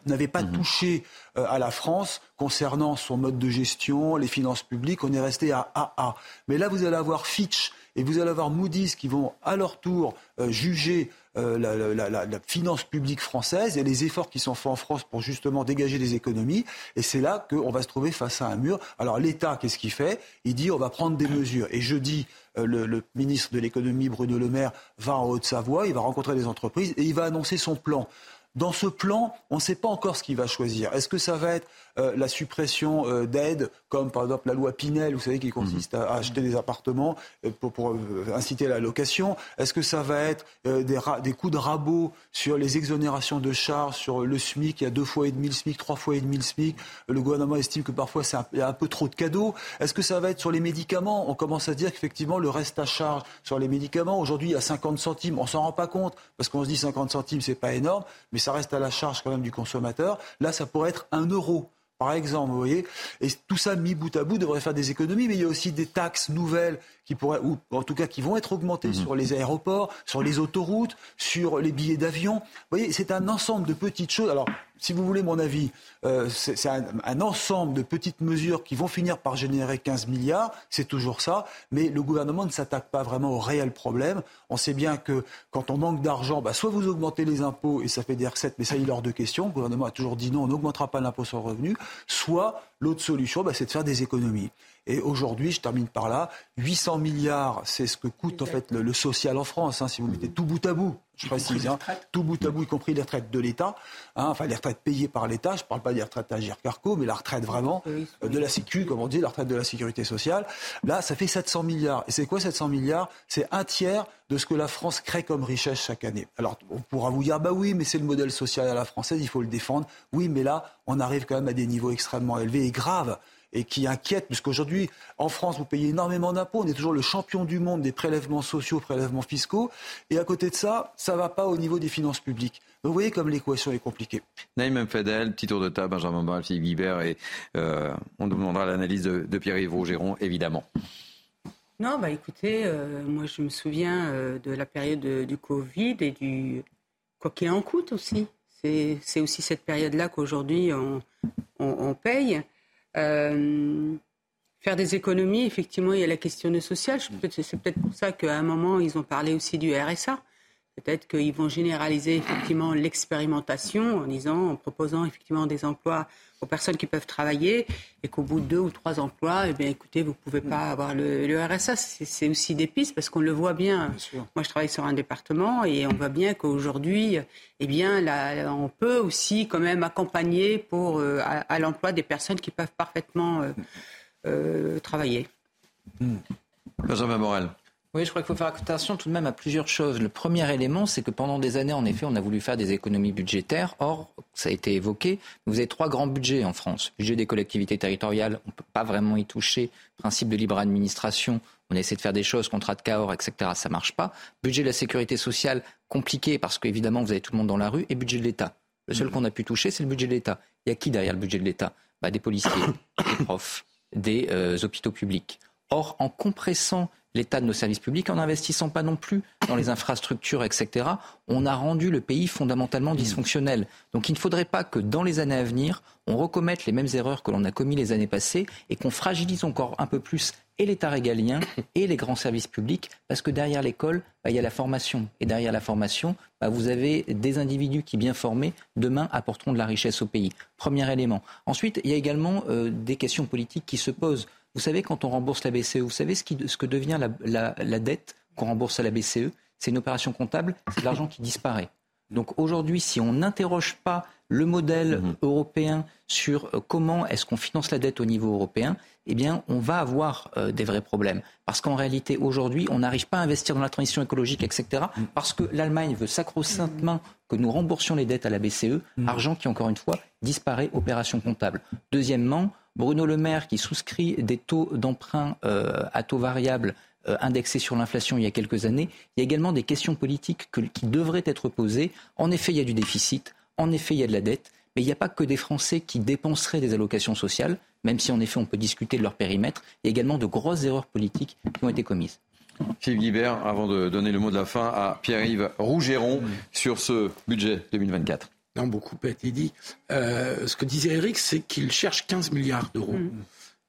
n'avait pas mhm. touché à la France concernant son mode de gestion, les finances publiques, on est resté à AA. Mais là, vous allez avoir Fitch et vous allez avoir Moody's qui vont à leur tour euh, juger euh, la, finance publique française et les efforts qui sont faits en France pour justement dégager des économies. Et c'est là qu'on va se trouver face à un mur. Alors l'État, qu'est-ce qu'il fait? Il dit on va prendre des mesures. Et jeudi, euh, le, le, ministre de l'économie, Bruno Le Maire, va en Haute-Savoie, il va rencontrer des entreprises et il va annoncer son plan. Dans ce plan, on ne sait pas encore ce qu'il va choisir. Est-ce que ça va être euh, la suppression euh, d'aides, comme par exemple la loi Pinel, vous savez, qui consiste à, acheter des appartements euh, pour, inciter la location. Est-ce que ça va être des, des coups de rabot sur les exonérations de charges, sur le SMIC, il y a deux fois et demi le SMIC, trois fois et demi le SMIC. Le gouvernement estime que parfois il y a un peu trop de cadeaux. Est-ce que ça va être sur les médicaments? On commence à dire qu'effectivement le reste à charge sur les médicaments, aujourd'hui il y a 50 centimes, on s'en rend pas compte, parce qu'on se dit 50 centimes c'est pas énorme, mais ça reste à la charge quand même du consommateur. Là, ça pourrait être un euro par exemple, vous voyez. Et tout ça mis bout à bout devrait faire des économies, mais il y a aussi des taxes nouvelles qui pourraient, ou en tout cas qui vont être augmentées mhm. sur les aéroports, sur les autoroutes, sur les billets d'avion. Vous voyez, c'est un ensemble de petites choses. Alors, si vous voulez mon avis, euh, c'est un, ensemble de petites mesures qui vont finir par générer 15 milliards, c'est toujours ça, mais le gouvernement ne s'attaque pas vraiment au réel problème. On sait bien que quand on manque d'argent, bah, soit vous augmentez les impôts et ça fait des recettes, mais ça il est hors de question. Le gouvernement a toujours dit non, on n'augmentera pas l'impôt sur le revenu, soit l'autre solution, bah, c'est de faire des économies. Et aujourd'hui, je termine par là, 800 milliards, c'est ce que coûte en fait le, social en France, hein, si vous mettez tout bout à bout je précise, hein, tout bout à bout, y compris les retraites de l'État, hein, enfin les retraites payées par l'État, je ne parle pas des retraites à Carco, mais la retraite vraiment euh, de la Sécu, comme on dit, la retraite de la sécurité sociale, là, ça fait 700 milliards. Et c'est quoi 700 milliards? C'est un tiers de ce que la France crée comme richesse chaque année. Alors, on pourra vous dire, bah oui, mais c'est le modèle social à la française, il faut le défendre. Oui, mais là, on arrive quand même à des niveaux extrêmement élevés et graves et qui inquiètent, puisqu'aujourd'hui, en France, vous payez énormément d'impôts. On est toujours le champion du monde des prélèvements sociaux, prélèvements fiscaux. Et à côté de ça, ça ne va pas au niveau des finances publiques. vous voyez comme l'équation est compliquée. Naïm Fadel, petit tour de table, Benjamin Barral, Philippe Guibert, et euh, on demandera l'analyse de, Pierre-Yves Rougeron, évidemment. Non, bah écoutez, euh, moi je me souviens euh, de la période du Covid et du quoi qu'il en coûte aussi. C'est aussi cette période-là qu'aujourd'hui on, paye. Euh, faire des économies, effectivement, il y a la question de social. C'est peut-être pour ça qu'à un moment, ils ont parlé aussi du RSA. Peut-être qu'ils vont généraliser effectivement l'expérimentation en disant, en proposant effectivement des emplois aux personnes qui peuvent travailler et qu'au bout de deux ou trois emplois, eh bien, écoutez, vous ne pouvez pas avoir le, RSA. C'est aussi des pistes parce qu'on le voit bien. Moi, je travaille sur un département et on voit bien qu'aujourd'hui, eh bien, là, on peut aussi quand même accompagner pour, euh, à, l'emploi des personnes qui peuvent parfaitement euh, euh, travailler. Benjamin Morel. Oui, je crois qu'il faut faire attention tout de même à plusieurs choses. Le premier élément, c'est que pendant des années, en effet, on a voulu faire des économies budgétaires. Or, ça a été évoqué, vous avez trois grands budgets en France. Budget des collectivités territoriales, on ne peut pas vraiment y toucher. Principe de libre administration, on essaie de faire des choses, contrat de Cahors, etc. Ça marche pas. Budget de la sécurité sociale, compliqué parce qu'évidemment, vous avez tout le monde dans la rue. Et budget de l'État. Le seul qu'on a pu toucher, c'est le budget de l'État. Il y a qui derrière le budget de l'État? Bah, Des policiers, *coughs* des profs, des euh, hôpitaux publics. Or, en compressant l'état de nos services publics, en n'investissant pas non plus dans les infrastructures, etc., on a rendu le pays fondamentalement dysfonctionnel. Donc il ne faudrait pas que dans les années à venir, on recommette les mêmes erreurs que l'on a commises les années passées et qu'on fragilise encore un peu plus et l'État régalien et les grands services publics, parce que derrière l'école, bah, il y a la formation. Et derrière la formation, bah, vous avez des individus qui, bien formés, demain apporteront de la richesse au pays. Premier élément. Ensuite, il y a également euh, des questions politiques qui se posent. Vous savez, quand on rembourse la BCE, vous savez ce, que devient la, dette qu'on rembourse à la BCE C'est une opération comptable, c'est de l'argent qui disparaît. Donc aujourd'hui, si on n'interroge pas le modèle mhm. européen sur euh, comment est-ce qu'on finance la dette au niveau européen, eh bien, on va avoir euh, des vrais problèmes. Parce qu'en réalité, aujourd'hui, on n'arrive pas à investir dans la transition écologique, etc. Mhm. Parce que l'Allemagne veut sacro-saintement que nous remboursions les dettes à la BCE, mhm. argent qui, encore une fois, disparaît, opération comptable. Deuxièmement, Bruno Le Maire, qui souscrit des taux d'emprunt euh, à taux variable euh, indexés sur l'inflation il y a quelques années, il y a également des questions politiques qui devraient être posées. En effet, il y a du déficit, en effet, il y a de la dette, mais il n'y a pas que des Français qui dépenseraient des allocations sociales, même si en effet on peut discuter de leur périmètre. Il y a également de grosses erreurs politiques qui ont été commises. Philippe Guibert, avant de donner le mot de la fin à Pierre-Yves Rougeron sur ce budget 2024. Non, beaucoup a été dit. Euh, ce que disait Eric, c'est qu'il cherche 15 milliards d'euros.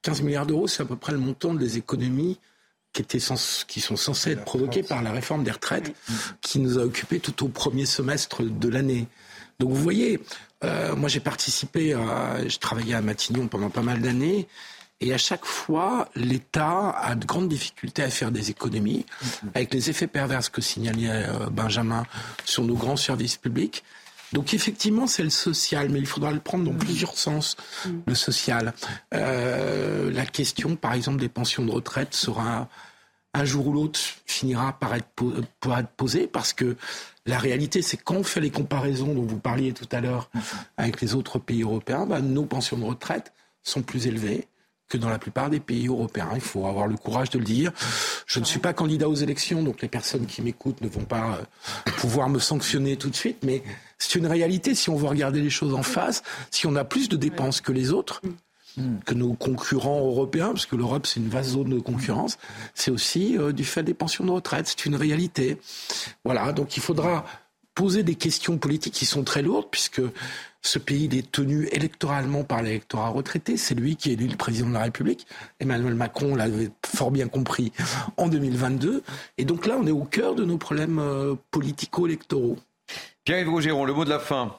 15 mm. milliards d'euros, c'est à peu près le montant des économies qui, étaient qui sont censées être provoquées par la réforme des retraites qui nous a occupés tout au premier semestre de l'année. Donc vous voyez, euh, moi j'ai participé, à, je travaillais à Matignon pendant pas mal d'années, et à chaque fois, l'État a de grandes difficultés à faire des économies, avec les effets pervers que signalait euh, Benjamin sur nos grands services publics. Donc effectivement, c'est le social, mais il faudra le prendre dans plusieurs sens, mm. le social. Euh, la question, par exemple, des pensions de retraite sera un jour ou l'autre finira par être, posée parce que la réalité, c'est quand on fait les comparaisons dont vous parliez tout à l'heure mm. avec les autres pays européens, bah, nos pensions de retraite sont plus élevées dans la plupart des pays européens. Il faut avoir le courage de le dire. Je ne suis pas candidat aux élections, donc les personnes qui m'écoutent ne vont pas euh, pouvoir me sanctionner tout de suite, mais c'est une réalité si on veut regarder les choses en face. Si on a plus de dépenses que les autres, que nos concurrents européens, parce que l'Europe c'est une vaste zone de concurrence, c'est aussi euh, du fait des pensions de retraite, c'est une réalité. Voilà, donc il faudra poser des questions politiques qui sont très lourdes, puisque ce pays est tenu électoralement par l'électorat retraité. C'est lui qui est élu le président de la République. Emmanuel Macron l'avait fort bien compris en 2022. Et donc là, on est au cœur de nos problèmes euh, politico-électoraux. Pierre-Yves Rougeron, le mot de la fin.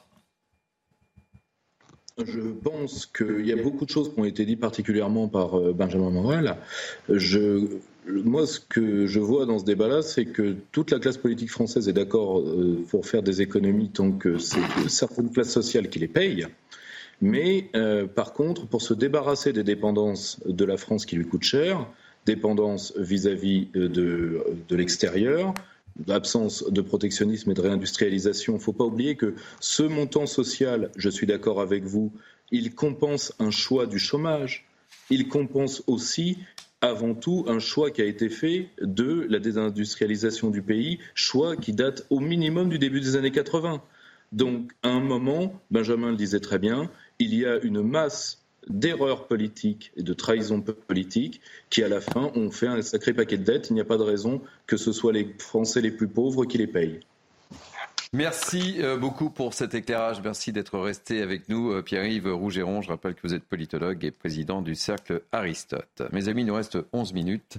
Je pense qu'il y a beaucoup de choses qui ont été dites particulièrement par euh, Benjamin Morel. Je, moi, ce que je vois dans ce débat-là, c'est que toute la classe politique française est d'accord euh, pour faire des économies tant que c'est certaines classes sociales qui les payent. Mais euh, par contre, pour se débarrasser des dépendances de la France qui lui coûtent cher, dépendances vis-à-vis de, de l'extérieur, l'absence de protectionnisme et de réindustrialisation. Il ne faut pas oublier que ce montant social, je suis d'accord avec vous, il compense un choix du chômage. Il compense aussi avant tout un choix qui a été fait de la désindustrialisation du pays, choix qui date au minimum du début des années 80. Donc, à un moment, Benjamin le disait très bien, il y a une masse d'erreurs politiques et de trahisons politiques qui, à la fin, ont fait un sacré paquet de dettes. Il n'y a pas de raison que ce soit les Français les plus pauvres qui les payent. Merci euh, beaucoup pour cet éclairage. Merci d'être resté avec nous, euh, Pierre-Yves Rougeron. Je rappelle que vous êtes politologue et président du Cercle Aristote. Mes amis, il nous reste 11 minutes.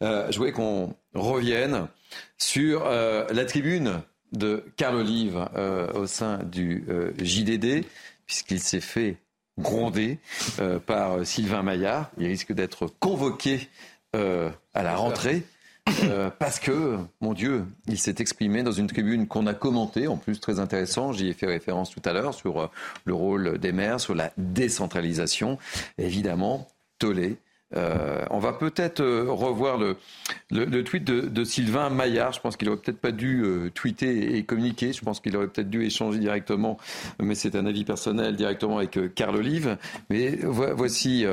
Euh, je voulais qu'on revienne sur la tribune de Carl Olive au sein du JDD, puisqu'il s'est fait gronder par Sylvain Maillard. Il risque d'être convoqué à la rentrée. Euh, parce que, mon Dieu, il s'est exprimé dans une tribune qu'on a commentée, en plus très intéressant, j'y ai fait référence tout à l'heure, sur euh, le rôle des maires, sur la décentralisation. Évidemment, Tolé euh, on va peut-être euh, revoir le, tweet de, Sylvain Maillard. Je pense qu'il aurait peut-être pas dû euh, tweeter et communiquer. Je pense qu'il aurait peut-être dû échanger directement, mais c'est un avis personnel, directement avec Carl Olive. Mais voici,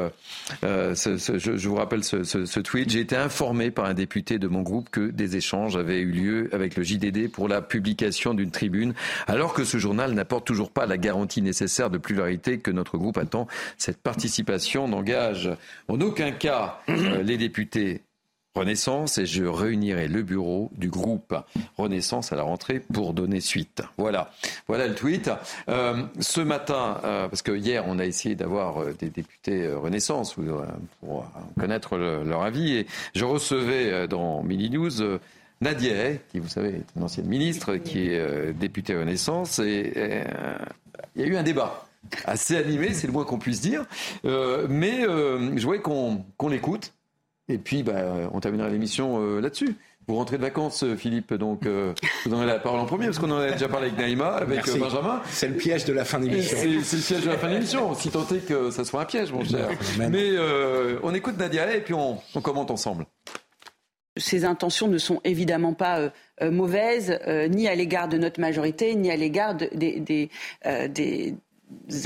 je, vous rappelle ce, ce tweet. J'ai été informé par un député de mon groupe que des échanges avaient eu lieu avec le JDD pour la publication d'une tribune, alors que ce journal n'apporte toujours pas la garantie nécessaire de pluralité que notre groupe attend. Cette participation n'engage en aucun cas euh, les députés Renaissance et je réunirai le bureau du groupe Renaissance à la rentrée pour donner suite. Voilà, voilà le tweet. Euh, ce matin, euh, parce que hier on a essayé d'avoir des députés Renaissance pour connaître leur avis et je recevais dans Mini News Nadia, qui vous savez est une ancienne ministre, qui est députée Renaissance et il y a eu un débat assez animé, c'est le moins qu'on puisse dire. Euh, mais euh, je voulais qu'on l'écoute. Et puis, bah, on terminera l'émission euh, là-dessus. Vous rentrez de vacances, Philippe, donc je vous la parole en premier, parce qu'on en a déjà parlé avec Naïma, avec Benjamin. C'est le piège de la fin d'émission. C'est le piège de la fin d'émission, si tant est que ça soit un piège, mon cher. Mais on écoute Nadia et puis on, commente ensemble. Ces intentions ne sont évidemment pas mauvaises, ni à l'égard de notre majorité, ni à l'égard des, des,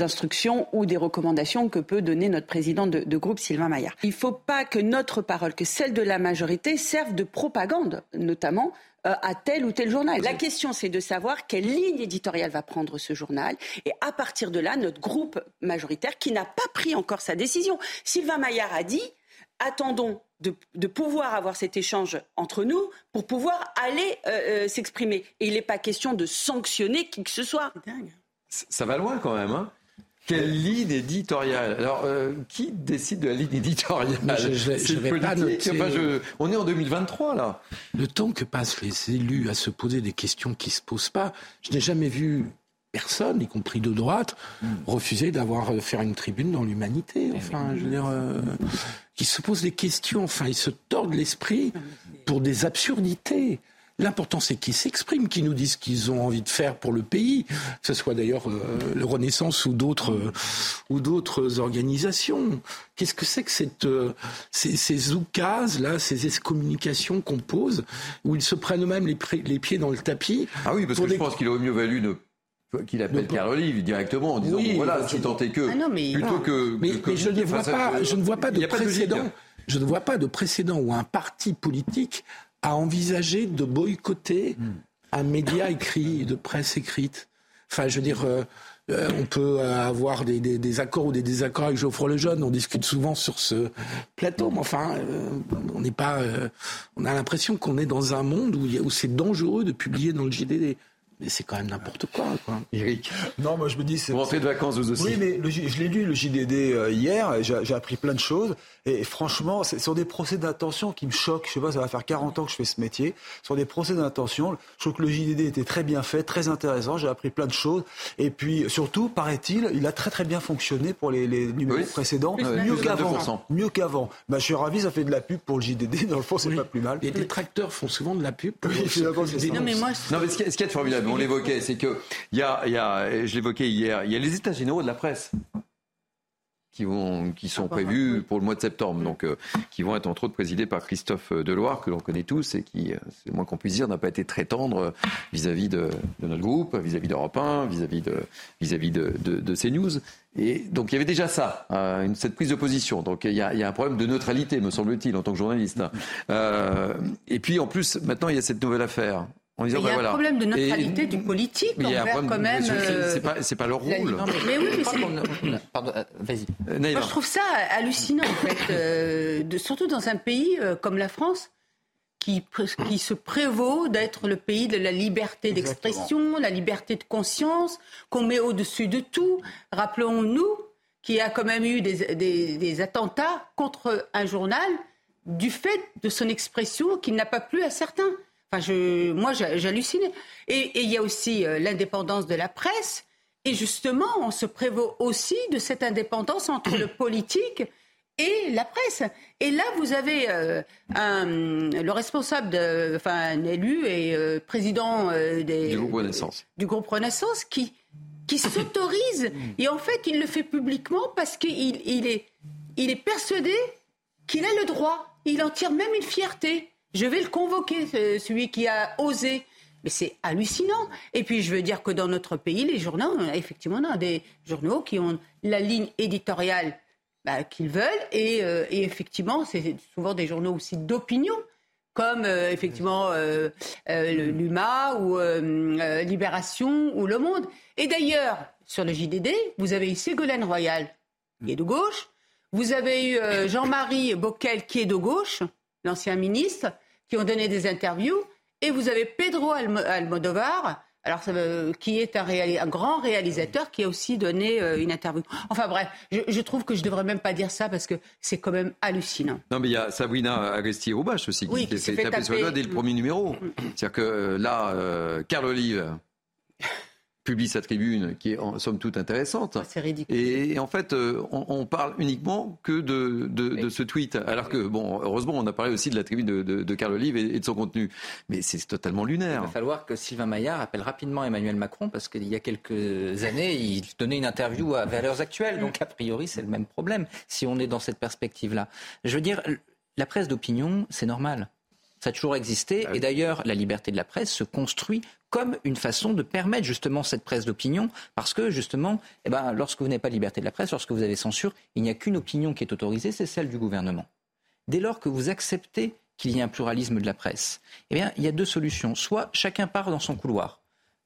instructions ou des recommandations que peut donner notre président de, groupe, Sylvain Maillard. Il ne faut pas que notre parole, que celle de la majorité, serve de propagande, notamment euh, à tel ou tel journal. La question, c'est de savoir quelle ligne éditoriale va prendre ce journal. Et à partir de là, notre groupe majoritaire, qui n'a pas pris encore sa décision, Sylvain Maillard a dit attendons de, pouvoir avoir cet échange entre nous pour pouvoir aller euh, euh, s'exprimer. Et il n'est pas question de sanctionner qui que ce soit. Dingue ça va loin quand même. Hein quelle ligne éditoriale Alors, euh, qui décide de la ligne éditoriale? Je, vais pas On est en 2023, là. Le temps que passent les élus à se poser des questions qui ne se posent pas, je n'ai jamais vu personne, y compris de droite, refuser d'avoir euh, faire une tribune dans l'humanité. Eh enfin, je veux dire, euh, qui se posent des questions. Enfin, ils se tordent l'esprit pour des absurdités. L'important, c'est qu'ils s'expriment, qu'ils nous disent ce qu'ils ont envie de faire pour le pays, que ce soit d'ailleurs euh, le Renaissance ou d'autres euh, ou d'autres organisations. Qu'est-ce que c'est que cette, euh, ces, ces là, ces excommunications qu'on pose, où ils se prennent eux-mêmes les, les, pieds dans le tapis Ah oui, parce que je pense qu'il aurait mieux valu de qu'il appelle Carl Olive directement en disant voilà si tant est que ah mais plutôt que, mais, je ne vois pas je ne vois pas de précédent je ne vois pas de précédent où un parti politique a envisagé de boycotter un média écrit, de presse écrite. Enfin, je veux dire, euh, euh, on peut avoir des, accords ou des désaccords avec Geoffroy Lejeune. On discute souvent sur ce plateau, mais enfin, euh, on n'est pas. on a l'impression qu'on est dans un monde où, où c'est dangereux de publier dans le JDD. Mais c'est quand même n'importe quoi, quoi. Eric Non, moi je me dis... Vous rentrez de vacances vous aussi Oui, mais je l'ai lu, le JDD, hier, j'ai appris plein de choses. Et franchement, ce sont des procès d'intention qui me choquent. Je sais pas, ça va faire 40 ans que je fais ce métier. Ce sont des procès d'intention. Je trouve que le JDD était très bien fait, très intéressant. J'ai appris plein de choses. Et puis, surtout, paraît-il, il a très très bien fonctionné pour les, numéros précédents. mieux qu'avant. Mieux qu'avant. Bah, je suis ravi, ça fait de la pub pour le JDD. Dans le fond, c'est pas plus mal. Les détracteurs font souvent de la pub. Oui, je Non, mais moi, non, mais ce qui est, formidable, on l'évoquait, c'est que, il y a, y a, je l'évoquais hier, il y a les états généraux de la presse. qui, vont, qui sont prévus pour le mois de septembre, donc qui vont être entre autres présidés par Christophe Deloire, que l'on connaît tous et qui, c'est le moins qu'on puisse dire, n'a pas été très tendre vis-à-vis de, notre groupe, vis-à-vis d'Europe 1, vis-à-vis de, vis-à-vis de, de, de CNews. Et donc il y avait déjà ça, euh, cette prise de position. Donc il y, a, il y, a, un problème de neutralité, me semble-t-il, en tant que journaliste. Euh, et puis en plus, maintenant il y a cette nouvelle affaire. En disant, il y a ben, un voilà. problème de neutralité et, du politique envers quand même. C'est pas, pas, leur rôle. Non, mais, mais, oui, mais c'est. Pardon, euh, vas-y. Moi, je trouve ça hallucinant, en fait, euh, de, surtout dans un pays euh, comme la France, qui, qui se prévaut d'être le pays de la liberté d'expression, la liberté de conscience, qu'on met au-dessus de tout. Rappelons-nous qu'il y a quand même eu des, des, des, attentats contre un journal du fait de son expression qui n'a pas plu à certains. Enfin, je, moi, j'hallucine. Et, il y a aussi euh, l'indépendance de la presse. Et justement, on se prévaut aussi de cette indépendance entre le politique et la presse. Et là, vous avez euh, un, le responsable, de, enfin un élu et euh, président des, du groupe Renaissance, du groupe Renaissance qui, qui s'autorise. et en fait, il le fait publiquement parce qu'il il est, il est persuadé qu'il a le droit. Il en tire même une fierté. Je vais le convoquer, celui qui a osé. Mais c'est hallucinant. Et puis, je veux dire que dans notre pays, les journaux, effectivement, on a des journaux qui ont la ligne éditoriale bah, qu'ils veulent. Euh, et, effectivement, c'est souvent des journaux aussi d'opinion, comme euh, effectivement euh, l'UMA ou Libération ou Le Monde. Et d'ailleurs, sur le JDD, vous avez eu Ségolène Royal, qui est de gauche. Vous avez eu Jean-Marie Bockel, qui est de gauche, l'ancien ministre, qui ont donné des interviews. Et vous avez Pedro Almodovar, alors, qui est un, grand réalisateur qui a aussi donné euh, une interview. Enfin bref, je, trouve que je devrais même pas dire ça parce que c'est quand même hallucinant. Non, mais il y a Sabrina Agresti-Roubache aussi qui s'est fait, taper sur le doigt dès le premier numéro. C'est-à-dire que euh, là, euh, Carl Olive publie sa tribune qui est en somme toute intéressante. C'est ridicule. Et, en fait, euh, on, on, parle uniquement que de, de, de, ce tweet. Alors que, bon, heureusement, on a parlé aussi de la tribune de, de, de Carl Olive et, de son contenu. Mais c'est totalement lunaire. Il va falloir que Sylvain Maillard appelle rapidement Emmanuel Macron parce qu'il y a quelques années, il donnait une interview à Valeurs Actuelles. Donc, a priori, c'est le même problème si on est dans cette perspective-là. Je veux dire, la presse d'opinion, c'est normal. Ça a toujours existé. Ah et d'ailleurs, la liberté de la presse se construit comme une façon de permettre justement cette presse d'opinion, parce que justement, eh ben, lorsque vous n'avez pas de liberté de la presse, lorsque vous avez censure, il n'y a qu'une opinion qui est autorisée, c'est celle du gouvernement. Dès lors que vous acceptez qu'il y ait un pluralisme de la presse, eh bien, il y a deux solutions. Soit chacun part dans son couloir,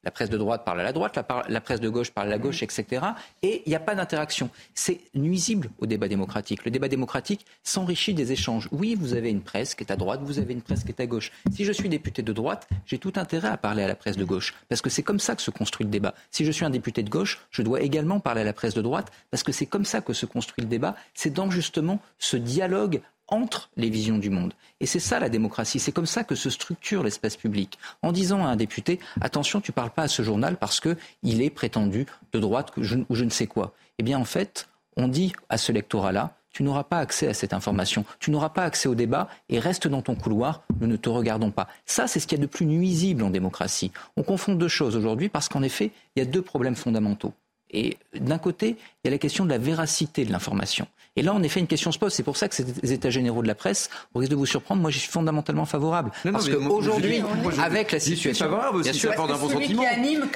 la presse de droite parle à la droite, la, presse de gauche parle à la gauche, etc. Et il n'y a pas d'interaction. C'est nuisible au débat démocratique. Le débat démocratique s'enrichit des échanges. Oui, vous avez une presse qui est à droite, vous avez une presse qui est à gauche. Si je suis député de droite, j'ai tout intérêt à parler à la presse de gauche, parce que c'est comme ça que se construit le débat. Si je suis un député de gauche, je dois également parler à la presse de droite, parce que c'est comme ça que se construit le débat. C'est dans justement ce dialogue entre les visions du monde. Et c'est ça la démocratie, c'est comme ça que se structure l'espace public. En disant à un député, attention, tu parles pas à ce journal parce qu'il est prétendu de droite ou je ne sais quoi. Eh bien en fait, on dit à ce lectorat-là, tu n'auras pas accès à cette information, tu n'auras pas accès au débat et reste dans ton couloir, nous ne te regardons pas. Ça, c'est ce qu'il y a de plus nuisible en démocratie. On confond deux choses aujourd'hui parce qu'en effet, il y a deux problèmes fondamentaux. Et d'un côté, il y a la question de la véracité de l'information. Et là, en effet, une question se pose. C'est pour ça que ces états généraux de la presse, au risque de vous surprendre, moi, j'y suis fondamentalement favorable. Parce qu'aujourd'hui, avec la situation. Je suis favorable aussi, ça apporte un bon sentiment.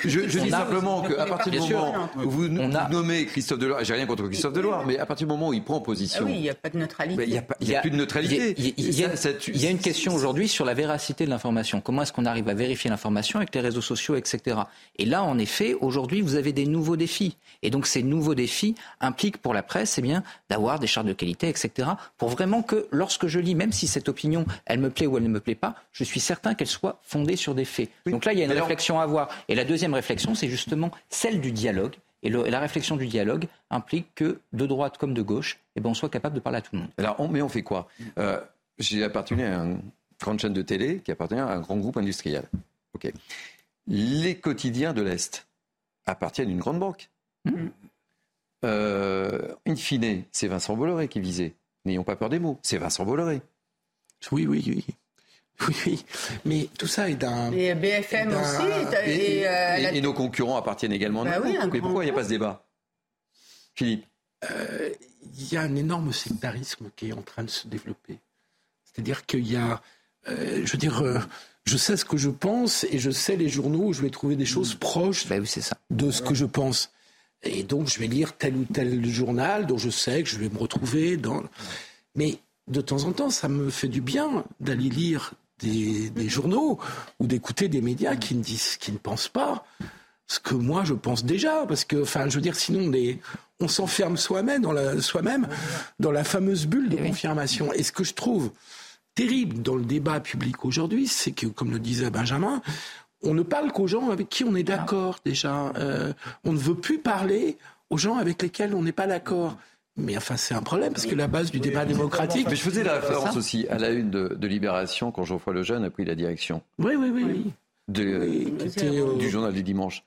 Je, je dis simplement qu'à partir du moment où vous, nommez Christophe Deloire, j'ai rien contre Christophe Deloire, mais à partir du moment où il prend position. Ah oui, il n'y a pas de neutralité. Il n'y a, plus de neutralité. Il y a une question aujourd'hui sur la véracité de l'information. Comment est-ce qu'on arrive à vérifier l'information avec les réseaux sociaux, etc. Et là, en effet, aujourd'hui, vous avez des nouveaux défis. Et donc, ces nouveaux défis impliquent pour la presse, eh bien, d'avoir des chartes de qualité, etc. Pour vraiment que lorsque je lis, même si cette opinion, elle me plaît ou elle ne me plaît pas, je suis certain qu'elle soit fondée sur des faits. Donc là, il y a une réflexion à avoir. Et la deuxième réflexion, c'est justement celle du dialogue. Et, la réflexion du dialogue implique que de droite comme de gauche, eh ben, on soit capable de parler à tout le monde. Alors, mais on fait quoi? Euh, J'ai appartenu à une grande chaîne de télé qui appartient à un grand groupe industriel. Ok. Les quotidiens de l'Est appartiennent à une grande banque. Mmh. Euh, in fine, c'est Vincent Bolloré qui visait. N'ayons pas peur des mots. C'est Vincent Bolloré. Oui, oui, oui. Oui, oui. Mais tout ça est d'un. Et BFM aussi. Et, euh, nos concurrents appartiennent également à bah oui, Mais pourquoi il n'y a pas ce débat? Philippe il y a un énorme sectarisme qui est en train de se développer. C'est-à-dire qu'il y a, je veux dire, je sais ce que je pense et je sais les journaux où je vais trouver des choses proches bah oui, ça. de ce que je pense. Et donc, je vais lire tel ou tel journal dont je sais que je vais me retrouver dans. Mais de temps en temps, ça me fait du bien d'aller lire des, journaux ou d'écouter des médias qui ne disent, qui ne pensent pas ce que moi je pense déjà, parce que, enfin, je veux dire, sinon on, on s'enferme soi-même dans la, soi-même dans la fameuse bulle de confirmation. Et ce que je trouve terrible dans le débat public aujourd'hui, c'est que, comme le disait Benjamin, on ne parle qu'aux gens avec qui on est d'accord déjà. Euh, on ne veut plus parler aux gens avec lesquels on n'est pas d'accord. Mais enfin, c'est un problème parce que la base du débat démocratique. Mais je faisais la référence aussi à la une de, Libération quand Geoffroy Lejeune a pris la direction. Oui, oui, oui. Euh, du journal du dimanche.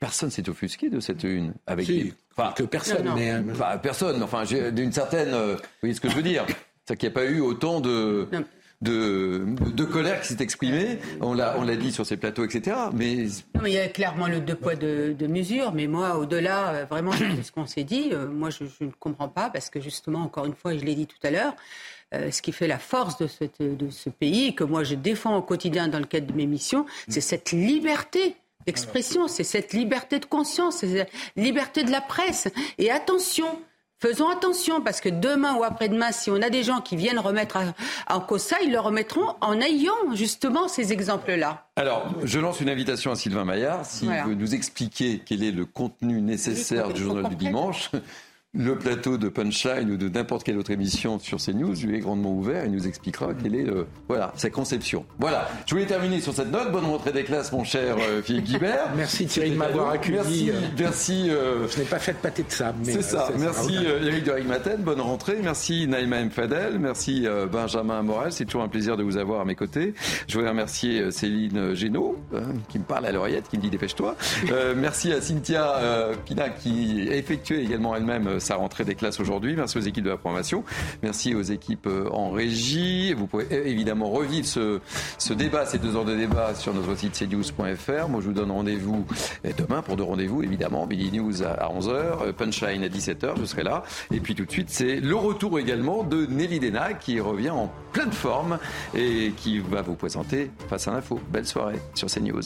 Personne s'est offusqué de cette une. Avec enfin, que personne, mais. Euh, enfin, personne. Enfin, d'une certaine. vous voyez ce que je veux dire C'est qu'il n'y a pas eu autant de de, de colère qui s'est exprimée. On l'a, on l'a dit sur ces plateaux, etc. Mais... il y a clairement le deux poids, deux, de mesures. Mais moi, au-delà, euh, vraiment, ce qu'on s'est dit, euh, moi, je, ne comprends pas parce que justement, encore une fois, et je l'ai dit tout à l'heure, euh, ce qui fait la force de, de ce pays, que moi je défends au quotidien dans le cadre de mes missions, c'est cette liberté d'expression, c'est cette liberté de conscience, c'est cette liberté de la presse. Et attention, Faisons attention parce que demain ou après-demain, si on a des gens qui viennent remettre en cause ça, ils le remettront en ayant justement ces exemples-là. Alors, je lance une invitation à Sylvain Maillard. S'il veut nous expliquer quel est le contenu nécessaire du journal du dimanche, le plateau de Punchline ou de n'importe quelle autre émission sur CNews lui est grandement ouvert. Il nous expliquera quelle est euh, voilà, sa conception. Voilà, je voulais terminer sur cette note. Bonne rentrée des classes, mon cher euh, Philippe *laughs* Guibert. merci Thierry de m'avoir accueilli. Merci. Euh, merci je n'ai pas fait de pâté de sable. C'est ça. Merci Eric de Rigmaten. Bonne rentrée. Merci Naïma M. Fadel. Merci Benjamin Morel. C'est toujours un plaisir de vous avoir à mes côtés. Je voudrais remercier Céline Génaud, qui me parle à l'oreillette, qui me dit dépêche-toi. merci à Cynthia Pina, qui a effectué également elle-même sa rentrée des classes aujourd'hui. Merci aux équipes de la programmation. Merci aux équipes euh, en régie. Vous pouvez évidemment revivre ce, ce débat, ces deux heures de débat sur notre site cnews.fr. Moi, je vous donne rendez-vous demain pour deux rendez-vous, évidemment. Billy News à 11h, euh, Punchline à 17h, je serai là. Et puis tout de suite, c'est le retour également de Nelly Dena qui revient en pleine forme et qui va vous présenter Face à l'info. Belle soirée sur CNews.